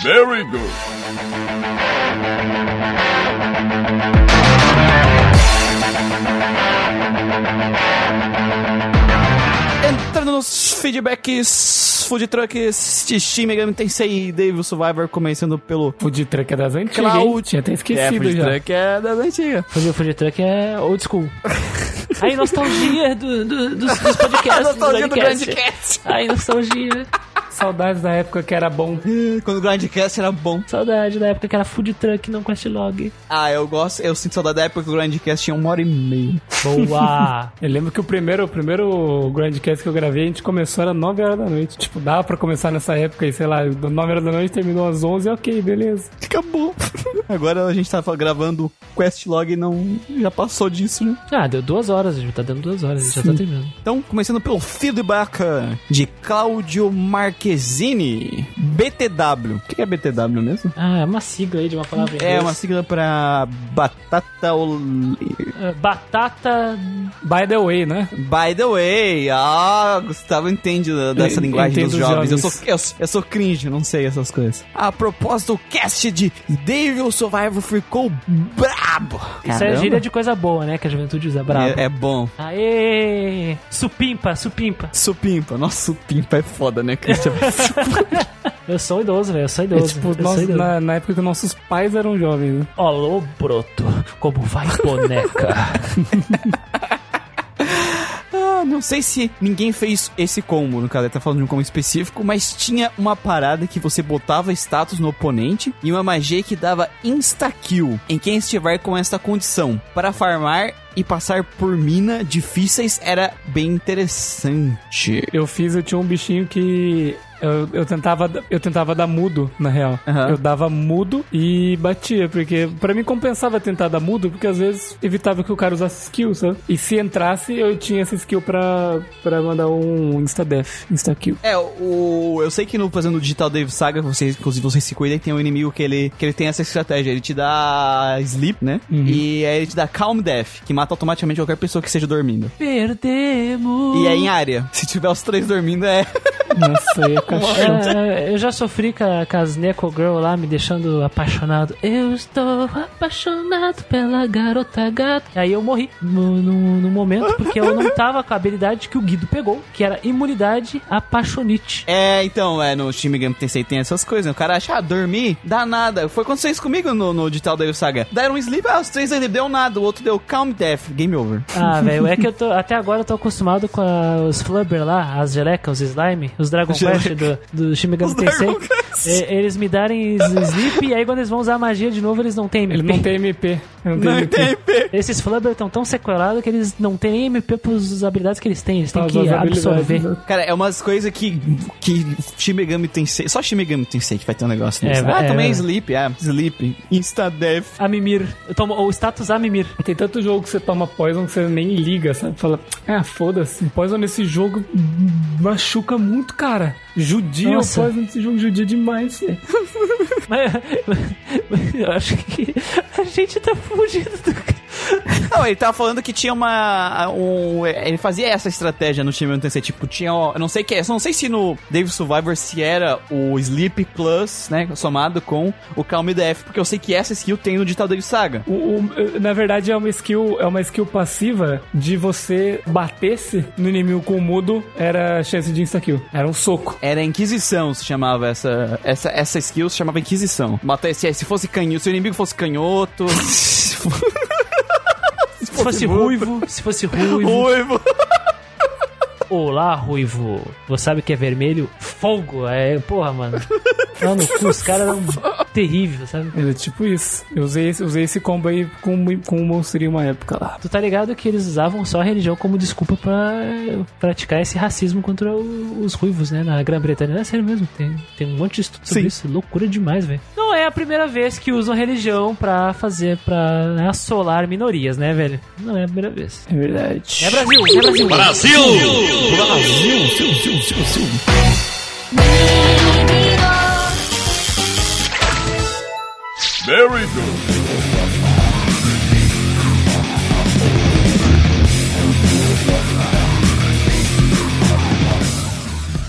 Very good. Nos feedbacks, food trucks, Steam Megami Tensei, Devil Survivor, começando pelo Food Truck é das antigas? Cloud. Tinha até É, esquecido food já. truck é das antigas. O Food Truck é old school. Aí, nostalgia do, do- dos, dos podcasts. Nostalgia do Grandcast. Grandcast. Aí, nostalgia. Saudades da época que era bom. Quando o Grandcast era bom. Saudade da época que era Food Truck, não Questlog. Ah, eu gosto, eu sinto saudade da época que o Grandcast tinha uma hora e meia. Boa! Eu lembro que o primeiro, o primeiro Grandcast que eu gravei, a gente começou era 9 horas da noite. Tipo, dava pra começar nessa época aí, sei lá, 9 horas da noite terminou às 11, ok, beleza. Acabou. Agora a gente tá gravando o Questlog e não. Já passou disso, né? ah, deu duas horas, já tá dando duas horas, já tá terminando. Então, começando pelo feedback de Cláudio Marques Marquezine. BTW. O que é BTW mesmo? Ah, é uma sigla aí de uma palavra É uma sigla pra batata. ol- É, Batata. By the way, né? By the way, ah, Gustavo entende dessa Eu linguagem dos jovens. Eu sou, eu, eu sou cringe, não sei essas coisas. A propósito, o cast de Devil Survivor ficou brabo. Isso é Caramba. gíria de coisa boa, né? Que a juventude usa brabo. É, é bom. Aê! Supimpa, supimpa. Supimpa. Nossa, supimpa é foda, né, Christian? Eu sou idoso, velho. Eu sou É idoso. tipo, eu nós- sou idoso. na, na época que nossos pais eram jovens, né? Alô, broto. Como vai, boneca? Ah, não sei se ninguém fez esse combo, no caso, ele tá falando de um combo específico, mas tinha uma parada que você botava status no oponente e uma magia que dava insta-kill em quem estiver com esta condição. Para farmar e passar por mina difíceis era bem interessante. Eu fiz, eu tinha um bichinho que eu, eu tentava eu tentava dar mudo, na real. Aham. Eu dava mudo e batia, porque pra mim compensava tentar dar mudo, porque às vezes evitava que o cara usasse skill, sabe? E se entrasse, eu tinha essa skill pra, pra mandar um insta-def, insta-kill. É, o, eu sei que no fazendo o Digital Dave Saga, você, inclusive você se cuida e tem um inimigo que ele, que ele tem essa estratégia. Ele te dá sleep, né? E aí ele te dá calm death, que mata automaticamente qualquer pessoa que esteja dormindo. Perdemos. E é em área. Se tiver os três dormindo, é. Nossa, aí é cachorro. É, eu já sofri com, a- com as Neko Girl lá, me deixando apaixonado. Eu estou apaixonado pela garota gata. Aí eu morri no, no, no momento, porque eu não tava com a habilidade que o Guido pegou, que era imunidade apaixonite. É, então, é, no Shin Megami Tensei tem essas coisas, né? O cara acha, ah, dormir, dá nada. Foi acontecer isso comigo no, no Digital Dave Saga. Deram um sleep, ah, os três ali deu nada, o outro deu calm death, game over. Ah, velho, é que eu tô. Até agora eu tô acostumado com a- os Flubber lá, as gelecas, os slime, os Dragon Quest do, do Shin Megami Os Tensei. E- Eles me darem sleep e aí quando eles vão usar a magia de novo, eles não têm MP. Ele não tem MP. Não tem Não MP. tem IP. Esses Flubber estão tão sequelados que eles não têm nem MP pras habilidades que eles têm. Eles têm que as habilidades, absorver. né? Cara, é umas coisas que, que Shin Megami Tensei, só Shin Megami Tensei que vai ter um negócio É, desse. ah, é, também é. sleep, é, sleep, insta death. A Mimir. Eu tomo o status A Mimir. Tem tanto jogo que você toma poison que você nem liga, sabe? Fala, ah, foda-se. Poison nesse jogo machuca muito, cara. Judia o Nossa. poison nesse jogo, judia demais. velho. Mas, mas eu acho que a gente tá fugindo do. Não, ele tava falando que tinha uma. Um, ele fazia essa estratégia no Megami Tensei. Tipo, tinha. ó, Eu não sei que Eu não sei se no Dave Survivor se era o Sleep Plus, né? Somado com o Calm Death. Porque eu sei que essa skill tem no Digital Dave Saga. O- o- na verdade, é uma skill, é uma skill passiva de você batesse no inimigo com o mudo, era chance de insta-kill. Era um soco. Era Inquisição, se chamava essa. Essa, essa skill se chamava Inquisição. Mata, se, se fosse canhoto, se o inimigo fosse canhoto. se Se fosse ruivo, se fosse ruivo. Ruivo. Olá, ruivo. Você sabe que é vermelho? Fogo. É, porra, mano. Não, no cu, os caras eram terríveis, sabe? Era tipo isso. Eu usei esse, usei esse combo aí com, com um monstrinho uma época lá. Tu tá ligado que eles usavam só a religião como desculpa pra praticar esse racismo contra o- os ruivos, né? Na Grã-Bretanha. É sério mesmo, tem, tem um monte de estudo sobre Sim. isso. Loucura demais, velho. Não é a primeira vez que usam religião pra fazer, pra né, assolar minorias, né, velho? Não é a primeira vez. É verdade. É Brasil, é Brasil.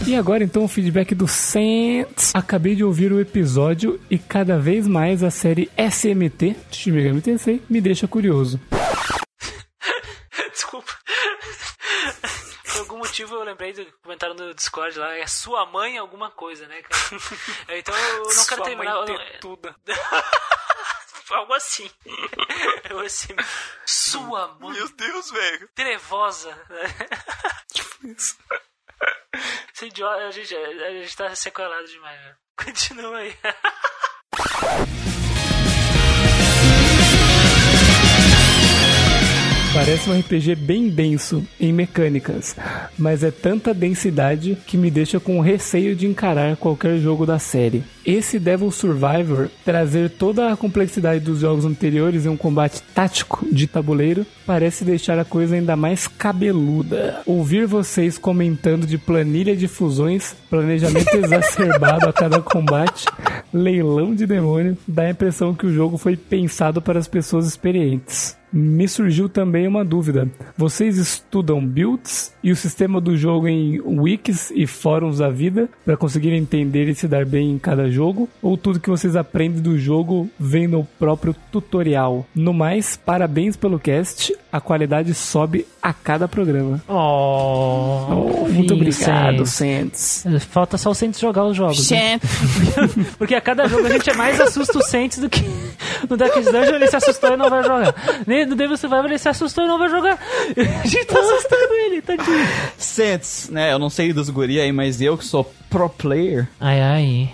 E agora então o feedback do Saints. Acabei de ouvir o episódio e cada vez mais a série SMT, Shin Megami Tensei, me deixa curioso. Desculpa. Por algum motivo eu lembrei do comentário no Discord lá, é sua mãe alguma coisa, né, cara? Então eu não quero Sua terminar. mãe não- tetuda. Algo assim. Eu assim. Sua mãe Meu Deus, velho. trevosa. Esse idiota, a gente, a gente tá sequelado demais, velho. Continua aí. Parece um RPG bem denso em mecânicas, mas é tanta densidade que me deixa com receio de encarar qualquer jogo da série. Esse Devil Survivor trazer toda a complexidade dos jogos anteriores em um combate tático de tabuleiro parece deixar a coisa ainda mais cabeluda. Ouvir vocês comentando de planilha de fusões, planejamento exacerbado a cada combate, leilão de demônio, dá a impressão que o jogo foi pensado para as pessoas experientes. Me surgiu também uma dúvida. Vocês estudam builds e o sistema do jogo em wikis e fóruns da vida para conseguir entender e se dar bem em cada jogo? Ou tudo que vocês aprendem do jogo vem no próprio tutorial? No mais, parabéns pelo cast. A qualidade sobe a cada programa. Oh, Oh, muito obrigado. Sentes. Falta só o Saints jogar os jogos. né? Porque a cada jogo a gente é mais assusta o Saints do que no Darkest Dungeon ele se assustou e não vai jogar. Nem no Devil Survivor ele se assustou e não vai jogar. A gente tá assustando ele, tadinho. Sentes, né? Eu não sei dos guri aí, mas eu que sou pro player, Ai, ai.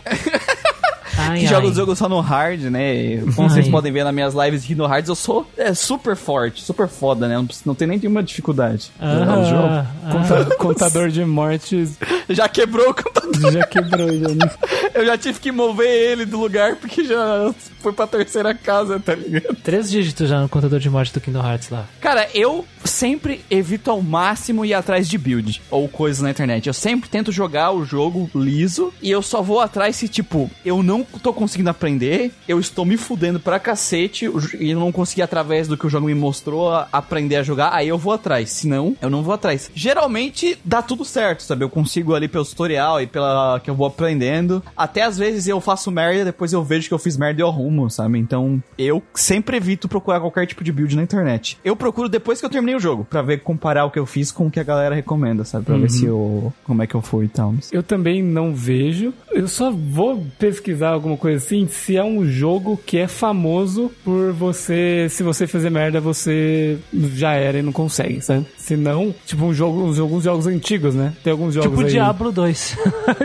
Ai, que ai. joga os jogos só no hard, né? Como Ai. vocês podem ver nas minhas lives de no hard, eu sou é, super forte, super foda, né? Não, não tem nem nenhuma dificuldade. Ah, no jogo. ah. Conta- contador de mortes Já quebrou o computador. já quebrou. Já. Eu já tive que mover ele do lugar porque já foi pra terceira casa, tá ligado? Três dígitos já no contador de morte do Kingdom Hearts lá. Cara, eu sempre evito ao máximo ir atrás de build ou coisas na internet. Eu sempre tento jogar o jogo liso e eu só vou atrás se, tipo, eu não tô conseguindo aprender, eu estou me fudendo pra cacete e não consegui, através do que o jogo me mostrou, aprender a jogar, aí eu vou atrás. Se não, eu não vou atrás. Geralmente dá tudo certo, sabe? Eu consigo ali pelo tutorial e pela que eu vou aprendendo. Até às vezes eu faço merda, depois eu vejo que eu fiz merda e eu arrumo, sabe? Então eu sempre evito procurar qualquer tipo de build na internet. Eu procuro depois que eu terminei o jogo, pra ver, comparar o que eu fiz com o que a galera recomenda, sabe? Pra ver se eu. como é que eu fui e tal. Eu também não vejo. Eu só vou pesquisar alguma coisa assim se é um jogo que é famoso por você. Se você fazer merda, você já era e não consegue, sabe? Se não, tipo um jogo, uns- alguns jogos antigos, né? Tem alguns jogos Tipo o aí. Diablo 2.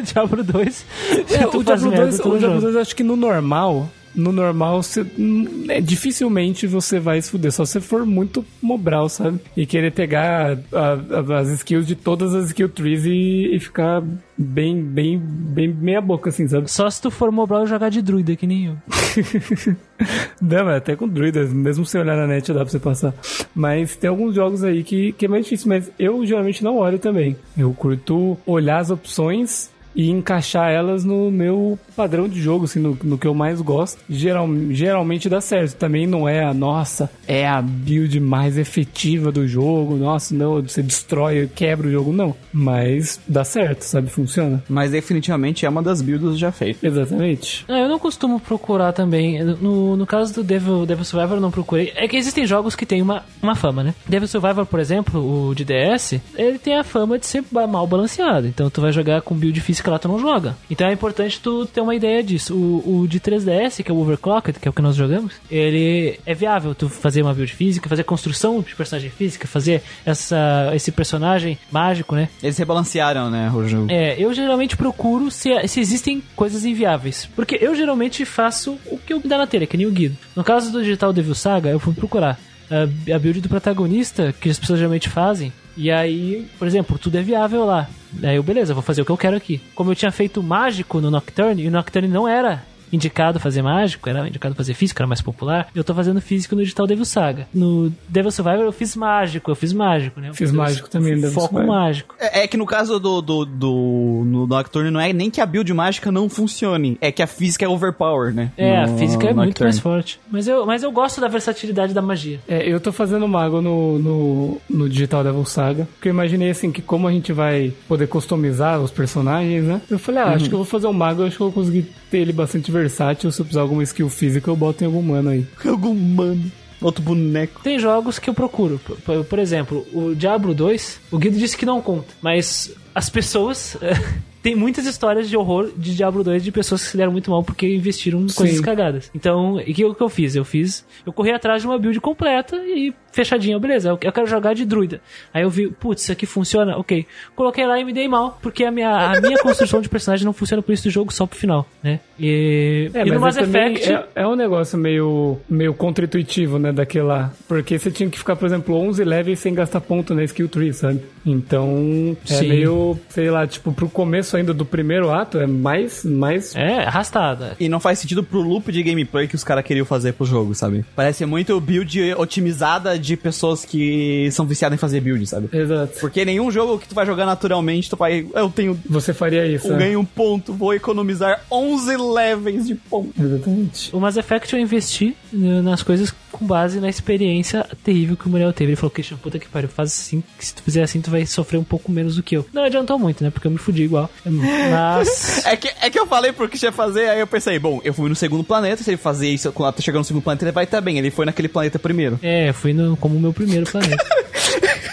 Diablo 2. É, o Diablo merda 2, todo o Diablo jogo. 2 acho que no normal, no normal, você, hum, é, dificilmente você vai se fuder, só se for muito mobral, sabe? E querer pegar a- a- as skills de todas as skill trees e, e ficar bem, bem, bem meia boca, assim, sabe? Só se tu for mobral e jogar de druida, que nem eu. Não, mas até com druidas, mesmo sem olhar na net dá pra você passar. Mas tem alguns jogos aí que, que é mais difícil, mas eu geralmente não olho também. Eu curto olhar as opções e encaixar elas no meu padrão de jogo, assim, no, no que eu mais gosto. Geral, geralmente dá certo. Também não é a nossa, é a build mais efetiva do jogo. Nossa, não, você destrói, quebra o jogo, não. Mas dá certo, sabe? Funciona. Mas definitivamente é uma das builds já feitas. Exatamente. Ah, eu não costumo procurar também. No, no caso do Devil, Devil Survivor, eu não procurei. É que existem jogos que têm uma, uma fama, né? Devil Survivor, por exemplo, o de DS, ele tem a fama de ser mal balanceado. Então tu vai jogar com build física lá, tu não joga. Então é importante tu ter uma ideia disso. O, o de 3DS, que é o Overclocked, que é o que nós jogamos, ele é viável tu fazer uma build física, fazer construção de personagem física, fazer essa, esse personagem mágico, né? Eles rebalancearam, né, o jogo. É, eu geralmente procuro se, se existem coisas inviáveis. Porque eu geralmente faço o que eu me dá na telha, que nem o Guido. No caso do Digital Devil Saga, eu fui procurar a build do protagonista, que as pessoas geralmente fazem. E aí, por exemplo, tudo é viável lá. Daí eu, beleza, vou fazer o que eu quero aqui. Como eu tinha feito mágico no Nocturne, e o Nocturne não era indicado fazer mágico, era indicado fazer físico, era mais popular. Eu tô fazendo físico no Digital Devil Saga. No Devil Survivor eu fiz mágico, eu fiz mágico, né? Eu Fiz mágico também Devil Foco Survivor. mágico. É, é que no caso do, do, do no Nocturne não é nem que a build mágica não funcione, é que a física é overpower, né? É, a No física é muito Nocturne. mais forte. Mas eu, mas eu gosto da versatilidade da magia. É, eu tô fazendo mago no, no, no Digital Devil Saga, porque eu imaginei assim que como a gente vai poder customizar os personagens, né? Eu falei, ah, acho que eu vou fazer um mago, acho que eu vou conseguir ter ele bastante versátil, se eu precisar de alguma skill física, eu boto em algum mano aí. Algum mano. Outro boneco. Tem jogos que eu procuro. Por, por- exemplo, o Diablo 2, o Guido disse que não conta, mas as pessoas. Tem muitas histórias de horror de Diablo 2 de pessoas que se deram muito mal porque investiram em coisas Sim. cagadas. Então, e que o que eu fiz? Eu fiz. Eu corri atrás de uma build completa e fechadinha. Beleza, eu quero jogar de druida. Aí eu vi, putz, isso aqui funciona, ok. Coloquei lá e me dei mal, porque a minha, a minha construção de personagem não funciona por isso do jogo, só pro final, né? E, É, e no Mass mas é, Effect... é, é um negócio meio, meio contra-intuitivo, né, daquele lá. Porque você tinha que ficar, por exemplo, 11 levels sem gastar ponto na skill tree, sabe? Então, é Sim. meio, sei lá, tipo, pro começo ainda do primeiro ato, é mais, mais... É, arrastada. E não faz sentido pro loop de gameplay que os caras queriam fazer pro jogo, sabe? Parece muito build otimizada de pessoas que são viciadas em fazer build, sabe? Exato. Porque nenhum jogo que tu vai jogar naturalmente, tu vai. Eu tenho. Você faria isso, Eu é. ganho um ponto, vou economizar 11 levels de ponto. Exatamente. O Mass Effect eu investi nas coisas com base na experiência terrível que o Muriel teve. Ele falou, Christian, puta que pariu, faz assim, que se tu fizer assim, tu vai sofrer um pouco menos do que eu. Não adiantou muito, né? Porque eu me fudi igual. Mas. É que, é que eu falei pro ia fazer, aí eu pensei, bom, eu fui no segundo planeta, se ele fazer isso quando tá chegando no segundo planeta, ele vai estar bem. Ele foi naquele planeta primeiro. É, fui no, como o meu primeiro planeta.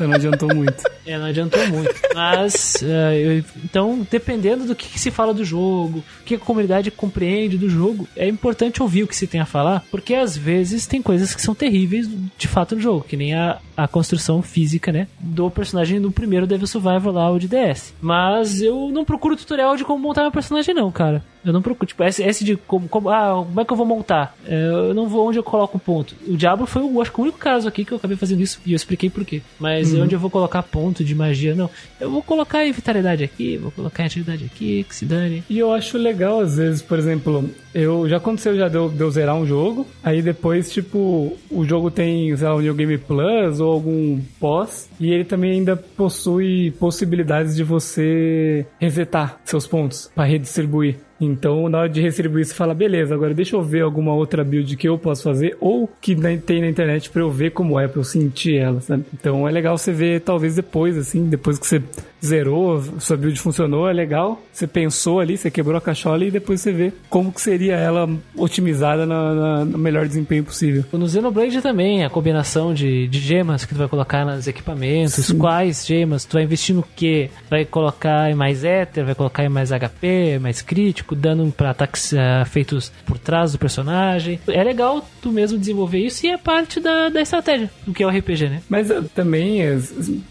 Então não adiantou muito. É, não adiantou muito. Mas, é, eu- então, dependendo do que, que se fala do jogo, o que a comunidade compreende do jogo, é importante ouvir o que se tem a falar, porque às vezes tem coisas que são terríveis de fato no jogo, que nem a, a construção física, né, do personagem no primeiro Devil Survivor lá, o de DS. Mas eu não procuro tutorial de como montar meu personagem, não, cara. Eu não procuro, tipo, esse, esse de como, como, ah, como é que eu vou montar? É, eu não vou onde eu coloco o ponto. O Diablo foi, o, acho que o único caso aqui que eu acabei fazendo isso e eu expliquei por quê. Mas onde eu vou colocar ponto de magia, não. Eu vou colocar a vitalidade aqui, vou colocar a agilidade aqui, que se dane. E eu acho legal, às vezes, por exemplo, eu já aconteceu já de eu, de eu zerar um jogo, aí depois, tipo, o jogo tem, sei lá, um New Game Plus ou algum pós, e ele também ainda possui possibilidades de você resetar seus pontos para redistribuir. Então, na hora de redistribuir, você fala, beleza, agora deixa eu ver alguma outra build que eu posso fazer ou que tem na internet pra eu ver como é, pra eu sentir ela, sabe? Então, é legal você ver, talvez depois, assim, depois que você zerou, sua build funcionou, é legal. Você pensou ali, você quebrou a cachola e depois você vê como que seria ela otimizada na, na- no melhor desempenho possível. No Xenoblade também, a combinação de, de gemas que tu vai colocar nos equipamentos, quais gemas, tu vai investir no que? Vai colocar em mais éter, vai colocar em mais HP, mais crítico, dano pra ataques ah, feitos por trás do personagem. É legal tu mesmo desenvolver isso e é parte da, da estratégia do que é o RPG, né? Mas eh, também, eh,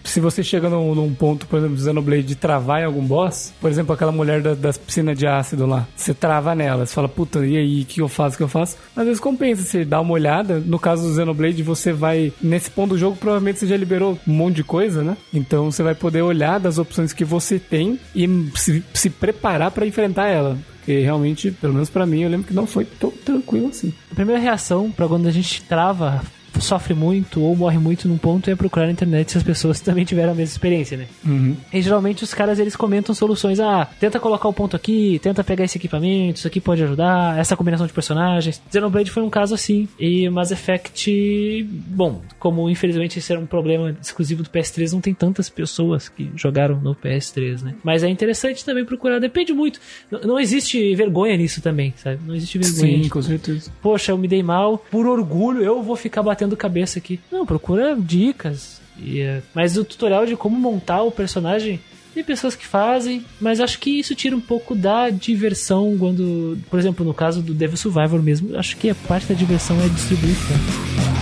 se você chega num, num ponto, por exemplo, do Xenoblade de travar em algum boss, por exemplo, aquela mulher da- das piscinas de ácido lá, você trava nela, você fala, puta, e aí, o que eu faço, o que eu faço? Às vezes compensa, você dá uma olhada, no caso do Xenoblade, você vai, nesse ponto do jogo, provavelmente você já liberou um monte de coisa, né? Então você vai poder olhar das opções que você tem e se, se preparar pra enfrentar ela. Porque realmente, pelo menos pra mim, eu lembro que não foi tão tranquilo assim. A primeira reação pra quando a gente trava, sofre muito ou morre muito num ponto é procurar na internet se as pessoas também tiveram a mesma experiência, né? E geralmente os caras eles comentam soluções. Ah, tenta colocar o ponto aqui, tenta pegar esse equipamento, isso aqui pode ajudar, essa combinação de personagens. Xenoblade foi um caso assim. E Mass Effect, bom, como infelizmente esse era um problema exclusivo do PS3, não tem tantas pessoas que jogaram no PS3, né? Mas é interessante também procurar, depende muito. N- Não existe vergonha nisso também, sabe? Não existe vergonha. Sim, com certeza. poxa, eu me dei mal, por orgulho eu vou ficar batendo cabeça aqui. Não, procura dicas. E, é, mas o tutorial de como montar o personagem. Tem pessoas que fazem, mas acho que isso tira um pouco da diversão quando, por exemplo, no caso do Devil Survivor mesmo, acho que a parte da diversão é distribuir pontos.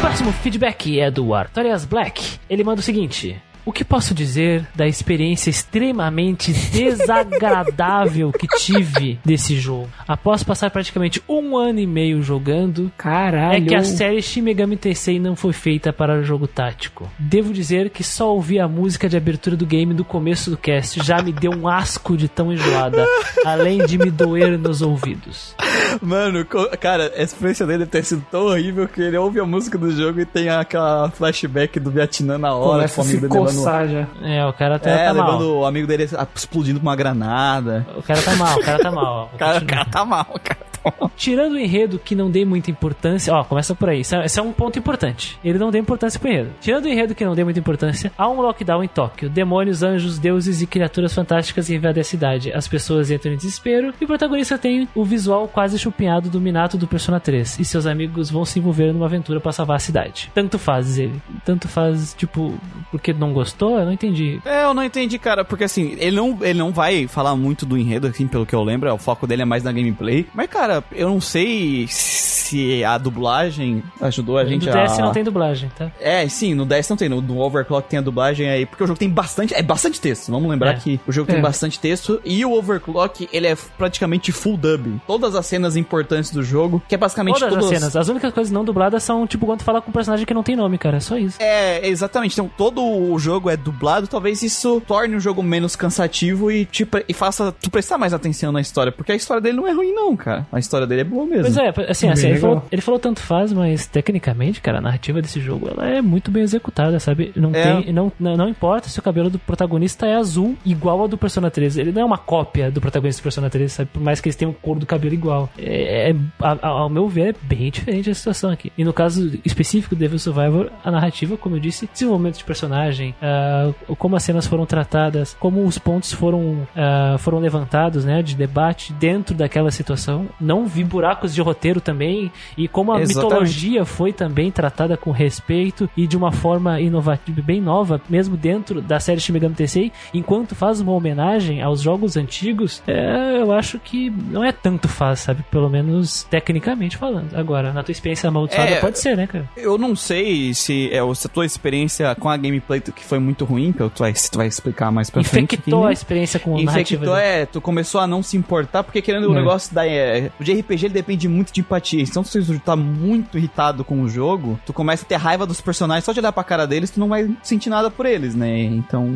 Próximo feedback é do Artorias Black. Ele manda o seguinte: O que posso dizer da experiência extremamente desagradável que tive desse jogo? Após passar praticamente um ano e meio jogando, Caralho. é que a série Shin Megami Tensei não foi feita para o jogo tático. Devo dizer que só ouvir a música de abertura do game do começo do cast já me deu um asco de tão enjoada, além de me doer nos ouvidos. Mano, cara, a experiência dele deve ter sido tão horrível que ele ouve a música do jogo e tem aquela flashback do Vietnã na hora, Começa com a amigo dele já. É, o cara tá, é, tá mal. levando o amigo dele explodindo com uma granada. O cara tá mal, o cara tá mal. O cara, o cara tá mal, o cara mal. Tirando o enredo que não dei muita importância. Ó, começa por aí. Esse é, é um ponto importante. Ele não deu importância pro enredo. Tirando o enredo que não dei muita importância, há um lockdown em Tóquio. Demônios, anjos, deuses e criaturas fantásticas invadem a cidade. As pessoas entram em desespero e o protagonista tem o visual quase chupinhado do Minato do Persona 3. E seus amigos vão se envolver numa aventura pra salvar a cidade. Tanto faz ele. Tanto faz, tipo, porque não gostou? Eu não entendi. É, eu não entendi, cara, porque assim, ele não, ele não vai falar muito do enredo, assim, pelo que eu lembro, o foco dele é mais na gameplay. Mas, cara, eu não sei se a dublagem ajudou a gente no a... DS não tem dublagem, tá? É, sim, no 10 não tem, no do Overclock tem a dublagem aí, porque o jogo tem bastante, é bastante texto, vamos lembrar É. que o jogo É. tem bastante texto, e o Overclock, ele é praticamente full dub. Todas as cenas importantes do jogo, que é basicamente Todas todas as cenas. As únicas coisas não dubladas são, tipo, quando tu fala com um personagem que não tem nome, cara. É só isso. É, exatamente. Então, todo o jogo é dublado, talvez isso torne o jogo menos cansativo e, tipo, e faça tu prestar mais atenção na história, porque a história dele não é ruim, não, cara. A história dele é boa mesmo. Pois é, assim, Bem assim ele, falou, ele falou tanto faz, mas tecnicamente, cara, a narrativa desse jogo ela é muito bem executada, sabe? Não, É. tem, não, não, importa se o cabelo do protagonista é azul, igual ao do Persona 3. Ele não é uma cópia do protagonista do Persona 3, sabe? Por mais que eles tenham cor do cabelo igual. É, é- a- ao meu ver, é bem diferente a situação aqui. E no caso específico do Devil Survivor, a narrativa, como eu disse, desenvolvimento de personagem, ah, como as cenas foram tratadas, como os pontos foram, ah, foram levantados, né, de debate dentro daquela situação. Não vi buracos de roteiro também e como a Exatamente. mitologia foi também tratada com respeito e de uma forma inovativa, bem nova, mesmo dentro da série Shin Megami Tensei, enquanto faz uma homenagem aos jogos antigos, é, eu acho que não é tanto faz, sabe? Pelo menos tecnicamente falando. Agora, na tua experiência amaldiçoada, É, pode ser, né, cara? Eu não sei se é se a tua experiência com a gameplay que foi muito ruim, que tu vai, tu vai explicar mais pra frente. Infectou a experiência com narrativa. Infectou, dele. é, tu começou a não se importar, porque querendo o É. negócio da. É, o de RPG ele depende muito de empatia. Então, se tu tá muito irritado com o jogo, tu começa a ter raiva dos personagens, só de olhar pra cara deles, tu não vai sentir nada por eles, né? Então,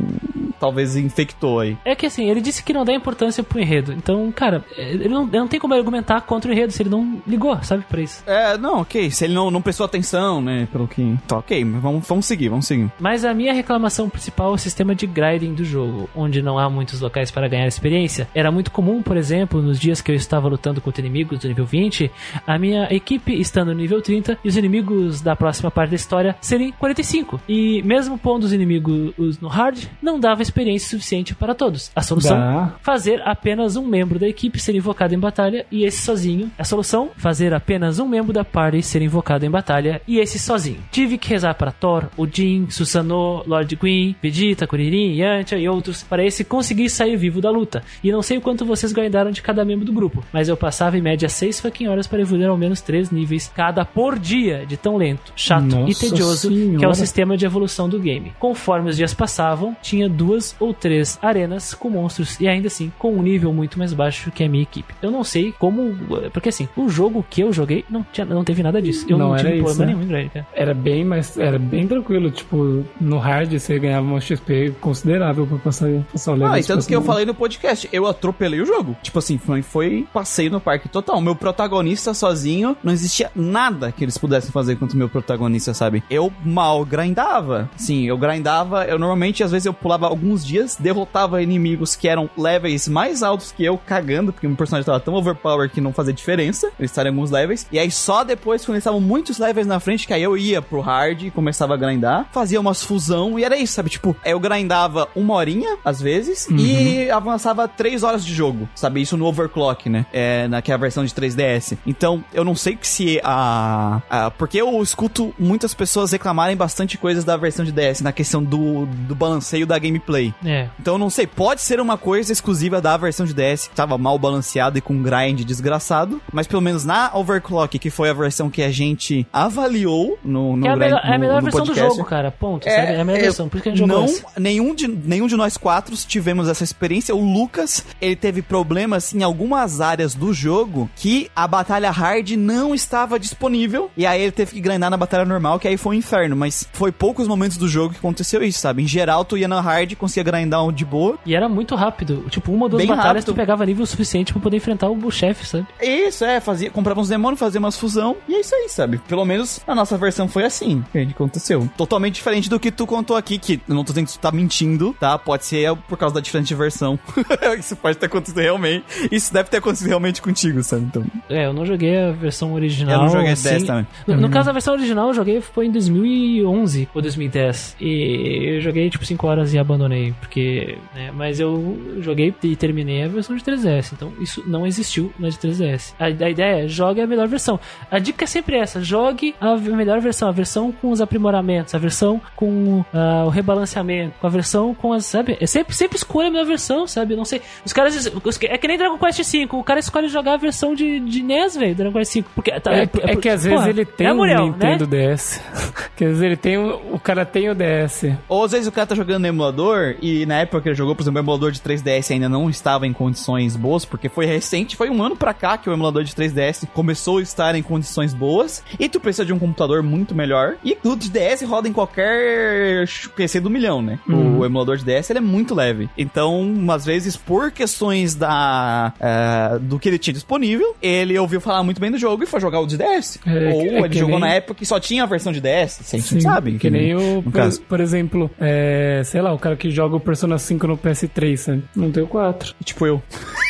talvez infectou aí. É que assim, ele disse que não dá importância pro enredo. Então, cara, ele não, ele não tem como argumentar contra o enredo se ele não ligou, sabe, pra isso. É, não, ok. Se ele não, não prestou atenção, né? Pelo que. Tá, ok, mas vamos, vamos seguir, vamos seguir. Mas a minha reclamação principal é o sistema de grinding do jogo, onde não há muitos locais para ganhar experiência. Era muito comum, por exemplo, nos dias que eu estava lutando contra inimigos do nível 20, a minha equipe estando no nível 30 e os inimigos da próxima parte da história serem 45. E mesmo pondo os inimigos no hard, não dava experiência suficiente para todos. A solução? Dá. fazer apenas um membro da equipe ser invocado em batalha e esse sozinho. A solução? Fazer apenas um membro da party ser invocado em batalha e esse sozinho. Tive que rezar para Thor, Odin, Susanoo, Lord Queen, Vegeta, Kuririn, Yantia e outros para esse conseguir sair vivo da luta. E não sei o quanto vocês guardaram de cada membro do grupo, mas eu passava em média 6 fucking horas para evoluir ao menos 3 níveis cada por dia de tão lento, chato e Nossa tedioso que é o senhora. sistema de evolução do game. Conforme os dias passavam, tinha duas ou três arenas com monstros e ainda assim com um nível muito mais baixo que a minha equipe. Eu não sei como, porque assim, o jogo que eu joguei não tinha, não teve nada disso. Eu não, Não tive era problema isso, né? nenhum em grade, cara. Era bem, mas era bem tranquilo. Tipo, no hard você ganhava uma XP considerável pra passar, passar o level. Ah, e tanto que eu falei no podcast, eu atropelei o jogo. Tipo assim, foi, foi passeio no parque total. Meu protagonista sozinho, não existia nada que eles pudessem fazer contra o meu protagonista, sabe? Eu mal grindava. Sim, eu grindava, eu normalmente, às vezes, eu pulava alguns dias, derrotava inimigos que eram levels mais altos que eu, cagando, porque meu personagem tava tão overpowered que não fazia diferença. Eles estavam em alguns levels. E aí, só depois, quando eles estavam muitos levels na frente, que aí eu ia pro hard e começava a grindar, fazia umas fusão, e era isso, sabe? Tipo, eu grindava uma horinha, às vezes, e avançava três horas de jogo, sabe? Isso no overclock, né? É, na que é a versão de 3DS. Então, eu não sei se a, a. Porque eu escuto muitas pessoas reclamarem bastante coisas da versão de DS na questão do, do balanceio da gameplay. Gameplay. É. Então não sei, pode ser uma coisa exclusiva da versão de DS que tava mal balanceada e com um grind desgraçado, mas pelo menos na Overclock, que foi a versão que a gente avaliou no, no, é a grind- melhor, é a no- melhor no versão do podcast. jogo, cara. Ponto. sabe? É a melhor é, versão. Por isso que a gente jogou não, essa. nenhum de, nenhum de nós quatro tivemos essa experiência. O Lucas, ele teve problemas em algumas áreas do jogo que a batalha hard não estava disponível. E aí ele teve que grindar na batalha normal, que aí foi um inferno. Mas foi poucos momentos do jogo que aconteceu isso, sabe? Em geral, tu ia na hard, conseguia grindar um de boa. E era muito rápido. Tipo, uma ou duas Bem batalhas rápido. tu pegava nível suficiente pra poder enfrentar o chefe, sabe? Isso, é, fazia, comprava uns demônios, fazia umas fusão, e é isso aí, sabe? Pelo menos a nossa versão foi assim, que aconteceu. Totalmente diferente do que tu contou aqui, que eu não tô dizendo que tu tá mentindo, tá? Pode ser por causa da diferente versão. isso pode ter acontecido realmente. Isso deve ter acontecido realmente contigo, sabe? Então, É, eu não joguei a versão original. eu não joguei assim. 10 também. No, no caso, a versão original eu joguei foi em 2011 ou 2010. E eu joguei tipo 5 horas e abandonei. Porque. Né, mas eu joguei e terminei a versão de 3DS. Então isso não existiu na de 3DS. A, a ideia é jogue a melhor versão. A dica é sempre essa: jogue a melhor versão. A versão com os aprimoramentos, a versão com ah, o rebalanceamento, com a versão com as. Sabe? É sempre, sempre escolha a melhor versão, sabe? Eu não sei. Os caras. os- é que nem Dragon Quest V. O cara escolhe jogar a versão de, de NES, velho. Dragon Quest V. Porque, tá, É, é por- que às vezes porra, ele tem é um Muriel, Nintendo né? DS. que às vezes ele tem o, o cara tem o DS. Ou às vezes o cara tá jogando no emulador e na época que ele jogou, por exemplo, o emulador de 3DS ainda não estava em condições boas, porque foi recente, foi um ano pra cá que o emulador de 3DS começou a estar em condições boas, e tu precisa de um computador muito melhor, e o de DS roda em qualquer PC do milhão, né? O emulador de DS ele é muito leve. Então, às vezes, por questões da eh, do que ele tinha disponível, ele ouviu falar muito bem do jogo e foi jogar o de DS. É, Ou é ele que jogou nem- na época que só tinha a versão de DS, você Sim, sabe? Que nem o, no por, por exemplo, é, sei lá, o cara que joga o Persona 5 no PS3, sabe? Não tem o 4. Tipo eu.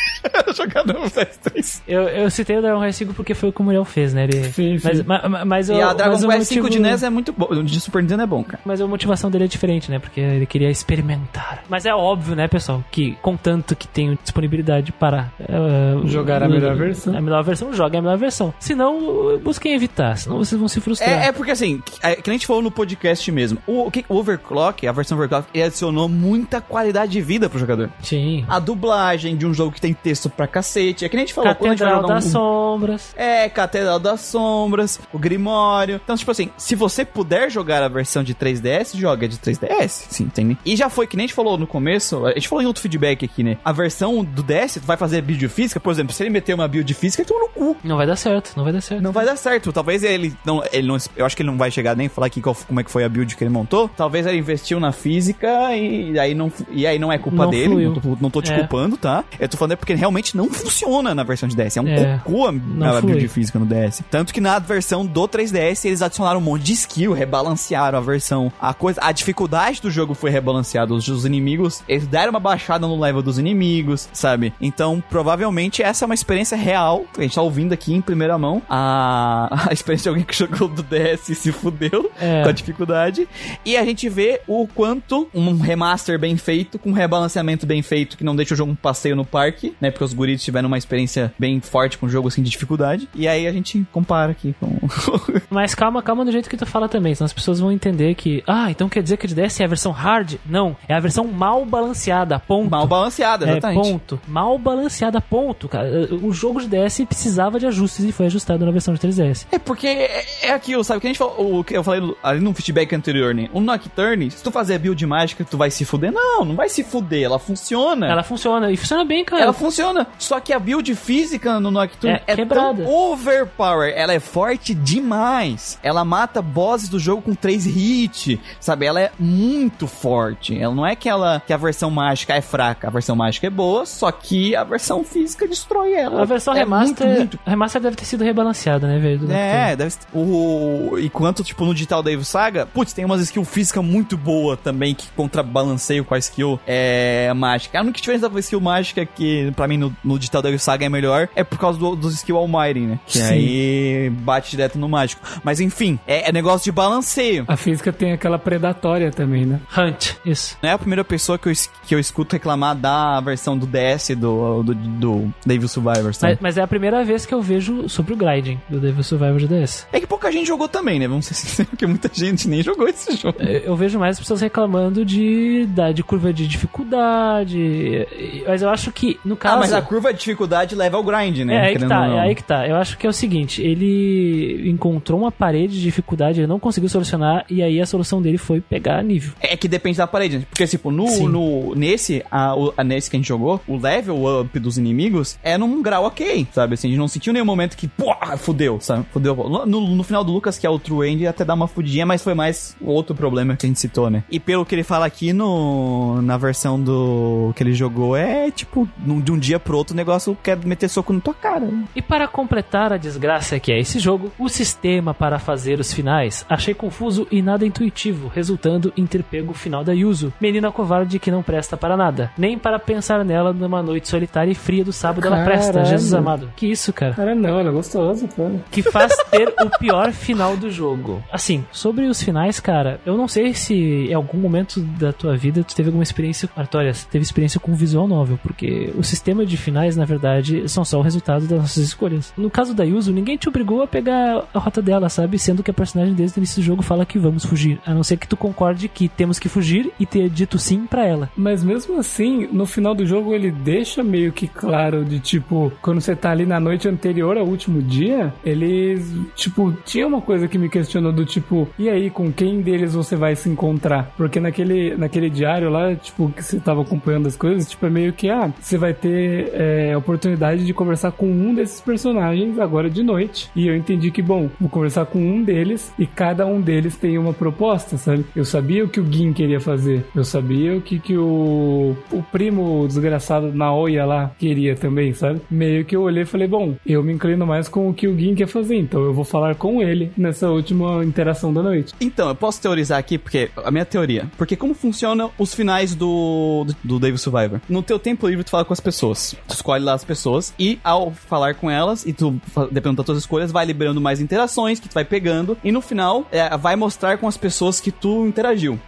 Jogando no PS3. Eu, eu citei o Dragon Quest 5 porque foi o que o Muriel fez, né? Ele, Sim, sim. Mas, ma- mas, E eu- a Dragon mas Quest 5 de motivo- NES é muito bom. O de Super Nintendo é bom, cara. Mas a motivação dele é diferente, né? Porque ele queria experimentar. Mas é óbvio, né, pessoal, que contanto que tenho disponibilidade para uh, Jogar a melhor versão. A melhor versão, jogue a melhor versão. Senão, uh, busquem evitar, senão vocês vão se frustrar. É, é porque assim, é, que nem a gente falou no podcast mesmo. O, o, que- o Overclock, a versão Overclock, ele adicionou muita qualidade de vida pro jogador. Sim. A dublagem de um jogo que tem texto pra cacete. É que nem a gente falou, Catedral das um, Sombras. É, Catedral das Sombras, o Grimório. Então, tipo assim, se você puder jogar a versão de 3DS, joga de 3DS, sim, entende? E já foi, que nem a gente falou no começo, a gente falou em outro feedback aqui, né? A versão do DS, tu vai fazer build física, por exemplo, se ele meter uma build física, ele toma no cu. Não vai dar certo, não vai dar certo. Não vai dar certo. Talvez ele não, ele não. Eu acho que ele não vai chegar nem falar aqui qual- como é que foi a build que ele montou. Talvez ele investiu na física e aí não, e aí não é culpa Não dele. Não tô, não tô te É. culpando, tá? Eu tô falando é porque realmente não funciona na versão de DS. É um É. cocô a, a build física no DS. Tanto que na versão do 3DS eles adicionaram um monte de skill, rebalancearam a versão. A coisa, a dificuldade do jogo foi rebalanceada. Os, os inimigos, eles deram uma baixada no level dos inimigos, sabe? Então, provavelmente essa é uma experiência real. A gente tá ouvindo aqui em primeira mão a, a experiência de alguém que jogou do DS e se fudeu É. com a dificuldade. E a gente vê o quanto um remaster bem feito, com um rebalanceamento bem feito, que não deixa o jogo um passeio no parque, né? Porque os guris tiveram uma experiência bem forte com o jogo, assim, de dificuldade. E aí a gente compara aqui com... Mas calma, calma do jeito que tu fala também, senão as pessoas vão entender que, ah, então quer dizer que o DS é a versão hard? Não, é a versão mal balanceada, ponto. Mal balanceada, É, exatamente. ponto. Mal balanceada, ponto, cara. O jogo de DS precisava de ajustes e foi ajustado na versão de 3DS. É porque é, é aquilo, sabe? Que a gente falou, o que eu falei ali no feedback anterior, né? O Nocturne, se tu fazer build mágica, tu vai se fuder. Não, não vai se fuder, ela funciona. Ela funciona, e funciona bem, cara. Ela funciona. Só que a build física no Nocturne É é, quebrada. tão overpower. Ela é forte demais. Ela mata bosses do jogo com 3 hits. Sabe? Ela é muito forte. Ela não é que, ela, que a versão mágica é fraca. A versão mágica é boa, só que a versão física destrói ela. A versão é remaster, Muito, muito a remaster deve ter sido rebalanceada, né, velho? é, deve ser. O, enquanto, tipo, no Digital Devil Saga, putz, tem umas skill física muito boa também que contrabalanceiam com a skill é, mágica. A única diferença da skill mágica que, pra mim, no, no Digital Devil Saga é melhor é por causa do, dos skill Almighty, né? Que Sim. aí bate direto no mágico. Mas enfim, é, é negócio de balanceio. A física tem aquela predatória também, né? Hunt, isso. Não é a primeira pessoa que eu, que eu escuto reclamar da versão do DS do, do, do Devil Survivor, sabe? Mas, mas é a primeira vez que eu vejo sobre o grinding do Devil Survivor de DS. É que pouca pouca gente jogou também, né? Vamos ser sinceros, porque muita gente nem jogou esse jogo. Eu eu vejo mais pessoas reclamando de, da, de curva de dificuldade. Mas eu acho que, no caso. Mas a curva de dificuldade leva ao grind, né? É aí que Querendo tá, é aí que tá. Eu acho que é o seguinte, ele encontrou uma parede de dificuldade, ele não conseguiu solucionar, e aí a solução dele foi pegar nível. É que depende da parede, né? Porque, tipo, no, Sim. no, nesse, a, a- nesse que a gente jogou, o level up dos inimigos é num grau ok, sabe? Assim, a gente não sentiu nenhum momento que, pô, fudeu, sabe? Fudeu. No, no final do Lucas, que é o True End, até dá uma fudidinha, mas foi mais outro problema que a gente citou, né? E pelo que ele fala aqui no, na versão do que ele jogou, é tipo, num- de um dia pro outro o negócio quer meter soco na tua cara. né? E para completar a desgraça que é esse jogo, o sistema para fazer os finais achei confuso e nada intuitivo, resultando em ter pego o final da Yuzu, menina covarde que não presta para nada, nem para pensar nela numa noite solitária e fria do sábado ela presta, Caralho. Jesus amado. Que isso, cara? Cara, não, ela é gostosa, pô. que faz ter o pior final do jogo. Assim, sobre os finais, cara, eu não sei se em algum momento da tua vida tu teve alguma experiência, Artória, você teve experiência com visual novel, porque o sistema de finais, na verdade, são só o resultado das nossas escolhas. No caso da Yuzu, ninguém te obrigou a pegar a rota dela, sabe? Sendo que a personagem desde o início do jogo fala que vamos fugir, a não ser que tu concorde que temos que fugir e ter dito sim pra ela. Mas mesmo assim, no final do jogo ele deixa meio que claro de tipo, quando você tá ali na noite anterior ao último dia, eles, tipo, tinha uma coisa que me questionou do tipo, e aí, com quem deles você vai se encontrar? Porque naquele, naquele diário lá, tipo, que você tava acompanhando as coisas, tipo, é meio que, ah, você vai ter é, oportunidade de conversar com um desses personagens agora de noite. E eu entendi que, bom, vou conversar com um deles e cada um deles tem uma proposta, sabe? Eu sabia o que o Gin queria fazer. Eu sabia o que, que o, o primo desgraçado Naoya lá queria também, sabe? Meio que eu olhei e falei, bom, eu me inclino mais com o que o Gin quer fazer, então eu vou falar com ele nessa última interação da noite. Então, eu posso teorizar aqui, porque a minha teoria. Porque como funcionam os finais do, do, do Devil Survivor? No teu tempo livre, tu fala com as pessoas. Tu escolhe lá as pessoas e ao falar com elas, e tu, dependendo das tuas escolhas, vai liberando mais interações que tu vai pegando. E no final, é, vai mostrar com as pessoas que tu interagiu.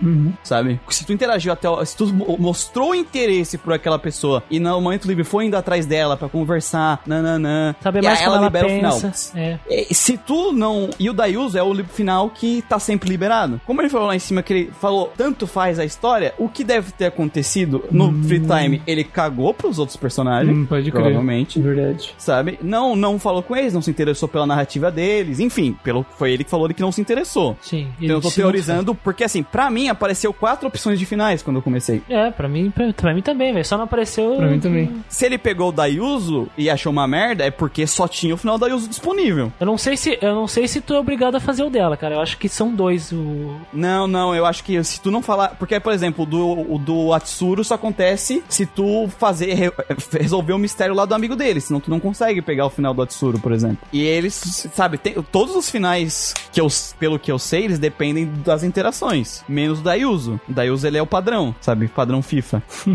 Sabe? Se tu interagiu até. Se tu mo- mostrou interesse por aquela pessoa e no momento livre foi indo atrás dela pra conversar, nananã. Saber mais como ela libera o final. pensa. É. É, Se tu não. E o Dayuso é o final que tá sempre liberado. Como ele falou lá em cima que ele falou, tanto faz a história, o que deve ter acontecido no free time? Ele cagou pros outros personagens. Hum, pode crer. Provavelmente. Verdade. Sabe? Não, não falou com eles, não se interessou pela narrativa deles. Enfim, pelo, foi ele que falou que não se interessou. Sim. Então eu tô teorizando, porque assim, pra mim apareceu quatro opções de finais quando eu comecei. É, pra mim, pra, pra mim também, velho. Só não apareceu. Pra mim também. Se ele pegou o Dayuso e achou uma merda, é porque só tinha o final da Dayuso disponível. Eu não sei se eu não sei se tu é obrigado a fazer o dela, cara. Eu acho que são dois. O... Não, não, eu acho que se tu não falar. Porque, por exemplo, o do, o do Atsuru só acontece se tu fazer. Re- resolver o mistério lá do amigo dele. Senão tu não consegue pegar o final do Atsuru, por exemplo. E eles, sabe, tem, todos os finais que eu, pelo que eu sei, eles dependem das interações. Menos o Dayuso. O Dayuso ele é o padrão, sabe? Padrão FIFA.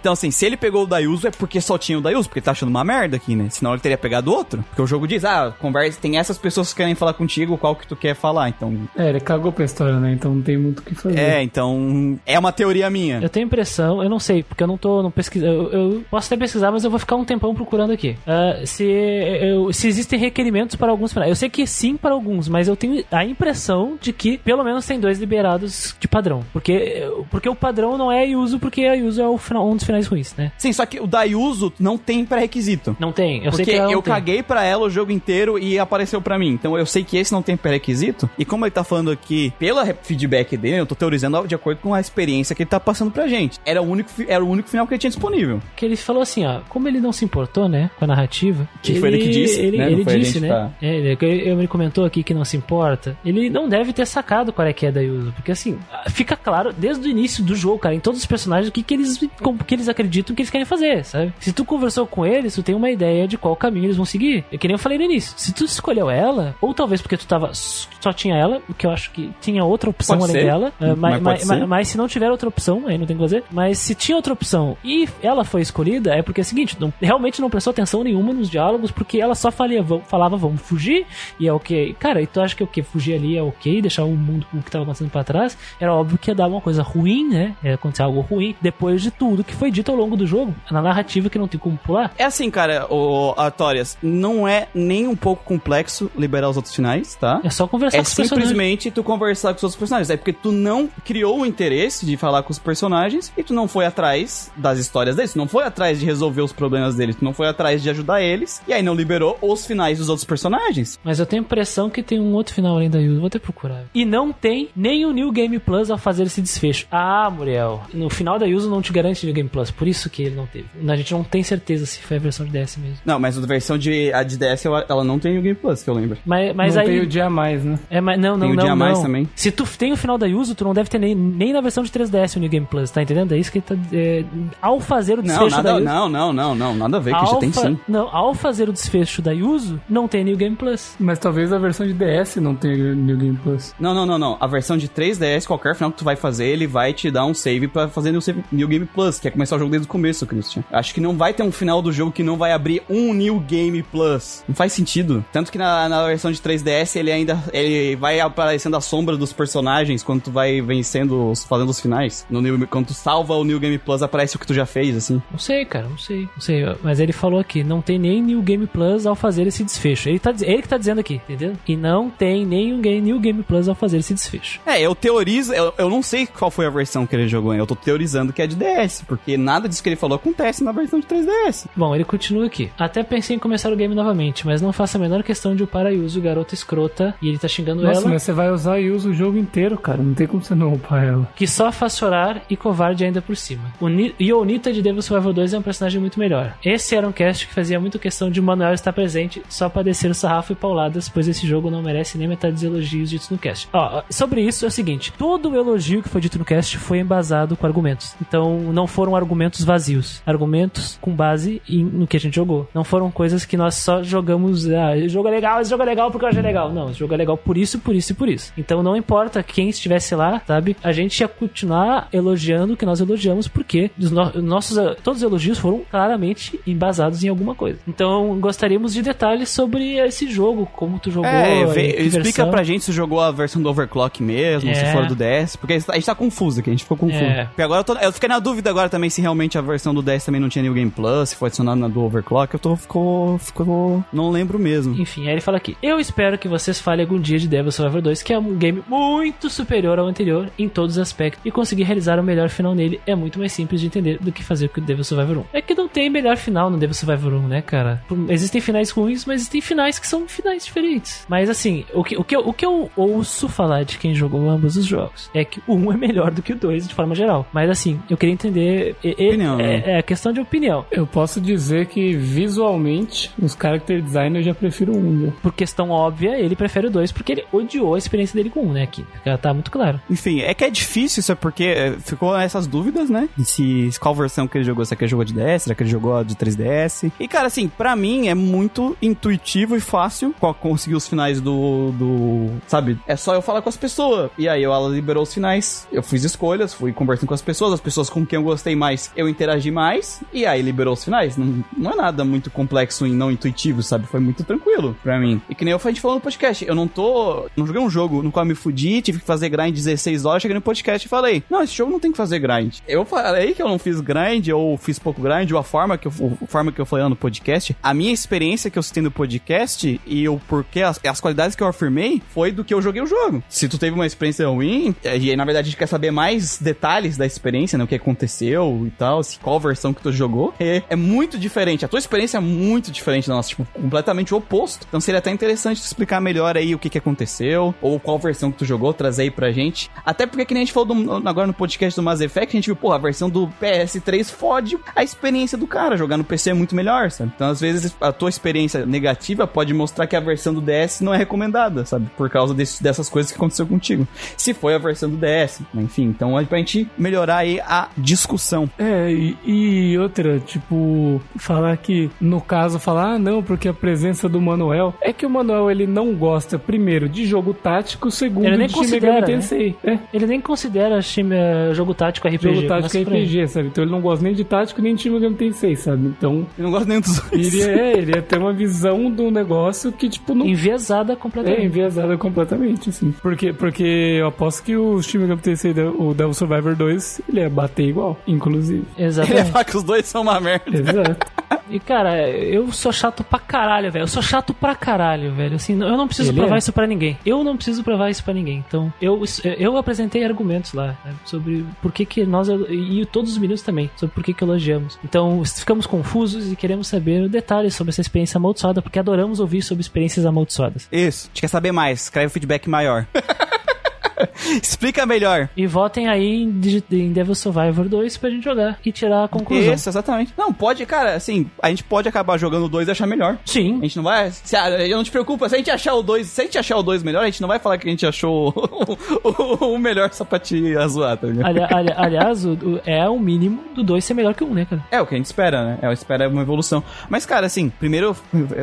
então, assim, se ele pegou o Dayuso é porque só tinha o Dayuso, porque ele tá achando uma merda aqui, né? Senão ele teria pegado outro. Porque o jogo diz, ah, conversa, tem essas pessoas que querem falar contigo, qual que tu quer falar. Então, É, ele cagou pra história, né? Então não tem muito o que fazer. é, então. É uma teoria minha. Eu tenho impressão, eu não sei, porque eu não tô não pesquisando. Eu, eu posso até pesquisar, mas eu vou ficar um tempão procurando aqui. Ah, se, eu- se existem requerimentos para alguns finais. Eu sei que sim para alguns, mas eu tenho a impressão de que pelo menos tem dois liberados de padrão. Porque, porque o padrão não é a Yuzu, porque a Yuzu é o final, um dos finais ruins, né? Sim, só que o Dayuso não tem pré-requisito. Não tem. Eu sei Porque que ela não eu tem. caguei pra ela o jogo inteiro e apareceu pra mim. Então eu sei que esse não tem pré-requisito. E como ele tá falando aqui, pela feedback dele, eu tô teorizando de acordo com a experiência que ele tá passando pra gente. Era o único, era o único final que ele tinha disponível. Que ele falou assim, ó, como ele não se importou, né, com a narrativa. Que foi ele que disse, Ele, né? Ele disse, né? tá- É, ele, ele- ele comentou aqui que não se importa. Ele não deve ter sacado qual é que é da Yuzu, porque assim, fica claro desde o início do jogo, cara, em todos os personagens, o que, que eles como que eles acreditam que eles querem fazer, sabe? Se tu conversou com eles, tu tem uma ideia de qual caminho eles vão seguir. É que nem eu falei no início. Se tu escolheu ela, ou talvez porque tu tava só tinha ela, o que eu acho que tinha outra opção Pode além ser. dela, é, Mas mas, mas- mas se não tiver outra opção, aí não tem o que fazer. Mas se tinha outra opção e ela foi escolhida, é porque é o seguinte, não- realmente não prestou atenção nenhuma nos diálogos, porque ela só falia, falava, vamos fugir, e é ok. Cara, e tu acha que o que? Fugir ali é ok, deixar o mundo com o que tava acontecendo pra trás? Era óbvio que ia dar uma coisa ruim, né? Ia acontecer algo ruim, depois de tudo que foi dito ao longo do jogo, na narrativa que não tem como pular. É assim, cara, o Artorias, não é nem um pouco complexo liberar os outros finais, tá? É só conversar É com os personagens. simplesmente tu conversar com os outros personagens. É porque tu não criou o interesse de falar com os personagens e tu não foi atrás das histórias deles. Tu não foi atrás de resolver os problemas deles. Tu não foi atrás de ajudar eles. E aí não liberou os finais dos outros personagens. Mas eu tenho a impressão que tem um outro final além da Yuzu. Vou até procurar. E não tem nem o New Game Plus ao fazer esse desfecho. Ah, Muriel. No final da Yuzu não te garante New Game Plus. Por isso que ele não teve. A gente não tem certeza se foi a versão de DS mesmo. Não, mas a versão de, a de DS ela, ela não tem o Game Plus, que eu lembro. Mas, mas não aí. tem o dia a mais, né? É, mas não, não, Tem o não, dia a mais não. também? Se tu tem o final da Yuzu, tu não deve ter nem, nem na versão de 3DS o New Game Plus, tá entendendo? É isso que ele tá. é, ao fazer o Não, desfecho da nada, Yuzu. não, não, não, não, nada a ver, que já tem sim. Não, ao fazer o desfecho da Yuzu, não tem New Game Plus. Mas talvez a versão de DS não tenha New Game Plus. Não, não, não, não. A versão de 3DS, qualquer final que tu vai fazer, ele vai te dar um save pra fazer New, save, New Game Plus, que é começar o jogo desde o começo, Christian. Acho que não vai ter um final do jogo que não vai abrir um New Game Plus. Não faz sentido. Tanto que na, na versão de 3DS, ele ainda ele vai aparecendo a sombra dos personagens quando tu vai vencendo, os- fazendo os finais. No New, quando tu salva o New Game Plus, aparece o que tu já fez, assim. Não sei, cara, não sei. Não sei. Mas ele falou aqui, não tem nem New Game Plus ao fazer esse desfecho. Ele, tá, ele que tá dizendo aqui, entendeu? E não tem nem game, New Game Plus ao fazer esse desfecho. É, eu teorizo, eu, eu não sei qual foi a versão que ele jogou, hein? eu tô teorizando que é de DS, porque nada disso que ele falou acontece na versão de 3DS. Bom, ele continua aqui. Até pensei em começar o game novamente, mas não faço a menor questão de upar a Yuzu, garota escrota, e ele tá xingando Nossa, ela, mas você vai usar e usa o jogo inteiro, cara. Não tem como você não upar ela. que só faz chorar e covarde ainda por cima. O Ni e o Nita de Devil Survivor 2 é um personagem muito melhor. Esse era um cast que fazia muito questão de Manuel estar presente só pra descer o sarrafo e pauladas, pois esse jogo não merece nem metade dos elogios ditos no cast. Ó, sobre isso é o seguinte: todo o elogio que foi dito no cast foi embasado com argumentos. Então não foram argumentos vazios, argumentos com base em- no que a gente jogou. Não foram coisas que nós só jogamos, ah, esse jogo é legal, esse jogo é legal porque eu achei legal. Não, esse jogo é legal por isso, por isso e por isso. Então não importa quem estivesse lá, sabe? A gente ia continuar elogiando o que nós elogiamos porque os no- nossos todos os elogios foram claramente embasados em alguma coisa. Então gostaríamos de detalhes sobre esse jogo, como tu jogou, É, vê- explica versão. pra gente se jogou a versão do Overclock mesmo, se É. for do DS, porque a gente tá- a gente tá confuso aqui, a gente ficou confuso. É. Porque agora eu, tô- eu fiquei na dúvida agora também se realmente a versão do DS também não tinha New Game Plus, se foi adicionado na do Overclock, eu tô, ficou, ficou, não lembro mesmo. Enfim, aí ele fala aqui: Eu espero que vocês falem algum dia de Devil Survivor 2, que é um game muito superior ao anterior em todos os aspectos, e conseguir realizar o melhor final nele é muito mais simples de entender do que fazer com o Devil Survivor 1. É que não tem melhor final no Devil Survivor 1, né, cara? Existem finais ruins, mas existem finais que são finais diferentes. Mas assim, o que, o que, eu, o que eu ouço falar de quem jogou ambos os jogos é que o 1 é melhor do que o 2 de forma geral. Mas assim, eu queria entender. e- e- Opinião, né? é, é questão de opinião. Eu posso dizer que visualmente, os character design eu já prefiro um. Já. Por questão óbvia, ele prefere o 2 porque ele odiou a experiência dele com o 1, né? Aqui. Já tá muito claro. Enfim, é que é difícil isso, é porque é, ficou essas dúvidas, né? De se qual versão que ele jogou, será que ele jogou de DS, será que ele jogou de 3DS. E, cara, assim, pra mim é muito intuitivo e fácil co- conseguir os finais do, do. Sabe? É só eu falar com as pessoas. E aí ela liberou os finais, eu fiz escolhas, fui conversando com as pessoas, as pessoas com quem eu gostei mais, eu interagi mais, e aí liberou os finais. Não, não é nada muito complexo e não intuitivo, sabe? Foi muito tranquilo pra mim. E que nem eu a gente falou no podcast, eu não tô. Não joguei um jogo no qual eu me fudi, tive que fazer grind 16 horas, cheguei no podcast e falei: Não, esse jogo não tem que fazer grind. Eu falei que eu não fiz grind, ou fiz pouco grind, ou a forma que eu, forma que eu falei lá no podcast. A minha experiência que eu citei no podcast e o porquê, as, as qualidades que eu afirmei foi do que eu joguei o jogo. Se tu teve uma experiência ruim, e aí, na verdade a gente quer saber mais detalhes da experiência, né? O que aconteceu e tal, se, qual versão que tu jogou, é, é muito diferente. A tua experiência é muito diferente da nossa, tipo, completamente oposto. Então seria até interessante tu explicar melhor aí o que que aconteceu, ou qual versão que tu jogou, trazer aí pra gente. Até porque, que nem a gente falou do- agora no podcast do Mass Effect, a gente viu, pô, a versão do PS3 fode a experiência do cara. Jogar no PC é muito melhor, sabe? Então, às vezes, a tua experiência negativa pode mostrar que a versão do DS não é recomendada, sabe? Por causa desse- dessas coisas que aconteceu contigo. Se foi a versão do DS, né? enfim. Então, é pra gente melhorar aí a discussão. É, e, e outra, tipo, falar que, no caso, falar, ah, não, porque a presença do Manuel. É que o Manuel, ele não gosta, primeiro, de jogo tático, segundo, Ele nem de Shin considera, Megami né? Tensei. É, Ele nem considera time, eh, jogo tático RPG. jogo tático aí. RPG, sabe? Então ele não gosta nem de tático, nem de Shin Megami Tensei, sabe? Então, Eu não gosto nem dos dois. ele é, ele ia ter uma visão do negócio que, tipo, não Enviesada É, completamente. enviesada completamente, assim. Porque, porque eu aposto que o Shin Megami Tensei, o Devil Survivor 2, ele ia bater igual, inclusive. Ele ia Exatamente. falar que os dois são uma merda. Exato. E, cara, eu sou chato pra caralho, velho. Eu sou chato pra caralho, velho. Assim, eu não preciso Ele provar é. isso pra ninguém. Eu não preciso provar isso pra ninguém. Então, eu, eu apresentei argumentos lá né, sobre por que, que nós. E todos os meninos também, sobre por que, que elogiamos. Então, ficamos confusos e queremos saber detalhes sobre essa experiência amaldiçoada, porque adoramos ouvir sobre experiências amaldiçoadas. Isso. A gente quer saber mais. Escreve um feedback maior. Explica melhor. E votem aí em, Devil Survivor 2 pra gente jogar e tirar a conclusão. Isso, exatamente. Não, pode, cara, assim, a gente pode acabar jogando o 2 e achar melhor. Sim. A gente não vai. Se, ah, não te preocupa, se a gente achar o 2, se a gente achar o 2 melhor, a gente não vai falar que a gente achou o, o- o melhor só pra te zoar, tá ligado? Ali- ali- aliás, o- o- é o mínimo do 2 ser melhor que o 1, um, né, cara? É o que a gente espera, né? É, espera uma evolução. Mas, cara, assim, primeiro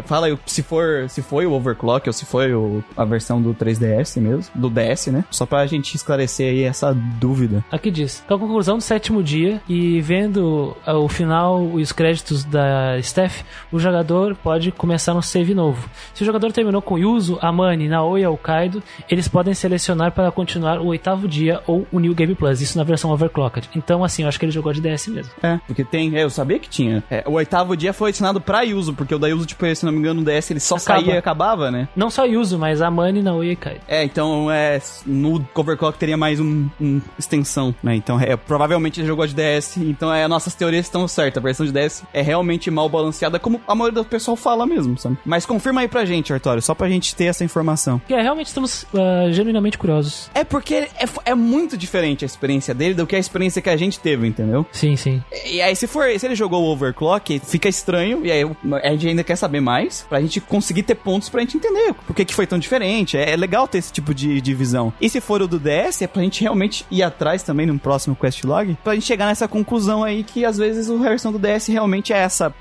fala aí se for se foi o overclock ou se foi o- a versão do 3DS mesmo, do DS, né? Só pra gente esclarecer aí essa dúvida. Aqui diz, com a conclusão do sétimo dia e vendo ah, o final e os créditos da Steph, o jogador pode começar um save novo. Se o jogador terminou com Yuzo, Amani, Naoi ou Kaido, eles podem selecionar para continuar o oitavo dia ou o New Game Plus, isso na versão overclocked. Então, assim, eu acho que ele jogou de DS mesmo. É, porque tem. É, eu sabia que tinha. É, o oitavo dia foi ensinado pra Yuzo, porque o da Yuzo, tipo, se não me engano, o DS ele só Acaba. saía e acabava, né? Não só Yuzo, mas Amani, Naoi e Kaido. É, então é. No Overclock teria mais um, um extensão, né? Então é, provavelmente ele jogou de DS. Então é, nossas teorias estão certas. A versão de DS é realmente mal balanceada, como a maioria do pessoal fala mesmo, sabe? Mas confirma aí pra gente, Artório, só pra gente ter essa informação. Que é, realmente estamos ah, genuinamente curiosos. É porque é, é muito diferente a experiência dele do que a experiência que a gente teve, entendeu? Sim, sim. E aí, se for, se ele jogou o Overclock, fica estranho, e aí a gente ainda quer saber mais, pra gente conseguir ter pontos pra gente entender por que, que foi tão diferente. É, é legal ter esse tipo de, de visão. E se for o do DS, é pra gente realmente ir atrás também no próximo quest log, pra gente chegar nessa conclusão aí que às vezes a versão do DS realmente é essa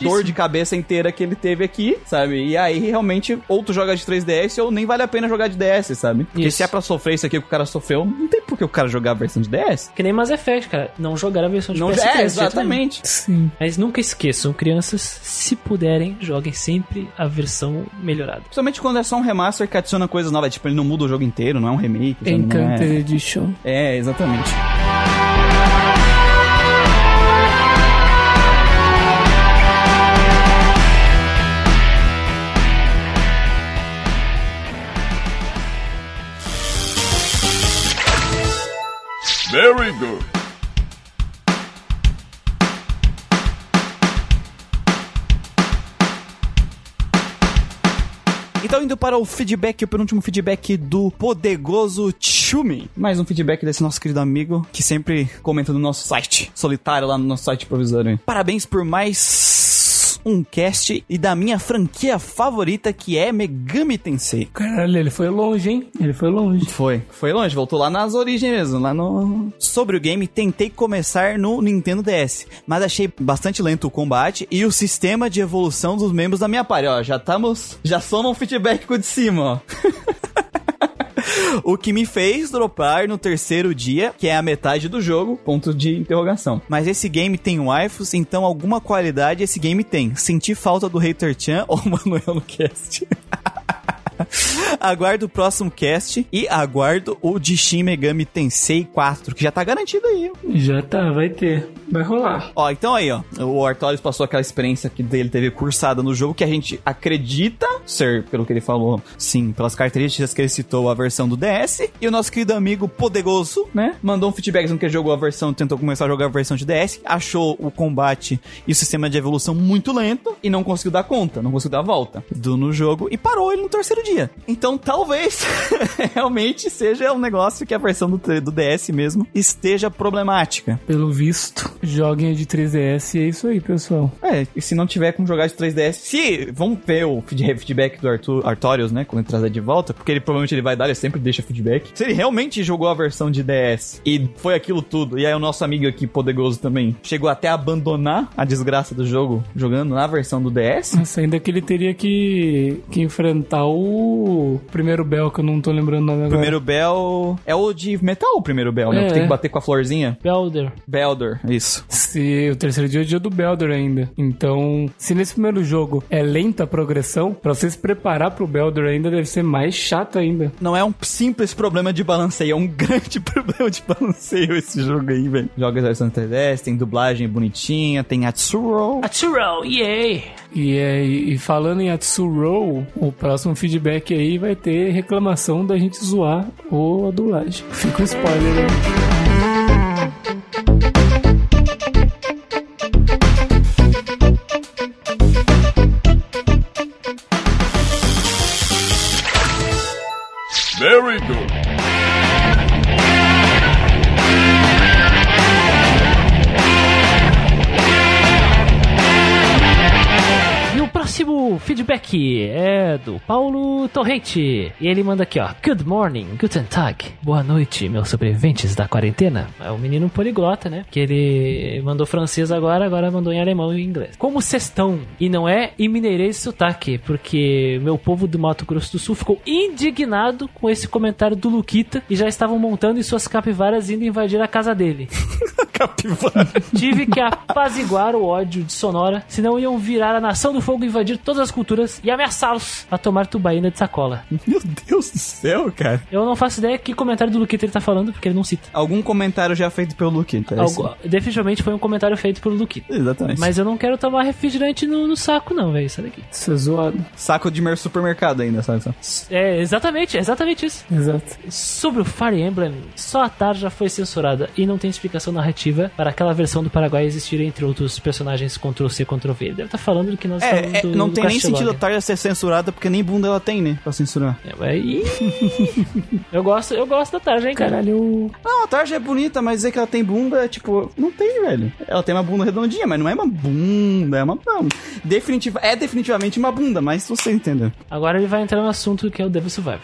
dor de cabeça inteira que ele teve aqui, sabe? E aí realmente ou tu joga de 3DS ou nem vale a pena jogar de DS, sabe? Porque Isso. se é pra sofrer isso aqui que o cara sofreu, não tem por que o cara jogar a versão de DS. Que nem Mass Effect, cara. Não jogar a versão de Não, PS3. é, exatamente. Sim. Mas nunca esqueçam, crianças, se puderem, joguem sempre a versão melhorada. Principalmente quando é só um remaster que adiciona coisas novas. Tipo, ele não muda o jogo inteiro, não é um remake. Encanter é... Edition. é, exatamente. Very good. Então, indo para o feedback, o penúltimo feedback do Podegoso Chumi. Mais um feedback desse nosso querido amigo, que sempre comenta no nosso site, solitário lá no nosso site provisório. Parabéns por mais um cast e da minha franquia favorita, que é Megami Tensei. Caralho, ele foi longe, hein? Ele foi longe. Foi, foi longe, voltou lá nas origens mesmo, lá no... Sobre o game, tentei começar no Nintendo DS, mas achei bastante lento o combate e o sistema de evolução dos membros da minha party, ó, já estamos, já somos um feedback com o de cima, ó. O que me fez dropar no terceiro dia, que é a metade do jogo, ponto de interrogação. Mas esse game tem waifus, então alguma qualidade esse game tem. Senti falta do Hater Chan ou Manuel no cast. aguardo o próximo cast e aguardo o de Shin Megami Tensei 4, que já tá garantido aí. Já tá, vai ter. Vai rolar. Ó, então aí, ó. O Artorius passou aquela experiência que dele teve cursada no jogo que a gente acredita ser, pelo que ele falou, sim, pelas características que ele citou, a versão do DS. E o nosso querido amigo Podegoso, né? Mandou um feedback dizendo que ele jogou a versão, tentou começar a jogar a versão de DS, achou o combate e o sistema de evolução muito lento e não conseguiu dar conta, não conseguiu dar a volta do no jogo e parou ele no terceiro dia. Então talvez realmente seja um negócio que a versão do, do DS mesmo esteja problemática. Pelo visto, joguem a de 3DS e é isso aí, pessoal. É, e se não tiver como jogar de 3DS, se vamos ver o feed- feedback do Arthur, Artorius, né, quando ele trazer de volta, porque ele provavelmente ele vai dar, ele sempre deixa feedback. Se ele realmente jogou a versão de DS e foi aquilo tudo, e aí o nosso amigo aqui, Poderoso também, chegou até a abandonar a desgraça do jogo jogando na versão do DS, Nossa, ainda que ele teria que, que enfrentar o primeiro Bell, que eu não tô lembrando o nome o agora. primeiro Bell é o de metal, o primeiro Bell, né? É. Que tem que bater com a florzinha. Belder. Belder, isso. Se o terceiro dia é o dia do Belder ainda. Então, se nesse primeiro jogo é lenta a progressão, pra você se preparar pro Belder ainda deve ser mais chato ainda. Não é um simples problema de balanceio, é um grande problema de balanceio esse jogo aí, velho. Joga versão 3DS, tem dublagem bonitinha, tem Atsuro. Atsuro, yay! E, é, e falando em Atsuro, o próximo feedback aí vai ter reclamação da gente zoar o a dublagem. Fica um spoiler aí. Very good. Próximo feedback é do Paulo Torrente. E ele manda aqui, ó. Good morning, guten Tag. Boa noite, meus sobreviventes da quarentena. É o menino poliglota, né? Que ele mandou francês agora, agora mandou em alemão e inglês. Como vocês estão? E não é em mineirês sotaque, porque meu povo do Mato Grosso do Sul ficou indignado com esse comentário do Luquita e já estavam montando em suas capivaras indo invadir a casa dele. Capivara. Tive que apaziguar o ódio de Sonora, senão iam virar a nação do fogo, invadir todas as culturas e ameaçá-los a tomar tubaína de sacola. Meu Deus do céu, cara. Eu não faço ideia que comentário do Luquita ele tá falando, porque ele não cita. Algum comentário já feito pelo Luke, então é isso. Algo, definitivamente foi um comentário feito pelo Luquita. Exatamente. Mas eu não quero tomar refrigerante no, no saco, não, velho. Sai daqui. Isso é zoado. Saco de mer supermercado ainda, sabe? É, exatamente, é exatamente isso. Exato. Sobre o Fire Emblem, só a tarja foi censurada e não tem explicação narrativa para aquela versão do Paraguai existir entre outros personagens Ctrl-C, Ctrl-V. Ele deve estar falando do que nós É, falamos é, do, não tem nem sentido a Tarja ser censurada, porque nem bunda ela tem, né? Pra censurar. É, mas aí- eu gosto, eu gosto da tarja, hein, cara. Caralho. Não, a Tarja é bonita, mas dizer que ela tem bunda é tipo. Não tem, velho. Ela tem uma bunda redondinha, mas não é uma bunda, é uma. Não, definitiva, é definitivamente uma bunda, mas você entendeu. Agora ele vai entrar no assunto que é o Devil Survivor.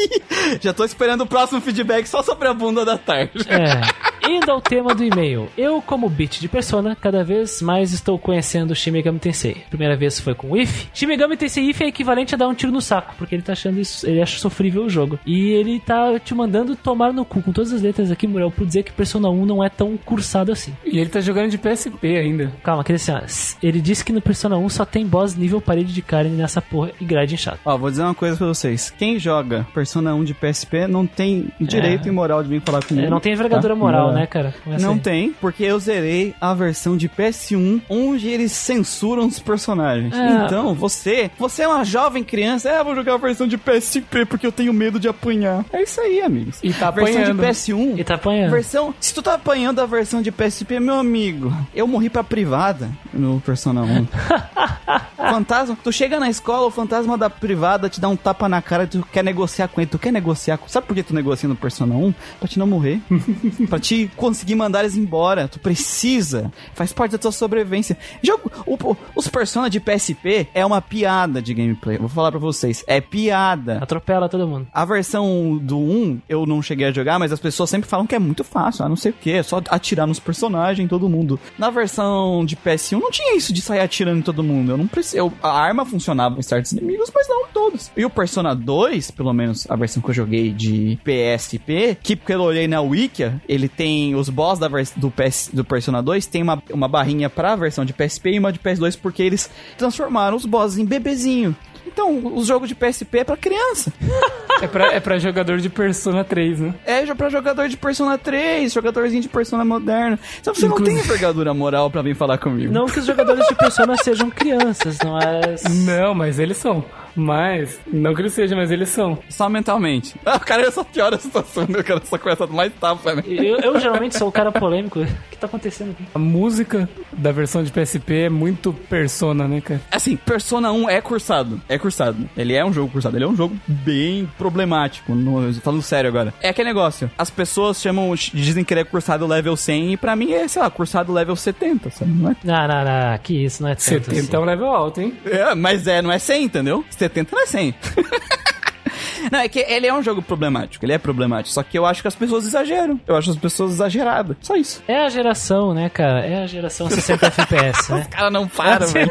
Já tô esperando o próximo feedback só sobre a bunda da Tarja. É. Indo ao tema do e-mail. Eu, como beat de persona, cada vez mais estou conhecendo Shin Megami Tensei. Primeira vez foi com o If. Shin Megami Tensei If é equivalente a dar um tiro no saco, porque ele tá achando isso, ele acha sofrível o jogo. E ele tá te mandando tomar no cu com todas as letras aqui, Muriel, por dizer que Persona 1 não é tão cursado assim. E ele tá jogando de PSP ainda. Calma, que assim, ó, ele disse que no Persona 1 só tem boss nível parede de carne nessa porra e grade inchado. Ó, vou dizer uma coisa pra vocês. Quem joga Persona 1 de PSP não tem direito É. e moral de vir falar comigo. É, não tem envergadura tá? moral, Não. né, cara? Começa Não aí. tem, porque eu zerei a versão de PS1 onde eles censuram os personagens. Ah. Então, você, você é uma jovem criança, é, vou jogar a versão de PSP porque eu tenho medo de apanhar. É isso aí, amigos. E tá a versão apanhando. de PS1 E tá apanhando. Versão, se tu tá apanhando a versão de PSP, meu amigo, eu morri pra privada no Persona 1. fantasma, tu chega na escola, o fantasma da privada te dá um tapa na cara e tu quer negociar com ele. Tu quer negociar com. Sabe por que tu negocia no Persona 1? Pra te não morrer. pra te conseguir mandar eles embora. Tu precisa. Faz parte da tua sobrevivência. Jogo, o- o- os Persona de PSP é uma piada de gameplay. Vou falar pra vocês. É piada. Atropela todo mundo. A versão do 1 eu não cheguei a jogar, mas as pessoas sempre falam que é muito fácil, ah, não sei o que, é só atirar nos personagens, todo mundo. Na versão de PS1 não tinha isso de sair atirando em todo mundo. Eu não precisei. eu- A arma funcionava em certos inimigos, mas não todos. E o Persona 2, pelo menos a versão que eu joguei de PSP, que porque eu olhei na Wikia, ele tem os boss da do, PS, do Persona 2, tem uma, uma barrinha pra versão de PSP e uma de PS2, porque eles transformaram os bosses em bebezinho. Então, os jogos de PSP é pra criança. É pra, é pra jogador de Persona 3, né? É pra jogador de Persona 3, jogadorzinho de Persona moderno. Então você não Inclusive- tem envergadura moral pra vir falar comigo. Não que os jogadores de Persona sejam crianças, não é... Não, mas eles são. Mas, não que eles sejam, mas eles são. Só mentalmente. Ah, o cara só piora a situação, né? o cara só começa mais tapa, né? Eu, eu geralmente sou o cara polêmico. O que tá acontecendo aqui? A música da versão de PSP é muito Persona, né, cara? Assim, Persona 1 é cursado. É cursado. Ele é um jogo cursado. Ele é um jogo bem problemático. no- falando sério agora. É aquele negócio. As pessoas chamam, dizem que ele é cursado level 100 e pra mim é, sei lá, cursado level 70, sabe? Não é Não, não, não, que isso, não é tanto 70 assim. é um level alto, hein? É, mas é, não é 100, entendeu? 70 não é 100. Não, é que ele é um jogo problemático, ele é problemático. Só que eu acho que as pessoas exageram. Eu acho as pessoas exageradas. Só isso. É a geração, né, cara? É a geração 60 FPS, né? Os caras não param, velho.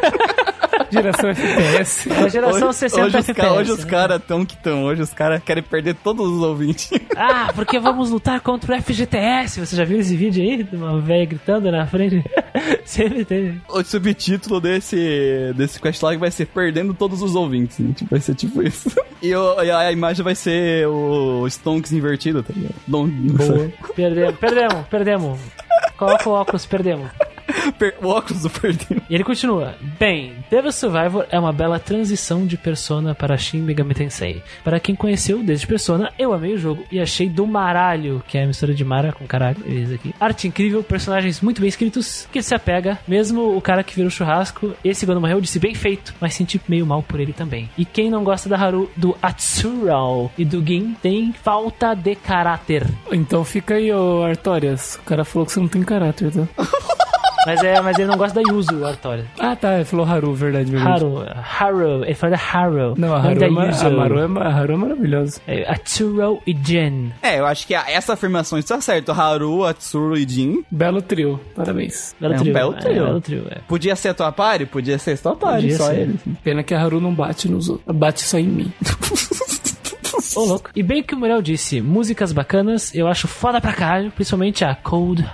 Geração FPS. É a geração hoje, 60 hoje os, FPS. ca- hoje os né? caras tão que tão. Hoje os caras querem perder todos os ouvintes. Ah, porque vamos lutar contra o FGTS. Você já viu esse vídeo aí? De uma velha gritando na frente? Sempre tem. o subtítulo desse, desse questline vai ser Perdendo Todos os Ouvintes. né? Tipo, vai ser tipo isso. E, o- e a imagem vai ser o Stonks invertido, tá ligado? Sei. Perdemos, perdemos, perdemos. Coloca o óculos, perdemos. O óculos do Perdendo. E ele continua. Bem, Devil Survivor é uma bela transição de Persona para Shin Megami Tensei. Para quem conheceu desde Persona, eu amei o jogo e achei do maralho, que é a mistura de Mara com caralho, eles aqui. Arte incrível, personagens muito bem escritos, que se apega, mesmo o cara que vira o churrasco, esse quando morreu disse bem feito, mas senti meio mal por ele também. E quem não gosta da Haru, do Atsurao e do Gin, tem falta de caráter. Então fica aí, ô Artorias. O cara falou que você não tem caráter, tá? Mas é, mas ele não gosta da Yuzu, o Artória. Ah, tá. Ele falou Haru, verdade, verdade. Haru, Haru, ele fala da Haru. Não, a Haru, da é, Yuzu. a Maru é, a Haru é maravilhosa. É, Atsuro e Jen. É, eu acho que essa afirmação está certa. Haru, Atsuru e Jin. Belo trio. Parabéns. Belo É um trio. belo trio. É, belo trio, é. Podia ser a tua pare? Podia ser a tua pare, Podia só ser. ele. Pena que a Haru não bate nos outros. Bate só em mim. Ô, louco. E bem que o Muriel disse, músicas bacanas, eu acho foda pra caralho, principalmente a Cold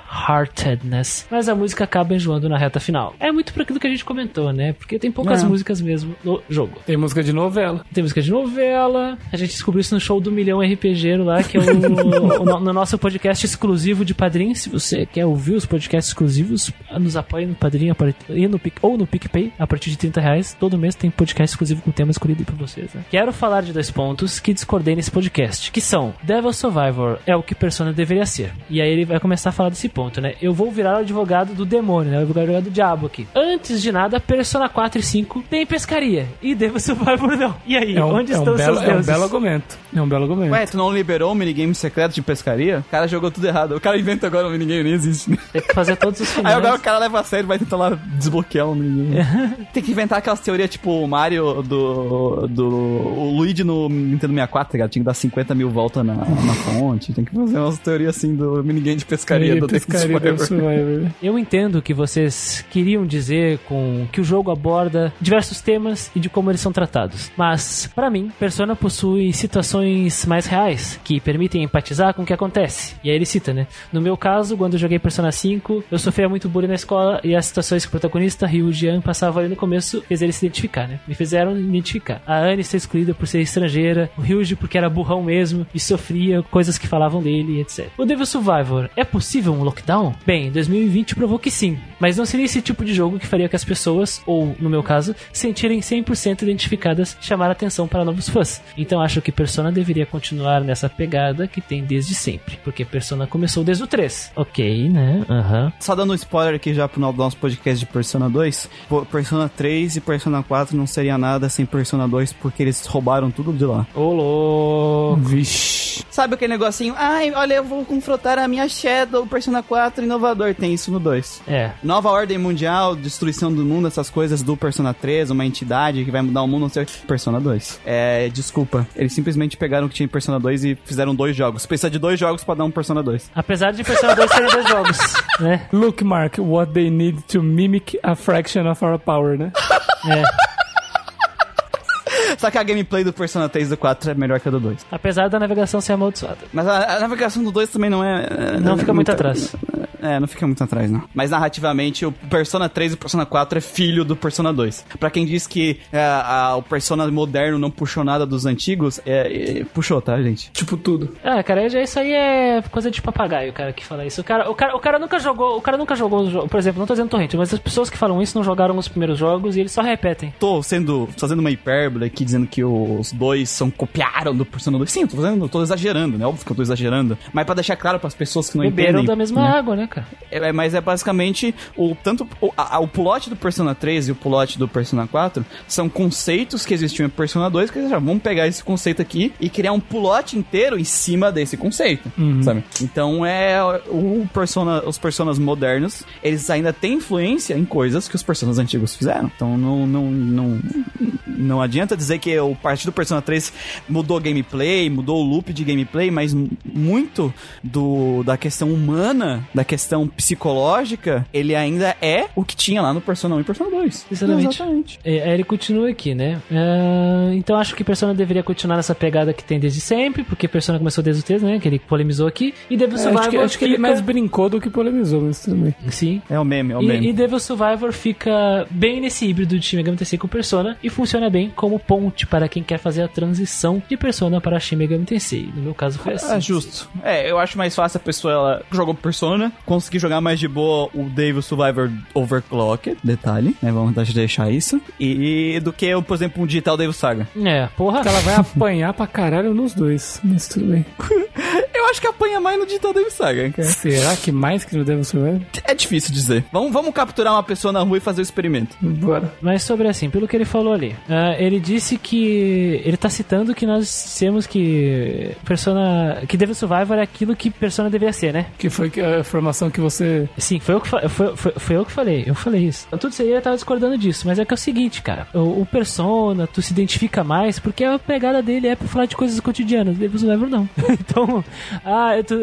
Heartedness. Mas a música acaba enjoando na reta final. É muito por aquilo que a gente comentou, né? Porque tem poucas É. músicas mesmo no jogo. Tem música de novela. Tem música de novela. A gente descobriu isso no show do Milhão RPG lá, que é o, o- no, no nosso podcast exclusivo de Padrim. Se você quer ouvir os podcasts exclusivos, nos apoie no Padrim e no ou no PicPay a partir de 30 reais. Todo mês tem podcast exclusivo com tema escolhido por vocês. Né? Quero falar de dois pontos que discordei nesse podcast, que são Devil Survivor é o que Persona deveria ser. E aí ele vai começar a falar desse ponto, né? Eu vou virar o advogado do demônio, né? Eu vou virar o advogado do diabo aqui. Antes de nada, Persona 4 e 5 tem pescaria. E Devil Survivor não. E aí, É um, onde é um estão belo, seus é um deuses? belo argumento. É um belo argumento. Ué, tu não liberou o minigame secreto de pescaria? O cara jogou tudo errado. O cara inventa agora o minigame, nem existe. né? Tem que fazer todos os Aí finais. agora o cara leva a sério e vai tentar lá desbloquear o minigame. Tem que inventar aquelas teorias tipo o Mario do. do. O Luigi no Nintendo 64, tá ligado? Tinha que dar 50 mil voltas na, na fonte. Tem que fazer umas teorias assim do minigame de pescaria E do pescaria Survivor. Survivor. Eu entendo que vocês queriam dizer com que o jogo aborda diversos temas e de como eles são tratados. Mas, pra mim, Persona possui situações mais reais que permitem empatizar com o que acontece. E aí ele cita, né? No meu caso, quando eu joguei Persona 5, eu sofria muito bullying na escola e as situações que o protagonista, Ryu Jian, passava ali no começo, fez ele se identificar, né? Me fizeram identificar. A Anne ser excluída por ser estrangeira, o Ryuji porque era burrão mesmo e sofria coisas que falavam dele, etc. O Devil Survivor, é possível um lockdown? Bem, 2020 provou que sim, mas não seria esse tipo de jogo que faria que as pessoas, ou no meu caso, sentirem 100% identificadas e chamar atenção para novos fãs. Então acho que Persona deveria continuar nessa pegada que tem desde sempre, porque Persona começou desde o 3. Ok, né? Aham. Só dando um spoiler aqui já pro nosso podcast de Persona 2. Pô, Persona 3 e Persona 4 não seria nada sem Persona 2 porque eles roubaram tudo de lá. Ô, louco. Vixe. Sabe aquele negocinho? Ai, olha, eu vou confrontar a minha Shadow Persona 4 inovador. Tem isso no 2. É. Nova ordem mundial, destruição do mundo, essas coisas do Persona 3, uma entidade que vai mudar o mundo, não sei. Persona 2. É, desculpa. Eles simplesmente pegaram o que tinha em Persona 2 e fizeram dois jogos. Precisa de dois jogos pra dar um Persona 2. Apesar de Persona 2 serem dois jogos, né? Look, Mark, what they need to mimic a fraction of our power, né? É. Só que a gameplay do Persona 3 e do 4 é melhor que a do 2. Apesar da navegação ser amaldiçoada. Mas a, a navegação do 2 também não é. é, Não fica muito muita- atrás. É, não fica muito atrás, não. Mas narrativamente, o Persona 3 e o Persona 4 é filho do Persona 2. Pra quem diz que é, a- o Persona moderno não puxou nada dos antigos, é, é, puxou, tá, gente? Tipo tudo. Ah, cara, isso aí é coisa de papagaio, o cara que fala isso. O cara, o cara, o cara nunca jogou, o cara nunca jogou. Por exemplo, não tô dizendo torrente, mas as pessoas que falam isso não jogaram os primeiros jogos e eles só repetem. Tô sendo, fazendo uma hipérbole aqui, dizendo que os dois são copiaram do Persona 2. Sim, tô fazendo, tô exagerando, né? Óbvio que eu tô exagerando. Mas pra deixar claro pras pessoas que não Beberam entendem. da mesma né? água, né, cara? É, mas é basicamente o tanto o, a- o plot do Persona 3 e o plot do Persona 4 são conceitos que existiam em Persona 2 que já vamos pegar esse conceito aqui e criar um plot inteiro em cima desse conceito, sabe? Então é o Persona, os Personas modernos, eles ainda têm influência em coisas que os Personas antigos fizeram. Então não não não não adianta dizer que o partir do Persona 3 mudou gameplay, mudou o loop de gameplay, mas muito do da questão humana, da questão psicológica, ele ainda é o que tinha lá no Persona 1 e Persona 2. Exatamente. Exatamente. É, aí ele continua aqui, né? Ah, então acho que Persona deveria continuar nessa pegada que tem desde sempre, porque Persona começou desde o 3, né? Que ele polemizou aqui. E Devil É, Survivor acho, que, acho que ele mais brincou do que polemizou, mas bem. Sim. É o meme, é o E, meme. e Devil Survivor fica bem nesse híbrido de Shin Megami Tensei com Persona e funciona bem como ponte para quem quer fazer a transição de Persona para Shin Megami Tensei. No meu caso foi assim. É justo. É, eu acho mais fácil a pessoa, ela jogou Persona, conseguir jogar mais de boa o Devil Survivor Overclocked, detalhe, né? Vamos deixar isso. E do que, por exemplo, um digital Devil Saga. É, porra. Ela vai apanhar pra caralho nos dois, mas tudo bem. Eu acho que apanha mais no digital Devil Saga, cara. Será que mais que no Devil Survivor? É difícil dizer. Vamos, vamos capturar uma pessoa na rua e fazer o experimento. Bora. Mas sobre assim, pelo que ele falou ali, ah, ele disse que ele tá citando que nós temos que Persona, que Devil Survivor é aquilo que Persona deveria ser, né? Que foi que a informação que você. Sim, foi eu que, foi, foi, foi eu que falei, eu falei isso. Tudo isso aí eu tava discordando disso, mas é que é o seguinte, cara, o, o Persona, tu se identifica mais porque a pegada dele é pra falar de coisas cotidianas, Devil Survivor não. então, ah, eu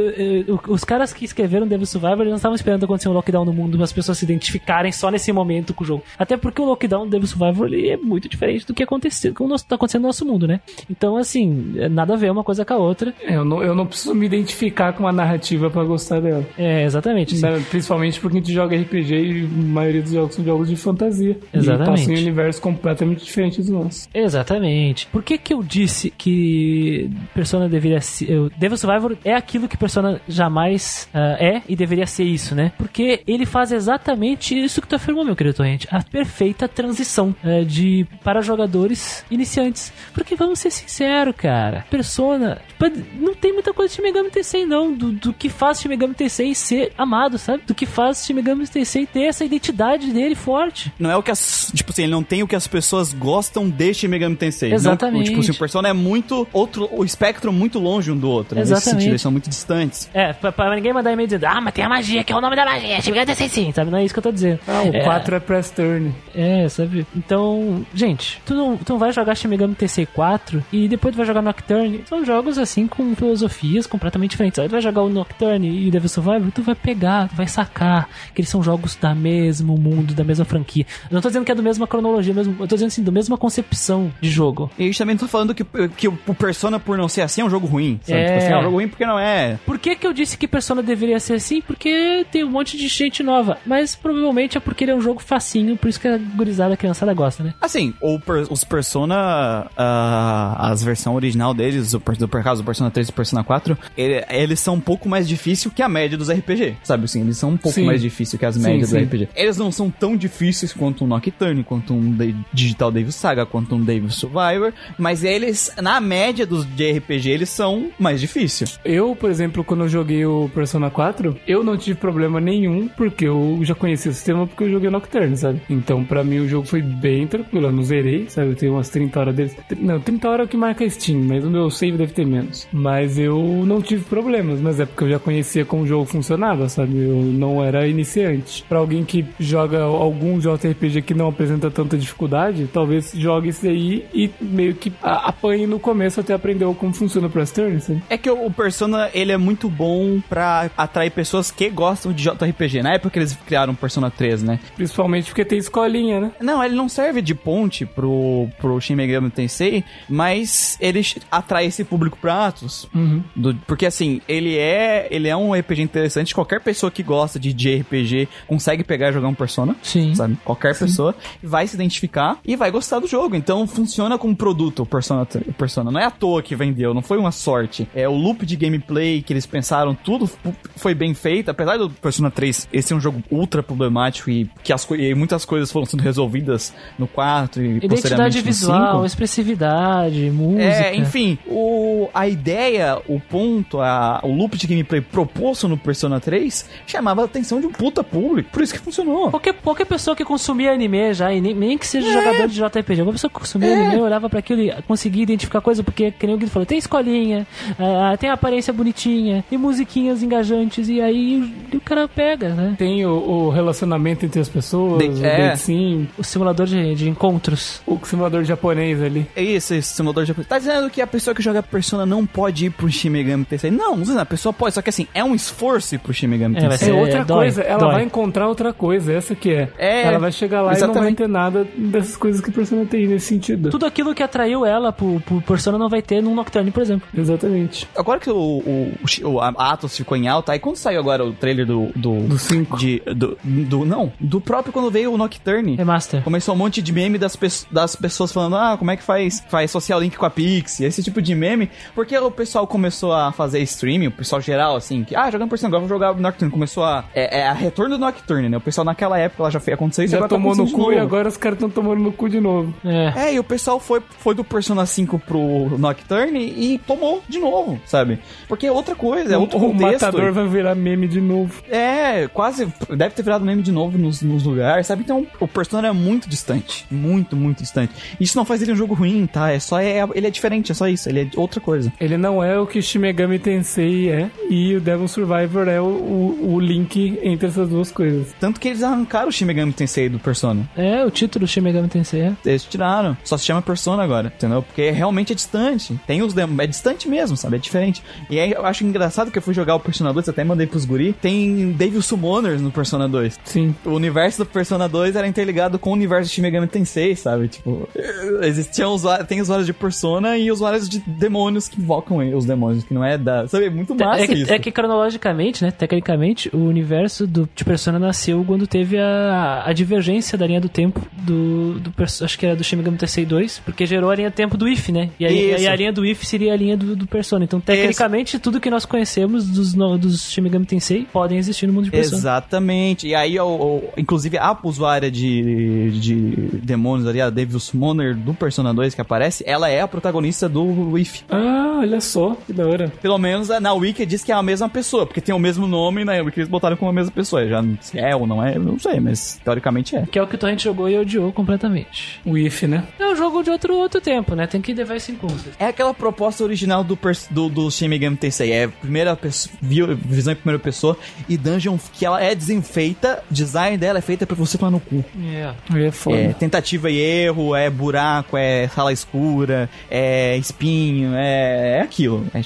eu- os caras que escreveram Devil Survivor, eles não estavam esperando acontecer um lockdown no mundo, as pessoas se identificarem só nesse momento com o jogo. Até porque o lockdown do Devil Survivor ele é muito diferente do que aconteceu, que o nosso- tá acontecendo no nosso mundo, né? Então, assim, é nada a ver uma coisa com a outra. É, eu, não, eu não preciso me identificar com a narrativa pra gostar dela. É, exatamente. Assim. Né, Principalmente porque a gente joga RPG e a maioria dos jogos são jogos de fantasia. Exatamente. E passam em universos completamente diferentes do nosso. Exatamente. Por que que eu disse que Persona deveria ser... Devil Survivor é aquilo que Persona jamais ah, é e deveria ser isso, né? Porque ele faz exatamente isso que tu afirmou, meu querido Torrente. A perfeita transição eh, de para jogadores iniciantes. Porque vamos ser sinceros, cara. Persona tipo, não tem muita coisa de Shin Megami Tensei, não. Do, do que faz Shin Megami Tensei ser amado, sabe? Do que faz Shin Megami Tensei ter essa identidade dele forte. Não é o que as. Tipo assim, ele não tem o que as pessoas gostam de Shin Megami Tensei. Não- Exatamente. tipo assim, o Persona é muito. Outro, o espectro muito longe um do outro. né? Nesse Exatamente. sentido, eles são muito distantes. É, pra, pra ninguém mandar e-mail dizendo, ah, mas tem a magia, que é o nome da magia, Shin Megami Tensei sim, sabe? Não é isso que eu tô dizendo. Ah, o é, 4 é press turn. É, sabe? Então, gente, tu não, tu não vai jogar Shin Megami Tensei 4 e depois tu vai jogar Nocturne. São jogos assim com filosofias completamente diferentes. Aí tu vai jogar o Nocturne e o Devil Survivor, tu vai pegar, vai sacar que eles são jogos da mesmo mundo, da mesma franquia. Eu não tô dizendo que é da mesma cronologia, mesmo, eu tô dizendo assim, da mesma concepção de jogo. E a gente também não tá falando que, que o Persona, por não ser assim, é um jogo ruim. Sabe? É. Tipo assim, é um jogo ruim porque não é. Por que, que eu disse que Persona deveria ser assim? Porque tem um monte de gente nova. Mas provavelmente é porque ele é um jogo facinho, por isso que a gurizada, a criançada gosta, né? Assim, o per- os Persona, ah, as versões original deles, do por causa do Persona 3 e Persona 4, ele- eles são um pouco mais difíceis que a média dos RPG, sabe assim? Eles são um pouco Sim. mais difíceis que as médias sim. do RPG. Eles não são tão difíceis quanto um Nocturne, quanto um De- Digital Devil Saga, quanto um Devil Survivor, mas eles, na média dos de RPG, eles são mais difíceis. Eu, por exemplo, quando eu joguei o Persona 4, eu não tive problema nenhum, porque eu já conhecia o sistema porque eu joguei Nocturne, sabe? Então, pra mim, o jogo foi bem tranquilo. Eu não zerei, sabe? Eu tenho umas 30 horas deles. Não, 30 horas é o que marca Steam, mas o meu save deve ter menos. Mas eu não tive problemas, mas é porque eu já conhecia como o jogo funcionava, sabe? Eu não era iniciante. Pra alguém que joga algum JRPG que não apresenta tanta dificuldade, talvez jogue esse aí e meio que apanhe no começo até aprender como funciona o Press Turn, sabe? É que o Persona, ele é muito bom pra atrair pessoas que gostam de JRPG. Na época que eles criaram o Persona 3, né? Principalmente porque tem escolinha, né? Não, ele não serve de ponte pro, pro Shin Megami Tensei, mas ele atrai esse público pra Atos. Do- porque assim, ele é, ele é um RPG interessante. Qualquer pessoa que gosta de JRPG consegue pegar e jogar um Persona. Sim. Sabe? Qualquer pessoa vai se identificar e vai gostar do jogo. Então funciona como produto o Persona, Persona. Não é à toa que vendeu, não foi uma sorte. É o loop de gameplay que eles pensaram, tudo foi bem feito. Apesar do Persona 3 esse é um jogo ultra problemático e que as e muitas coisas foram sendo resolvidas no 4 e Identidade posteriormente no visual, 5. expressividade, música. É, enfim, o, a ideia, o ponto, a, o loop de gameplay proposto no Persona 3 chamava a atenção de um puta público. Por isso que funcionou. Qualquer, qualquer pessoa que consumia anime já, e nem, nem que É. seja jogador de JRPG, qualquer pessoa que consumia anime olhava pra aquilo e conseguia identificar coisa, porque, que nem o Guido falou, tem escolinha, ah, tem aparência bonitinha, e musiquinhas engajantes, e aí o, o cara pega, né? Tem o, o relacionamento entre as pessoas, Date- o é. sim, O simulador de, de encontros. o simulador japonês ali. É isso, esse simulador de Tá dizendo que a pessoa que joga Persona não pode ir pro Shin Megami Tensei? Não, não a pessoa pode, só que assim, é um esforço ir pro Shin Megami É, vai Tensei. É É, outra dói, coisa, ela dói. vai encontrar outra coisa, essa que é. É, ela vai chegar lá e não vai exatamente. ter nada dessas coisas que Persona tem nesse sentido. Tudo aquilo que atraiu ela pro, pro Persona não vai ter num Nocturne, por exemplo. Exatamente. Agora que o, o, o, Atos ficou em alta, aí quando saiu agora o trailer do... Do, Do 5. de, do, do- Não, do próprio quando veio o Nocturne. Remaster. Começou um monte de meme das, pe- das pessoas falando, ah, como é que faz, faz social link com a Pix, esse tipo de meme, porque o pessoal começou a fazer streaming, o pessoal geral, assim, que, ah, jogando por cima, agora vou jogar o Nocturne, começou a, é, é a retorno do Nocturne, né, o pessoal naquela época lá já fez acontecer isso, Já agora tá tomou no acontecendo de cu e agora os caras estão tomando no cu de novo. É. É, e o pessoal foi, foi do Persona 5 pro Nocturne e tomou de novo, sabe? Porque é outra coisa, é outro o contexto. matador vai virar meme de novo. É, quase. Deve ter virado meme de novo nos, nos lugares, sabe? Então o Persona é muito distante. Muito, muito distante. Isso não faz ele um jogo ruim, tá? É só. É, ele é diferente, é só isso. Ele é outra coisa. Ele não é o que Shin Megami Tensei é, e o Devil Survivor é o, o, o link entre essas duas coisas. Tanto que eles arrancaram o Shin Megami Tensei do Persona. É, o título Shin Megami Tensei. é. Eles tiraram. Só se chama Persona agora, entendeu? Porque realmente é distante. Tem os demos. É distante mesmo, sabe? É diferente. E aí eu acho engraçado que eu fui jogar o Persona 2, até mandei pros guri. Tem Devil Summoners no Persona 2. Sim. O universo do Persona 2 era interligado com o universo de Shin Megami Tensei, sabe? Tipo, existiam usuários, tem usuários de Persona e usuários de demônios que invocam os demônios, que não é da. Sabe? É muito massa É que, isso. é que cronologicamente, né, tecnicamente, o universo do, de Persona nasceu quando teve a, a divergência da linha do tempo do, do acho que era do Shin Megami Tensei 2, porque gerou a linha do tempo do If, né? E aí, Isso. e a linha do If seria a linha do, do Persona. Então, tecnicamente, tudo que nós conhecemos dos, no- dos Shin Megami Tensei podem existir no mundo de Persona. Exatamente. E aí, o, o- inclusive, a usuária de, de demônios ali, a Devil Summoner do Persona 2 que aparece, ela é a protagonista do If. Ah, olha só, que da hora. Pelo menos na Wiki diz que é a mesma pessoa, porque tem o mesmo nome e na eles botaram como a mesma pessoa. Já se é ou não é, eu não sei, mas teoricamente é. Que é o que o Torrent jogou e odiou completamente. O If, né? É um jogo de outro, outro tempo, né? Tem que levar isso em conta. É aquela proposta original do, do, do Shin Megami Tensei. É primeira pessoa, vi- visão em primeira pessoa e dungeon que ela é desenfeita, design dela é feita pra você tomar no cu. Yeah. Aí é foda. É tentativa e erro, é buraco, é sala escura, é espinho, é, é aquilo. É,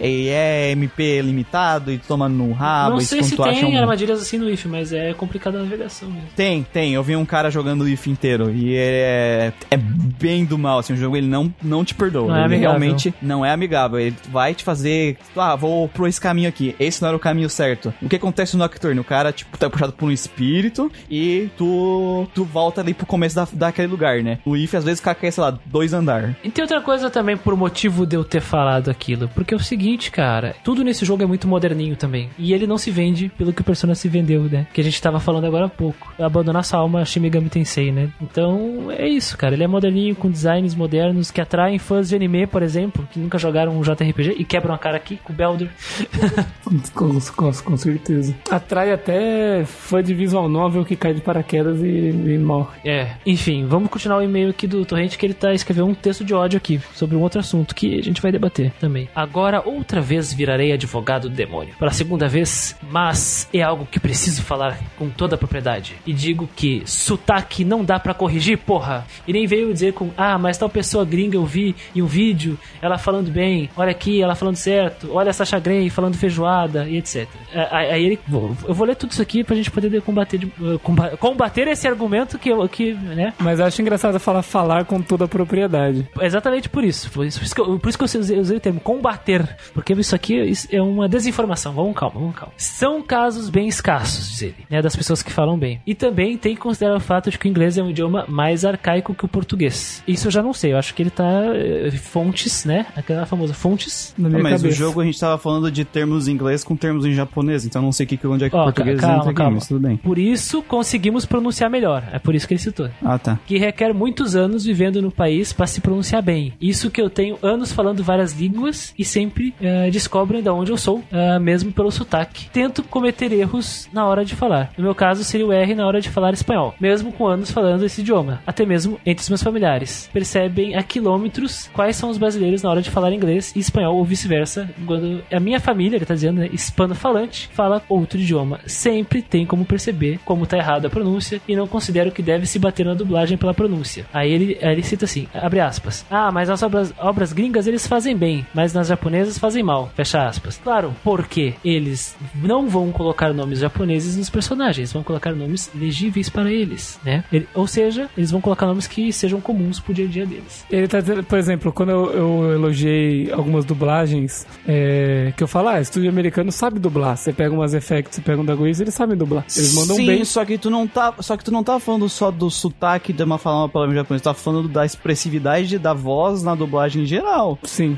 é, é MP limitado e toma no rabo. Não sei se tem um- armadilhas assim no If, mas é complicada a navegação mesmo. Tem, tem. Eu vi um cara jogando o IF inteiro e é, é bem do mal, assim, o jogo ele não, não te perdoa. Não é ele amigável. realmente não é amigável. Ele vai te fazer, ah, vou por esse caminho aqui. Esse não era o caminho certo. O que acontece no Nocturne? O cara, tipo, tá puxado por um espírito e tu, tu volta ali pro começo da, daquele lugar, né? O IF às vezes cai, sei lá, dois andar. E tem outra coisa também por motivo de eu ter falado aquilo. Porque é o seguinte, cara, tudo nesse jogo é muito moderninho também. E ele não se vende pelo que o Persona se vendeu, né? Que a gente tava falando agora há pouco. Abandonar sua alma Shin Megami Tensei, né? Então, é isso, cara. Ele é moderninho, com designs modernos que atraem fãs de anime, por exemplo, que nunca jogaram um JRPG e quebram a cara aqui com o Belder. Com, com, com certeza. Atrai até fã de visual novel que cai de paraquedas e, e morre. É, enfim, vamos continuar o e-mail aqui do Torrente que ele tá escrevendo um texto de ódio aqui sobre um outro assunto que a gente vai debater também. Agora, outra vez virarei advogado do demônio. Pela segunda vez, mas é algo que preciso falar com toda a propriedade. E digo que sotaque não dá pra corrigir, porra. E nem veio dizer com, ah, mas tal pessoa gringa eu vi em um vídeo, ela falando bem, olha aqui, ela falando certo, olha a Sasha Grey falando feijoada e etc. É, Aí ele, eu vou ler tudo isso aqui pra gente poder combater, eh, comba- combater esse argumento que, eu- que né, Mas eu acho engraçado falar falar com toda a propriedade. Exatamente por isso. Por isso, por isso que eu, por isso que eu usei, usei o termo combater. Porque isso aqui isso é uma desinformação. Vamos calma, vamos calma. São casos bem escassos, diz ele, né? Das pessoas que falam bem. E também tem que considerar o fato de que o inglês é um idioma mais arcaico que o português. Isso eu já não sei. Eu acho que ele tá. eh, Fontes, né? Aquela famosa fontes. Na minha mas cabeça. o jogo a gente tava falando de termos em inglês com termos em japonês, então não sei que, onde é que o português calma, entra aqui, calma. mas tudo bem. Por isso conseguimos pronunciar melhor. É por isso que ele citou. Ah, tá. que requer muitos anos vivendo no país para se pronunciar bem. Isso que eu tenho anos falando várias línguas e sempre eh, descobrem de onde eu sou, eh, mesmo pelo sotaque. Tento cometer erros na hora de falar. No meu caso, seria o R na hora de falar espanhol, mesmo com anos falando esse idioma. Até mesmo entre os meus familiares. Percebem a quilômetros quais são os brasileiros na hora de falar inglês e espanhol ou vice-versa. Quando a minha família, ele tá dizendo, né, hispano-falante, fala outro idioma. Sempre tem como perceber como tá errado a pronúncia e não considero que deve se bater na dublagem pela pronúncia. Aí ele, ele cita assim, abre aspas. Ah, mas as obras, obras gringas eles fazem bem, mas nas japonesas fazem mal. Fecha aspas. Claro, porque eles não vão colocar nomes japoneses nos personagens, vão colocar nomes legíveis para eles, né? Ele- ou seja, eles vão colocar nomes que sejam comuns pro dia a dia deles. Ele tá dizendo, por exemplo, quando eu, eu elogiei algumas dublagens, é, que eu falo, ah, estúdio americano sabe dublar. Você pega umas effects, você pega um da Goiás, eles sabem dublar. Eles mandam Sim, bem. só que tu não tá, só que tu não tá falando só do sotaque de uma falar uma palavra em japonês, tu tá falando da expressividade da voz na dublagem em geral. Sim.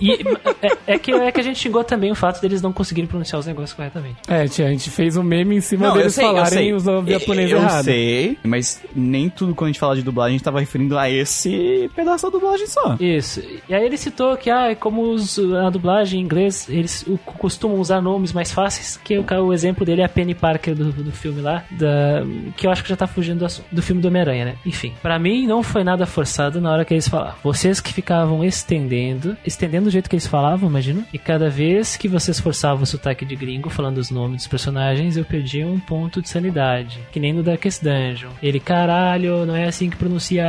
E é, é que, é que a gente xingou também o fato deles não conseguirem pronunciar os negócios corretamente. É, tia, a gente fez um meme em cima Não, eu deles sei, eu falarem os nomes japoneses Eu errados. sei, mas nem tudo quando a gente fala de dublagem a gente tava referindo a esse pedaço da dublagem só. Isso. E aí ele citou que, ah, como os, a dublagem em inglês, eles o- costumam usar nomes mais fáceis, que o, ca- o exemplo dele é a Penny Parker do, do filme lá, da, que eu acho que já tá fugindo do, do filme do Homem-Aranha, né? Enfim, pra mim não foi nada forçado na hora que eles falavam. Vocês que ficavam estendendo, estendendo do jeito que eles falavam, imagina, e cada vez que vocês forçavam o sotaque de gringo falando os nomes dos personagens, eu perdia um ponto de sanidade. Que nem no Darkest Dungeon. Ele, caralho, não é assim que pronuncia.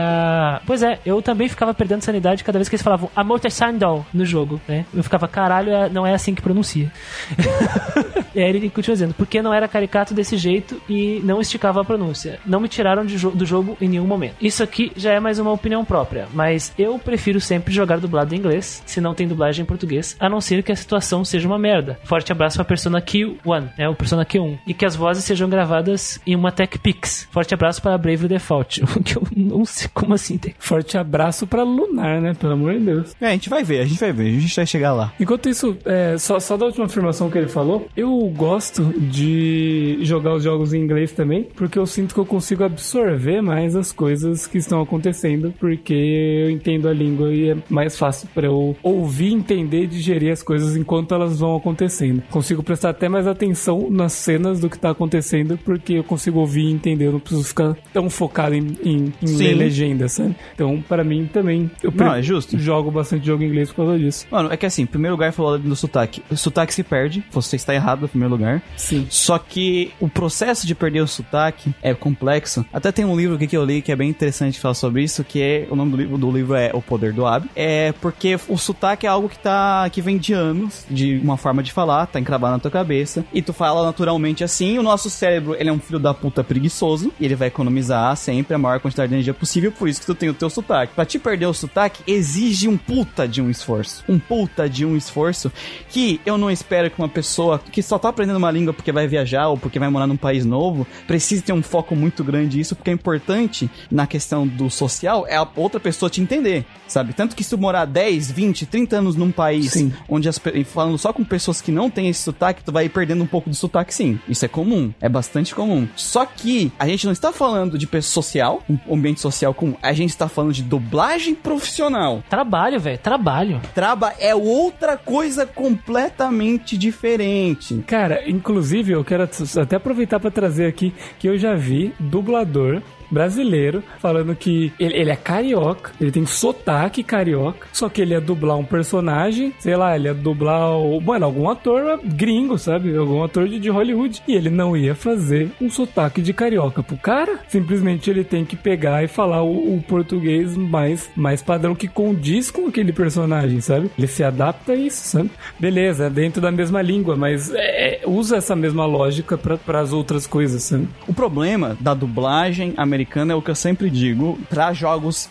Pois é, eu também ficava perdendo sanidade cada vez que eles falavam a Motorsandal no jogo, né? Eu ficava, caralho, é- não é assim que pronuncia. e aí ele continua dizendo, porque não era caricato desse jeito e não esticava a pronúncia. Não me tiraram jo- do jogo em nenhum momento. Isso aqui já é mais uma opinião própria, mas eu prefiro sempre jogar dublado em inglês, se não tem dublagem em português, a não ser que a situação seja uma merda. Forte abraço pra Persona Q1, né? O Persona Q1. E que as vozes sejam gravadas em uma Tech Pix. Forte abraço para Brave Default. O que eu não sei como assim tem. Forte abraço pra Lunar, né? Pelo amor de Deus. É, a gente vai ver, a gente vai ver, a gente vai chegar lá. Enquanto isso, é, só, só da última afirmação que ele falou, eu gosto de jogar os jogos em inglês também, porque eu sinto que eu consigo absorver mais as coisas que estão acontecendo, porque eu entendo a língua e é mais fácil pra eu ouvir, entender e digerir as coisas enquanto elas vão acontecendo. Consigo prestar até mais atenção nas cenas do que tá acontecendo, porque eu consigo ouvir e entender, eu não preciso ficar tão focado em, em, em ler legenda, sabe? Então, pra mim também, eu Não, é justo. jogo bastante jogo em inglês por causa disso. Mano, é que assim, em primeiro lugar falou do sotaque. O sotaque se perde, você está errado em primeiro lugar. Sim. Só que o processo de perder o sotaque é complexo. Até tem um livro aqui que eu li que é bem interessante falar sobre isso, que é o nome do livro, do livro é O Poder do Hábito. É porque o sotaque é algo que tá que vem de anos, de uma forma de falar, tá encravado na tua cabeça, e tu fala naturalmente assim. O nosso cérebro, ele é um filho da puta preguiçoso, e ele vai economizar sempre a maior quantidade de energia possível, por isso que tu tem o teu sotaque. Pra te perder o sotaque exige um puta de um esforço. Um puta de um esforço que eu não espero que uma pessoa que só tá aprendendo uma língua porque vai viajar ou porque vai morar num país novo precise ter um foco muito grande nisso, porque é importante na questão do social é a outra pessoa te entender, sabe? Tanto que se tu morar 10, 20, 30 anos num país Sim. onde as falando só com pessoas que não têm esse sotaque, tu vai ir perdendo um pouco do sotaque sim. Isso é comum, é bastante comum. Só que a gente não está falando de pessoa social, um ambiente social comum, a gente está falando de dublagem profissional. Trabalho, velho, trabalho. Traba é outra coisa completamente diferente. Cara, inclusive eu quero até aproveitar pra trazer aqui que eu já vi dublador brasileiro falando que ele, ele é carioca, ele tem sotaque carioca, só que ele ia dublar um personagem, sei lá, ele ia dublar, o, mano, algum ator gringo, sabe? Algum ator de, de Hollywood. E ele não ia fazer um sotaque de carioca pro cara. Simplesmente ele tem que pegar e falar o, o português mais, mais padrão que condiz com aquele personagem, sabe? Ele se adapta a isso, sabe? Beleza, é dentro da mesma língua, mas é, usa essa mesma lógica para as outras coisas, sabe? O problema da dublagem americana é o que eu sempre digo pra jogos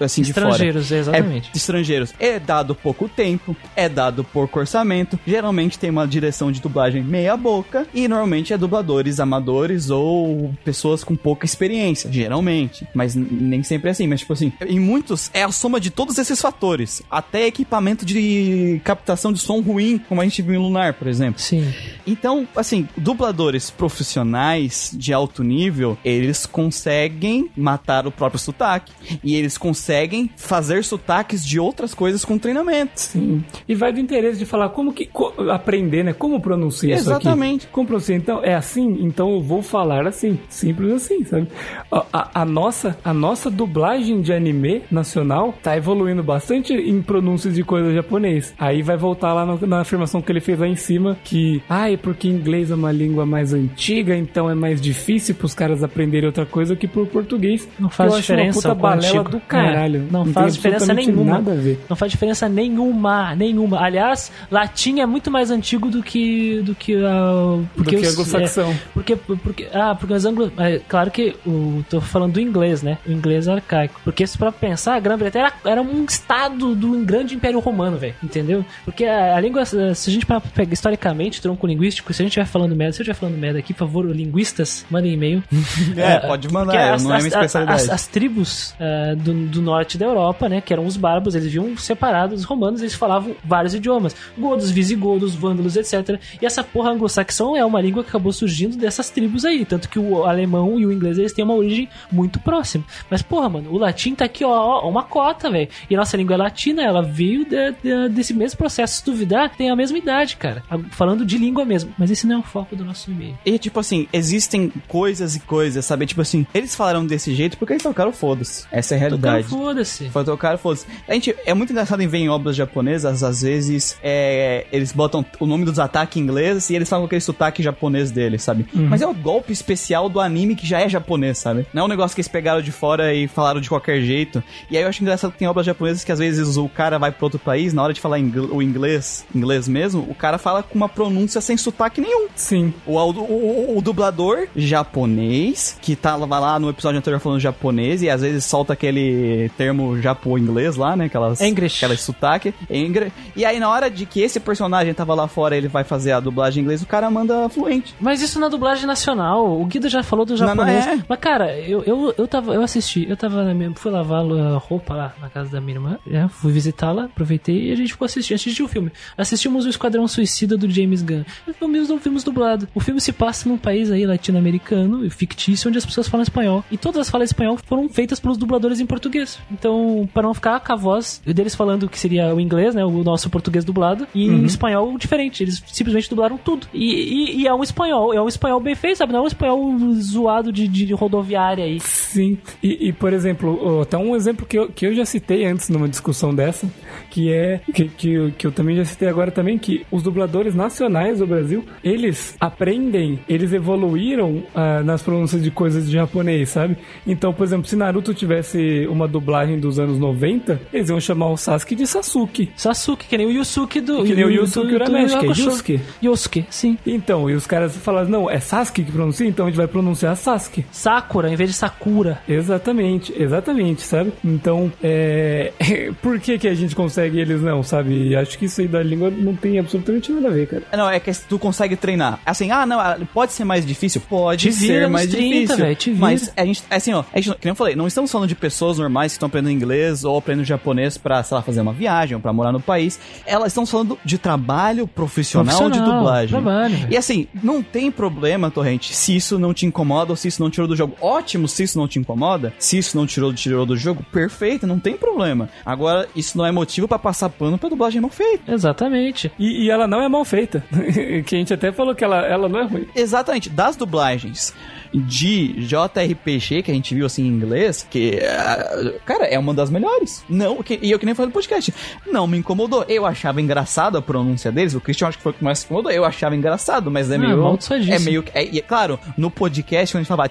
assim de fora. Estrangeiros, exatamente. É, estrangeiros. É dado pouco tempo, é dado pouco orçamento. Geralmente tem uma direção de dublagem meia boca e normalmente é dubladores amadores ou pessoas com pouca experiência, geralmente. Mas nem sempre é assim, mas tipo assim, em muitos é a soma de todos esses fatores, até equipamento de captação de som ruim, como a gente viu em Lunar, por exemplo. Sim. Então, assim, dubladores profissionais de alto nível, eles conseguem conseguem matar o próprio sotaque. E eles conseguem fazer sotaques de outras coisas com treinamento. Sim. E vai do interesse de falar como que. co- aprender, né? Como pronuncia isso aqui. Exatamente. Como pronuncia? Então, é assim? Então eu vou falar assim. Simples assim, sabe? A, a- a nossa, a nossa dublagem de anime nacional tá evoluindo bastante em pronúncias de coisa japonês. Aí vai voltar lá no- na afirmação que ele fez lá em cima, que, ah, é porque inglês é uma língua mais antiga, então é mais difícil pros caras aprenderem outra coisa que pro português. Não faz eu diferença Acho uma puta balela antigo. do caralho. É, não tem faz diferença nenhuma. Nada a ver. Não faz diferença nenhuma, nenhuma. Aliás, latim é muito mais antigo do que do que a porque Do que os- anglo-saxão. é, porque porque ah, porque os anglo, é, claro que o tô falando do inglês, né? O inglês é arcaico. Porque se para pensar, a Grã-Bretanha era, era um estado do grande Império Romano, velho, entendeu? Porque a, a língua se a gente para pegar historicamente, tronco linguístico, se a gente estiver falando merda, se eu estiver falando merda aqui, por favor, linguistas, mandem e-mail. É, pode mandar, As, não é minha especialidade. as- as tribos eh, do, do norte da Europa, né, que eram os bárbaros, eles viviam separados, os romanos, eles falavam vários idiomas, godos, visigodos, vândalos, etc. E essa porra anglo-saxão é uma língua que acabou surgindo dessas tribos aí, tanto que o alemão e o inglês eles têm uma origem muito próxima. Mas porra, mano, o latim tá aqui, ó, ó uma cota, velho. E a nossa língua é latina, ela veio de- de- desse mesmo processo. Se duvidar, tem a mesma idade, cara. Falando de língua mesmo. Mas esse não é o foco do nosso e-mail. E, tipo assim, existem coisas e coisas, sabe? Tipo assim, eles falaram desse jeito porque eles tocaram foda-se. Essa é a realidade. foda-se. Foi tocar, foda-se. A gente, é muito engraçado em ver em obras japonesas, às vezes, é, eles botam o nome dos ataques em inglês e eles falam aquele sotaque japonês deles, sabe? Mas é o golpe especial do anime que já é japonês, sabe? Não é um negócio que eles pegaram de fora e falaram de qualquer jeito. E aí eu acho engraçado que tem obras japonesas que às vezes o cara vai pra outro país, na hora de falar ingl- o inglês, inglês mesmo, o cara fala com uma pronúncia sem sotaque nenhum. Sim. O, o, o- o dublador japonês, que tava lá no episódio anterior falando japonês, e às vezes solta aquele termo japo-inglês lá, né? Aquelas, English. Aquelas sotaque. Engre. E aí, na hora de que esse personagem tava lá fora, ele vai fazer a dublagem em inglês, o cara manda fluente. Mas isso na dublagem nacional. O Guido já falou do Não, não japonês. é. Mas, cara, eu, eu, eu tava. Eu assisti, eu tava na minha. Fui lavar a roupa lá na casa da minha irmã. né, fui visitá-la, aproveitei e a gente ficou assistindo. Assistiu o filme. Assistimos o Esquadrão Suicida do James Gunn. Filmes, filmes dublado. O filme se passa num país aí latino-americano, fictício, onde as pessoas falam espanhol. E todas as falas espanhol foram feitas pelos dubladores em português. Então, para não ficar com a voz deles falando que seria o inglês, né? O nosso português dublado, e em espanhol diferente. Eles simplesmente dublaram tudo. E, e- e é um espanhol, é um espanhol bem feito, sabe? Não é um espanhol zoado de, de rodoviária aí. Sim, e, e, por exemplo, ó, tá um exemplo que eu, que eu já citei antes numa discussão dessa, que é que, que, eu- que eu também já citei agora também, que os dubladores nacionais do Brasil, eles aprendem, eles evoluíram ah, nas pronúncias de coisas de japonês, sabe? Então, por exemplo, se Naruto tivesse uma dublagem dos anos 90, eles iam chamar o Sasuke de Sasuke. Sasuke, que nem o Yusuke do. Que nem o Yusuke Urameshi, que é. Yusuke. Yusuke, sim. Então, e os caras falaram, não, é Sasuke que pronuncia, então a gente vai pronunciar Sasuke. Sakura em vez de Sakura. Exatamente, exatamente, sabe? Então, é... por que que a gente consegue e eles não, sabe? E Acho que isso aí da língua não tem absolutamente nada a ver, cara. Não, é que tu consegue treinar. Assim, ah, não, ah, pode ser mais difícil? Pode Te ser mais 30, difícil. velho, te vira. Mas a gente, assim, ó, a gente, que nem eu falei, não estamos falando de pessoas normais que estão aprendendo inglês ou aprendendo japonês pra, sei lá, fazer uma viagem ou pra morar no país. Elas estão falando de trabalho profissional, de Profissional, dublagem. trabalho. E assim, não tem problema, Torrente, se isso não te incomoda ou se isso não tirou do jogo. Ótimo se isso não te incomoda. Se isso não tirou, tirou do jogo, perfeito, não tem problema. Agora, isso não é motivo pra passar pano pra dublagem mal feita. Exatamente. E, e ela não é mal feita. que a gente até falou que ela, ela não é ruim. Exatamente, das dublagens de JRPG que a gente viu assim em inglês, que, ah, cara, é uma das melhores. Não, que- e eu que nem falei no podcast, não me incomodou. Eu achava engraçado a pronúncia deles, o Christian acho que foi o que mais se incomodou. Eu achava engraçado, mas é Ah, meio. amaldiçoadíssimo. É meio. É, e é claro, no podcast, quando a gente falava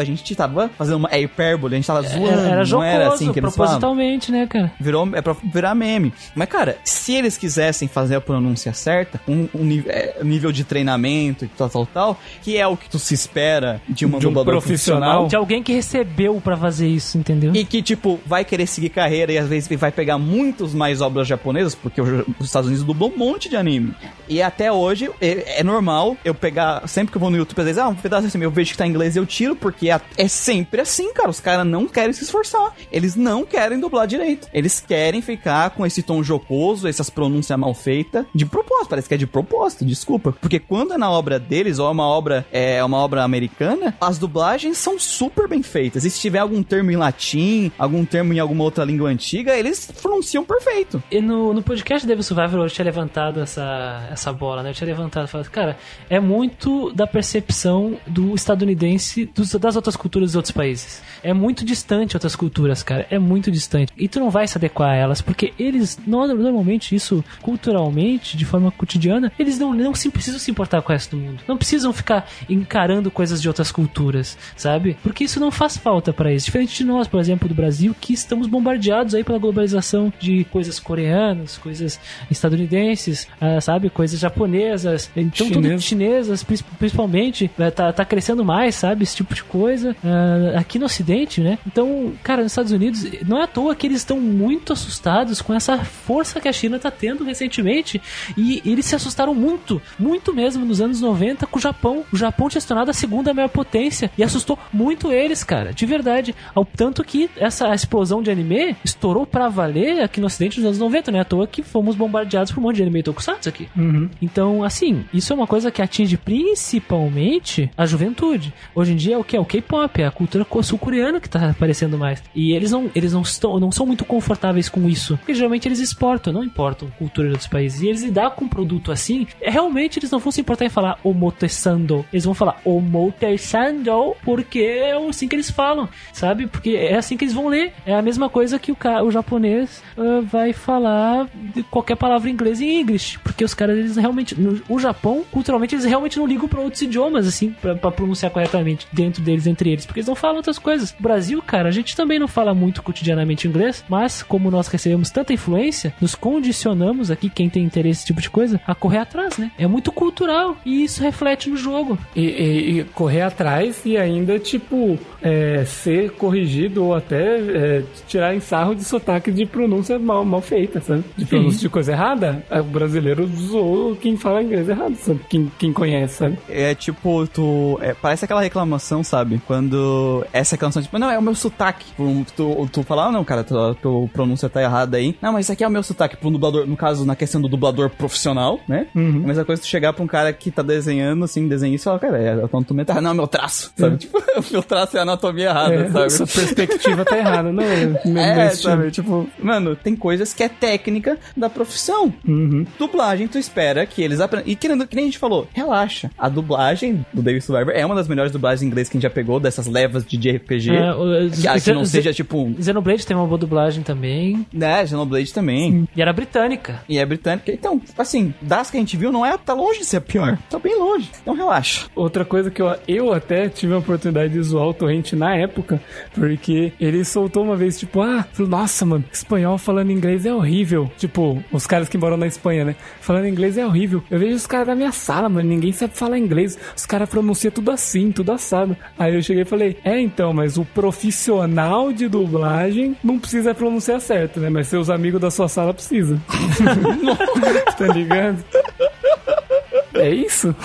a gente tava fazendo uma é hipérbole, a gente tava zoando. Era, era não jocoso, era assim que falavam. propositalmente, né, cara? Virou, é pra virar meme. Mas, cara, se eles quisessem fazer a pronúncia certa, um, um é, nível de treinamento e tal, tal, tal, que é o que tu se espera de, uma De um profissional. De alguém que recebeu pra fazer isso, entendeu? E que, tipo, vai querer seguir carreira e às vezes vai pegar muitos mais obras japonesas, porque o- os Estados Unidos dublam um monte de anime. E até hoje é, é normal eu pegar, sempre que eu vou no YouTube, às vezes, ah, um pedaço assim, eu vejo que tá em inglês eu tiro, porque é, é sempre assim, cara. Os caras não querem se esforçar. Eles não querem dublar direito. Eles querem ficar com esse tom jocoso, essas pronúncias mal feitas, de propósito. Parece que é de propósito, desculpa. Porque quando é na obra deles, ou é uma obra, é uma obra americana, americana, as dublagens são super bem feitas. E se tiver algum termo em latim, algum termo em alguma outra língua antiga, eles pronunciam perfeito. E no, no podcast Devil Survivor eu tinha levantado essa, essa bola, né? Eu tinha levantado e falado, cara, é muito da percepção do estadunidense dos- das outras culturas dos outros países. É muito distante outras culturas, cara. É muito distante. E tu não vai se adequar a elas, porque eles, no- normalmente, isso culturalmente, de forma cotidiana, eles não, não se, precisam se importar com o resto do mundo. Não precisam ficar encarando coisas de outras culturas, sabe? Porque isso não faz falta pra eles. Diferente de nós, por exemplo, do Brasil, que estamos bombardeados aí pela globalização de coisas coreanas, coisas estadunidenses, ah, sabe? Coisas japonesas, então tudo Chinesas. principalmente, eh, tá, tá crescendo mais, sabe? Esse tipo de coisa. ah, aqui no Ocidente, né? Então, cara, nos Estados Unidos, não é à toa que eles estão muito assustados com essa força que a China tá tendo recentemente. E eles se assustaram muito, muito mesmo nos anos 90 com o Japão. O Japão tinha se tornado a segunda maior potência e assustou muito eles, cara, de verdade. Ao tanto que essa explosão de anime estourou pra valer aqui no Ocidente nos anos 90, né? À toa que fomos bombardeados por um monte de anime tokusatsu aqui. Então, assim, isso é uma coisa que atinge principalmente a juventude. Hoje em dia é o que? É o K-pop, é a cultura co- sul-coreana que tá aparecendo mais. E eles não, eles não, estão, não são muito confortáveis com isso. Porque geralmente eles exportam, não importam a cultura de outros países. E eles lidar com um produto assim, é, realmente eles não vão se importar em falar omotesando. Eles vão falar omotesando porque é assim que eles falam, sabe? Porque é assim que eles vão ler. É a mesma coisa que o, o japonês ah, vai falar de qualquer palavra em inglês em English. Porque os caras, eles realmente. No, o Japão, culturalmente, eles realmente não ligam pra outros idiomas, assim, pra pronunciar corretamente dentro deles, entre eles. Porque eles não falam outras coisas. O Brasil, cara, a gente também não fala muito cotidianamente inglês, mas como nós recebemos tanta influência, nos condicionamos aqui, quem tem interesse nesse tipo de coisa, a correr atrás, né? É muito cultural e isso reflete no jogo. E, e- e correr atrás e ainda, tipo, é, ser corrigido ou até é, tirar em sarro de sotaque de pronúncia mal, mal feita, sabe? De pronúncia de coisa errada. É, O brasileiro zoou quem fala inglês errado, sabe? Quem, quem conhece, sabe? É tipo, tu. é, parece aquela reclamação, sabe? Quando essa reclamação, tipo, não, é o meu sotaque. Tu, tu, tu fala, ah, não, cara, tua, tua pronúncia tá errada aí. Não, mas isso aqui é o meu sotaque pro dublador, no caso, na questão do dublador profissional, né? Uhum. A mesma coisa tu chegar pra um cara que tá desenhando, assim, desenhista e falar, cara, é, então tu meta, ah, não, é meu traço, sabe? Tipo, o meu traço é a anatomia errada, É, sabe? Sua perspectiva tá errada, não é? É, sabe? Tipo, mano, tem coisas que é técnica da profissão. Uhum. Dublagem, tu espera que eles aprendam. E que, nem- que nem a gente falou, relaxa. A dublagem do David Survivor é uma das melhores dublagens em inglês que a gente já pegou, dessas levas de JRPG. É, o- que, ah, que não seja tipo. um- Xenoblade tem uma boa dublagem também. Né, Xenoblade também. E era britânica. E é britânica. Então, assim, das que a gente viu, não é. Tá longe de ser a pior. Tá bem longe. Então relaxa. Outra coisa que eu, eu até tive a oportunidade de zoar o Torrente na época, porque ele soltou uma vez, tipo, ah, nossa, mano, espanhol falando inglês é horrível. Tipo, os caras que moram na Espanha, né? Falando inglês é horrível. Eu vejo os caras da minha sala, mano, ninguém sabe falar inglês. Os caras pronunciam tudo assim, tudo assado. Aí eu cheguei e falei, é então, mas o profissional de dublagem não precisa pronunciar certo, né? Mas seus amigos da sua sala precisam. tá ligado? É isso?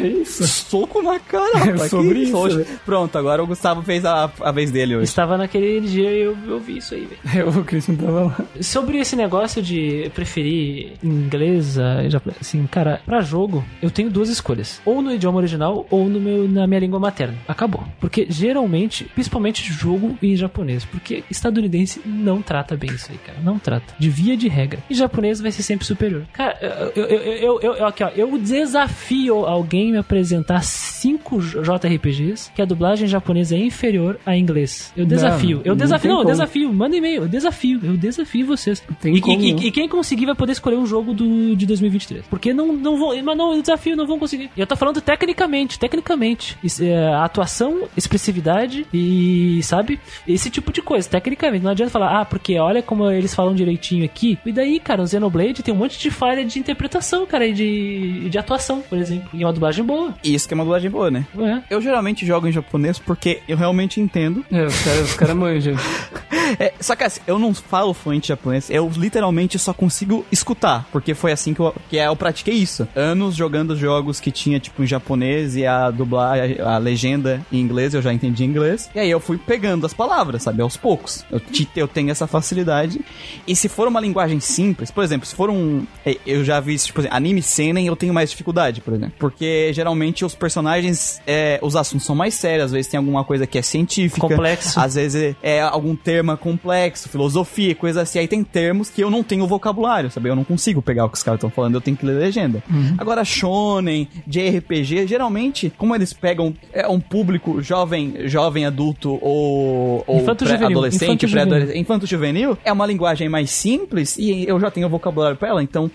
É isso? Soco na cara, É sobre isso, né? Pronto, agora o Gustavo fez a, a vez dele hoje. Estava naquele dia e eu, eu vi isso aí, velho. o Christian tava lá. Sobre esse negócio de preferir inglês, a japonês, assim, cara, pra jogo, eu tenho duas escolhas. Ou no idioma original, ou no meu, na minha língua materna. Acabou. Porque geralmente, principalmente jogo em japonês, porque estadunidense não trata bem isso aí, cara. Não trata. De via de regra. E japonês vai ser sempre superior. Cara, eu, eu, eu, eu, eu- aqui, ó, eu desafio alguém me apresentar cinco JRPGs que a dublagem japonesa é inferior a inglês. Eu desafio. eu não desafio. tem Não, eu desafio. Manda e-mail. Eu desafio. Eu desafio vocês. E, como e- não. e quem conseguir vai poder escolher um jogo do, de 2023. Porque não, não vão. Mas não, eu desafio, não vão conseguir. E eu tô falando tecnicamente, tecnicamente. Isso, é, atuação, expressividade e, sabe? Esse tipo de coisa, tecnicamente. Não adianta falar, ah, porque olha como eles falam direitinho aqui. E daí, cara, o Xenoblade tem um monte de falha de interpretação, cara, e de, de atuação, por exemplo. E uma dublagem boa. Isso que é uma dublagem boa, né? É. Eu geralmente jogo em japonês porque eu realmente entendo. É, os caras cara manjam. É, só que assim, eu não falo fluente japonês, eu literalmente só consigo escutar, porque foi assim que eu, que eu pratiquei isso. Anos jogando jogos que tinha, tipo, em japonês e a dublar, a, a legenda em inglês, eu já entendi inglês. E aí eu fui pegando as palavras, sabe, aos poucos. Eu, ti- eu tenho essa facilidade. E se for uma linguagem simples, por exemplo, se for um. é, Eu já vi tipo, assim, anime seinen, eu tenho mais dificuldade, por exemplo. Porque geralmente os personagens, é, os assuntos são mais sérios, às vezes tem alguma coisa que é científica. Complexo. Às vezes é, é algum termo complexo, filosofia, coisa assim. Aí tem termos que eu não tenho vocabulário, sabe? Eu não consigo pegar o que os caras estão falando, eu tenho que ler legenda. Agora, shonen, JRPG, geralmente, como eles pegam é, um público jovem, jovem adulto ou, ou Infanto-juvenil, adolescente, pré-adolescente, infanto-juvenil, é uma linguagem mais simples e eu já tenho vocabulário pra ela, então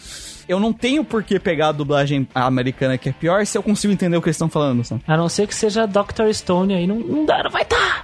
eu não tenho por que pegar a dublagem americana que é pior se eu consigo entender o que eles estão falando, sabe? A não ser que seja Dr. Stone aí, não, não dá, não vai tá.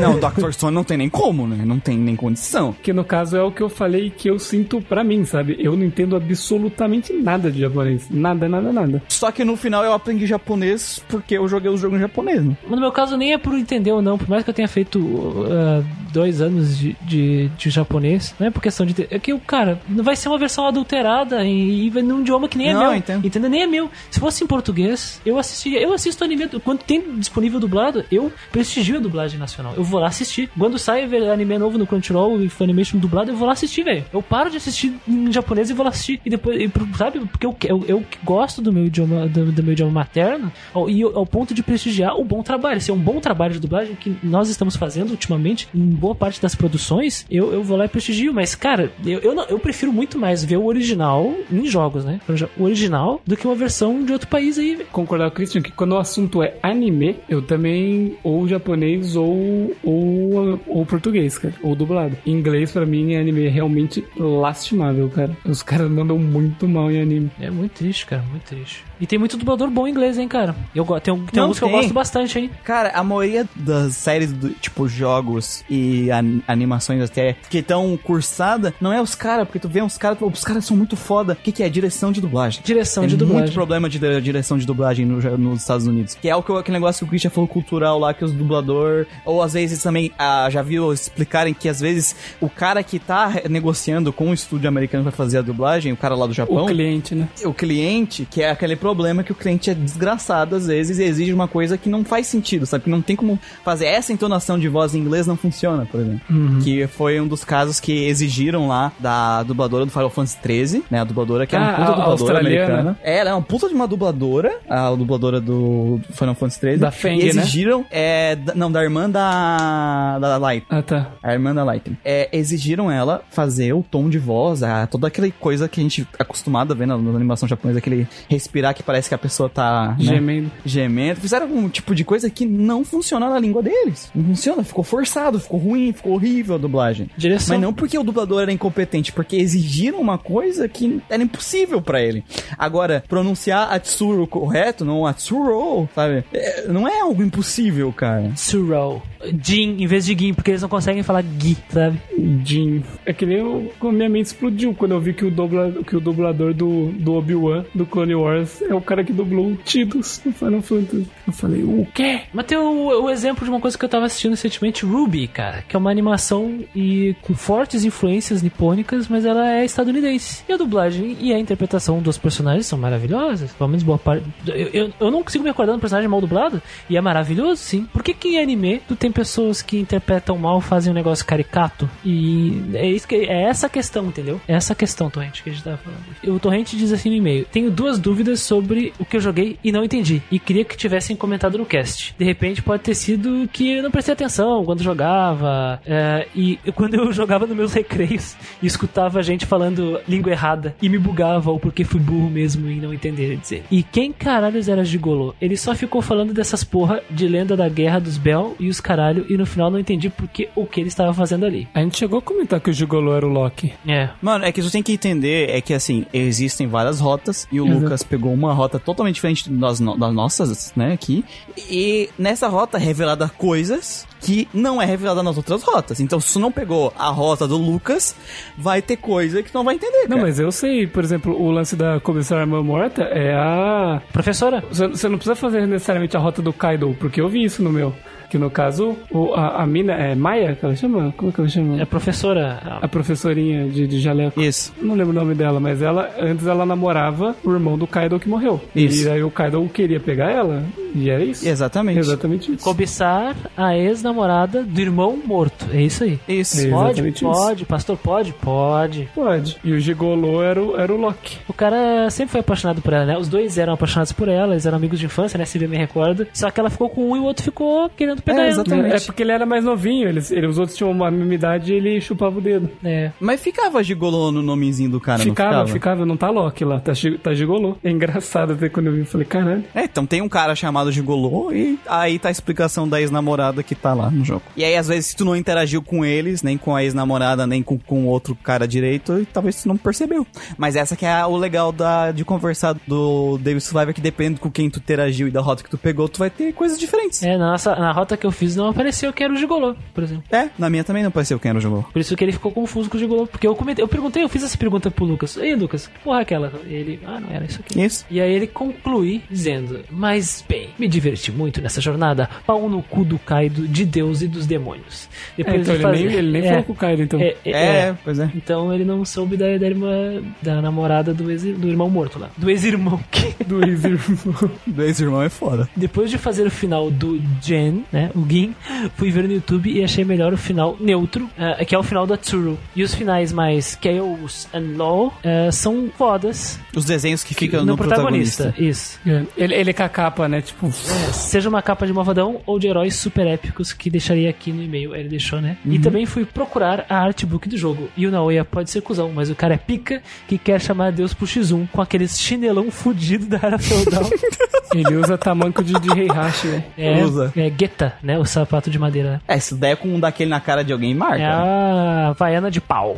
Não, Dr. Stone não tem nem como, né? Não tem nem condição. Que no caso é o que eu falei que eu sinto pra mim, sabe? Eu não entendo absolutamente nada de japonês. Nada, nada, nada. Só que no final eu aprendi japonês porque eu joguei o jogo em japonês, né? Mas no meu caso nem é por entender ou não, por mais que eu tenha feito uh, dois anos de, de, de japonês, não é por questão de. É que, cara, não vai ser uma versão adulterada e, e vai num idioma que nem é Não, meu. entendo. Entendeu? Nem é meu. Se fosse em português, eu assistiria. Eu assisto anime. Quando tem disponível dublado, eu prestigio a dublagem nacional. Eu vou lá assistir. Quando sai anime novo no Crunchyroll e Funimation dublado, eu vou lá assistir, velho. Eu paro de assistir em japonês e vou lá assistir. E depois, e, sabe? Porque eu, eu, eu gosto do meu idioma, do, do meu idioma materno, e ao ponto de prestigiar o bom trabalho. Se é um bom trabalho de dublagem que nós estamos fazendo ultimamente, em boa parte das produções, eu, eu vou lá e prestigio. Mas, cara, eu, eu, não- eu prefiro muito mais ver o original em jogos, né? O original do que uma versão de outro país aí. Concordar com o Christian que quando o assunto é anime, eu também ou japonês ou, ou, ou português, cara. Ou dublado. Inglês, pra mim, é anime realmente lastimável, cara. Os caras mandam muito mal em anime. É muito triste, cara, muito triste. E tem muito dublador bom em inglês, hein, cara. Eu, go- tem um- tem alguns que eu gosto bastante, hein. Cara, a maioria das séries, do, tipo, jogos e an- animações até, que estão cursada, não é os caras, porque tu vê uns caras, os caras são muito foda. O que, que é? Direção de dublagem. Direção Tem de muito dublagem. problema de de direção de dublagem no- nos Estados Unidos. Que é o que, aquele negócio que o Christian falou cultural lá, que os dublador, ou às vezes também, ah, já viu explicarem que às vezes o cara que tá negociando com o estúdio americano pra fazer a dublagem, o cara lá do Japão, O cliente, né? o cliente, que é aquele problema que o cliente é desgraçado às vezes e exige uma coisa que não faz sentido, sabe? Que não tem como fazer. Essa entonação de voz em inglês não funciona, por exemplo. Que foi um dos casos que exigiram lá da dubladora do Final Fantasy 13, né? A dubladora que é uma Ah, puta a- dubladora australiana. americana. É, ela é uma puta de uma dubladora, a dubladora do Final Fantasy 13. Da Feng, e né? exigiram, é, da- não, da irmã da, da Light. Ah, tá. A irmã da Lightning. É, exigiram ela fazer o tom de voz, a, toda aquela coisa que a gente é acostumado a ver na, na animação japonesa, aquele respirar que parece que a pessoa tá né, Gemendo. gemendo. Fizeram um tipo de coisa que não funciona na língua deles. Não funciona, ficou forçado, ficou ruim, ficou horrível a dublagem. Direção. Mas não porque o dublador era incompetente, porque exigiram uma coisa que era impossível pra ele. Agora, pronunciar Atsuro correto, não Atsuro, sabe? É, não é algo impossível, cara. Suro. Jin em vez de Gin, porque eles não conseguem falar Gui, sabe? Jin. É que nem eu, a minha mente explodiu quando eu vi que o, dubla, que o dublador do, do Obi-Wan, do Clone Wars, é o cara que dublou o Tidus no Final Fantasy. Eu falei, o quê? Mas tem o, o exemplo de uma coisa que eu tava assistindo recentemente, Ruby, cara, que é uma animação e com fortes influências nipônicas, mas ela é estadunidense. E a dublagem e a interpretação dos personagens são maravilhosas. Pelo menos boa parte. Eu, eu, eu não consigo me acordar do personagem mal dublado, e é maravilhoso, sim. Por que, que em anime tu tem pessoas que interpretam mal, fazem um negócio caricato? E é isso que é essa questão, entendeu? É essa questão, Torrente, que a gente tava falando. O Torrente diz assim no e-mail: Tenho duas dúvidas sobre o que eu joguei e não entendi. E queria que tivessem comentado no cast. De repente pode ter sido que eu não prestei atenção quando jogava. é, e quando eu jogava nos meus recreios e escutava gente falando língua errada e me bugava, ou porque fui burro mesmo e não entender dizer. E quem caralhos era Gigolô? Ele só ficou falando dessas porra de lenda da guerra dos Bel e os caralho, e no final não entendi porque o que ele estava fazendo ali. A gente chegou a comentar que o Gigolo era o Loki. É. Mano, é que tu tem que entender é que assim, existem várias rotas e o Exato. Lucas pegou uma rota totalmente diferente das, no- das nossas, né, aqui. E nessa rota é revelada coisas que não é revelada nas outras rotas. Então, se tu não pegou a rota do Lucas, vai ter coisa que tu não vai entender, Não, cara. mas eu sei, por exemplo, o lance da Comissária Irmã Morta é a. Professora, Você você não precisa fazer necessariamente a rota do Kaido, porque eu vi isso no meu. Que no caso, o- a, a mina é Maia, que ela chama? Como é que ela chama? é professora. A professorinha de, de jaleco. Isso. Não lembro o nome dela, mas ela antes ela namorava o irmão do Kaido que morreu. Isso. E aí o Kaido queria pegar ela, e era isso. Exatamente. Exatamente isso. Cobiçar a ex-namorada do irmão morto. É isso aí. Isso. É. Pode, Exatamente isso. pode, pastor, pode, pode. Pode. E o Gigolô era o, era o Loki. O cara sempre foi apaixonado por ela, né? Os dois eram apaixonados por ela, eles eram amigos de infância, né? Se bem me recordo. Só que ela ficou com um e o outro ficou querendo pegar É. É porque ele era mais novinho, eles, ele- os outros tinham uma mesma idade e ele chupava o dedo. É. Mas ficava gigolô no nomezinho do cara, ficava, não ficava, ficava? não tá Loki lá, tá, tá Gigolô. É engraçado até quando eu vi, eu falei, caralho. É, então tem um cara chamado Gigolô e aí tá a explicação da ex-namorada que tá lá no jogo. E aí, às vezes, se tu não interagiu com eles, nem com a ex-namorada, nem com, com outro cara direito, talvez tu não percebeu. Mas essa que é o legal da, de conversar do David Survivor, que dependendo com quem tu interagiu e da rota que tu pegou, tu vai ter coisas diferentes. É, na, nossa, na rota que eu fiz não apareceu que era o Gigolô, por exemplo. É, na minha também não apareceu quem era o Gigolô. Por isso que ele ficou confuso com o Gigolô. Porque eu comentei, eu perguntei, eu fiz essa pergunta pro Lucas. Ei, Lucas, que porra é aquela? E ele, ah, não, era isso aqui. Isso. E aí ele conclui dizendo: Mas bem, me diverti muito nessa jornada, pau no cu do Kaido, de Deus e dos demônios. É, então ele, faz- nem, ele nem é, falou com o Kaido, então. é, é, É, é. pois é. Então ele não soube da, da irmã, da namorada do, ex, do irmão morto lá. Do ex-irmão. que- Do ex-irmão. Do ex-irmão é foda. Depois de fazer o final do Jen, né, o Gin, fui ver no YouTube e achei melhor o final neutro, eh, que é o final da Tsuru. E os finais mais Chaos and Law eh, são fodas Os desenhos que ficam no, no, protagonista. protagonista. Isso. É, ele, ele com a capa, né? Tipo, É, seja uma capa de malvadão ou de heróis super épicos que deixaria aqui no e-mail. Ele deixou, né? E também fui procurar a artbook do jogo. E o Naoya pode ser cuzão, mas o cara é pica que quer chamar Deus pro X1 com aqueles chinelão fudido da era feudal. ele usa tamanco de, de Heihachi, né? é, Usa. é Geta, né? O sapato de madeira, né? É, se der com um daquele na cara de alguém, marca. É a Vaiana de pau.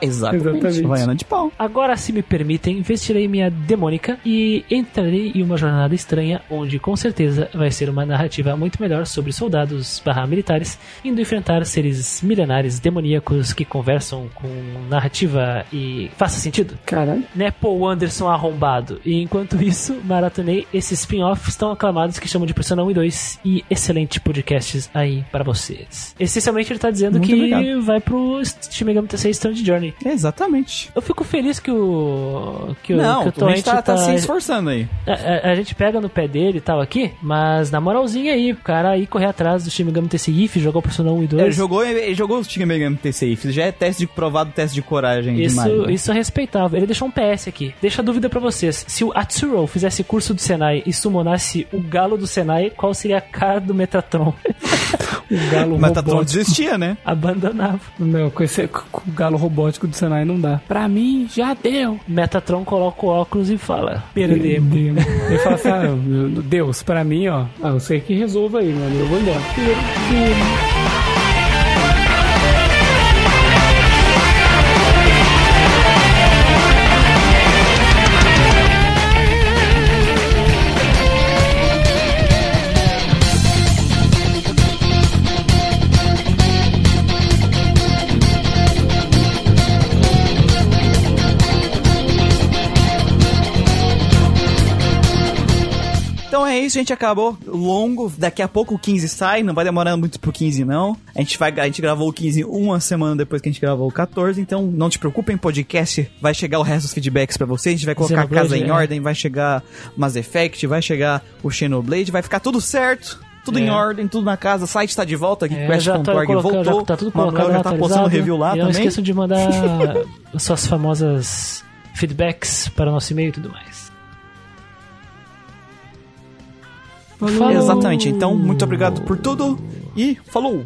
Exatamente. Exatamente. Havaiana de pau. Agora, se me permitem, vestirei minha demônica e entrarei em uma jornada estranha, onde com certeza vai ser uma narrativa muito melhor sobre soldados barra militares indo enfrentar seres milenares demoníacos que conversam com narrativa e faça sentido. Caralho. Né, Paul Anderson arrombado. E enquanto isso, maratonei esses spin-offs tão aclamados que chamam de Persona 1 e 2 e excelente podcasts aí para vocês. Essencialmente ele tá dizendo Muito que obrigado. vai pro Shin Megami Tensei Stand Journey. Exatamente. Eu fico feliz que o. Que, o- Não, que o a Torrent gente tá, tá se esforçando aí. a, a- a gente pega no pé dele e tal aqui, mas na moralzinha aí, o cara aí correr atrás do Shin Megami Tensei If, jogar o Persona 1 e 2. Ele jogou, ele jogou o Shin Megami Tensei. Isso já é teste de provado, teste de coragem Isso, demais. né? isso é respeitável. Ele deixou um PS aqui. Deixa a dúvida pra vocês. Se o Atsuro fizesse curso do Senai e summonasse o galo do Senai, qual seria a cara do Metatron? O galo Mas Tatron robótico. desistia, né? Abandonava. Não, com, esse, com o galo robótico do Senai não dá. Pra mim, já deu. Metatron coloca o óculos e fala: Perdemos. Perdemos. Ele fala assim, ah, Deus, pra mim, ó, ah, eu sei que resolva aí, mano, eu vou embora. Então isso, a gente acabou longo. Daqui a pouco o 15 sai, não vai demorar muito pro 15 não. A gente vai a gente gravou o 15 uma semana depois que a gente gravou o 14, então não te preocupem, podcast vai chegar o resto dos feedbacks pra você, a gente vai colocar a casa em é. ordem, vai chegar Mass Effect, vai chegar o Xenoblade, vai ficar tudo certo. Tudo em É. ordem, tudo na casa, o site tá de volta, É, Quest já tô Org colocando, voltou. já tá tudo Manuel colocado já tá postando review lá e não também. esqueçam de mandar suas famosas feedbacks para o nosso e-mail e tudo mais. Falou. Exatamente. Então, muito obrigado por tudo e falou.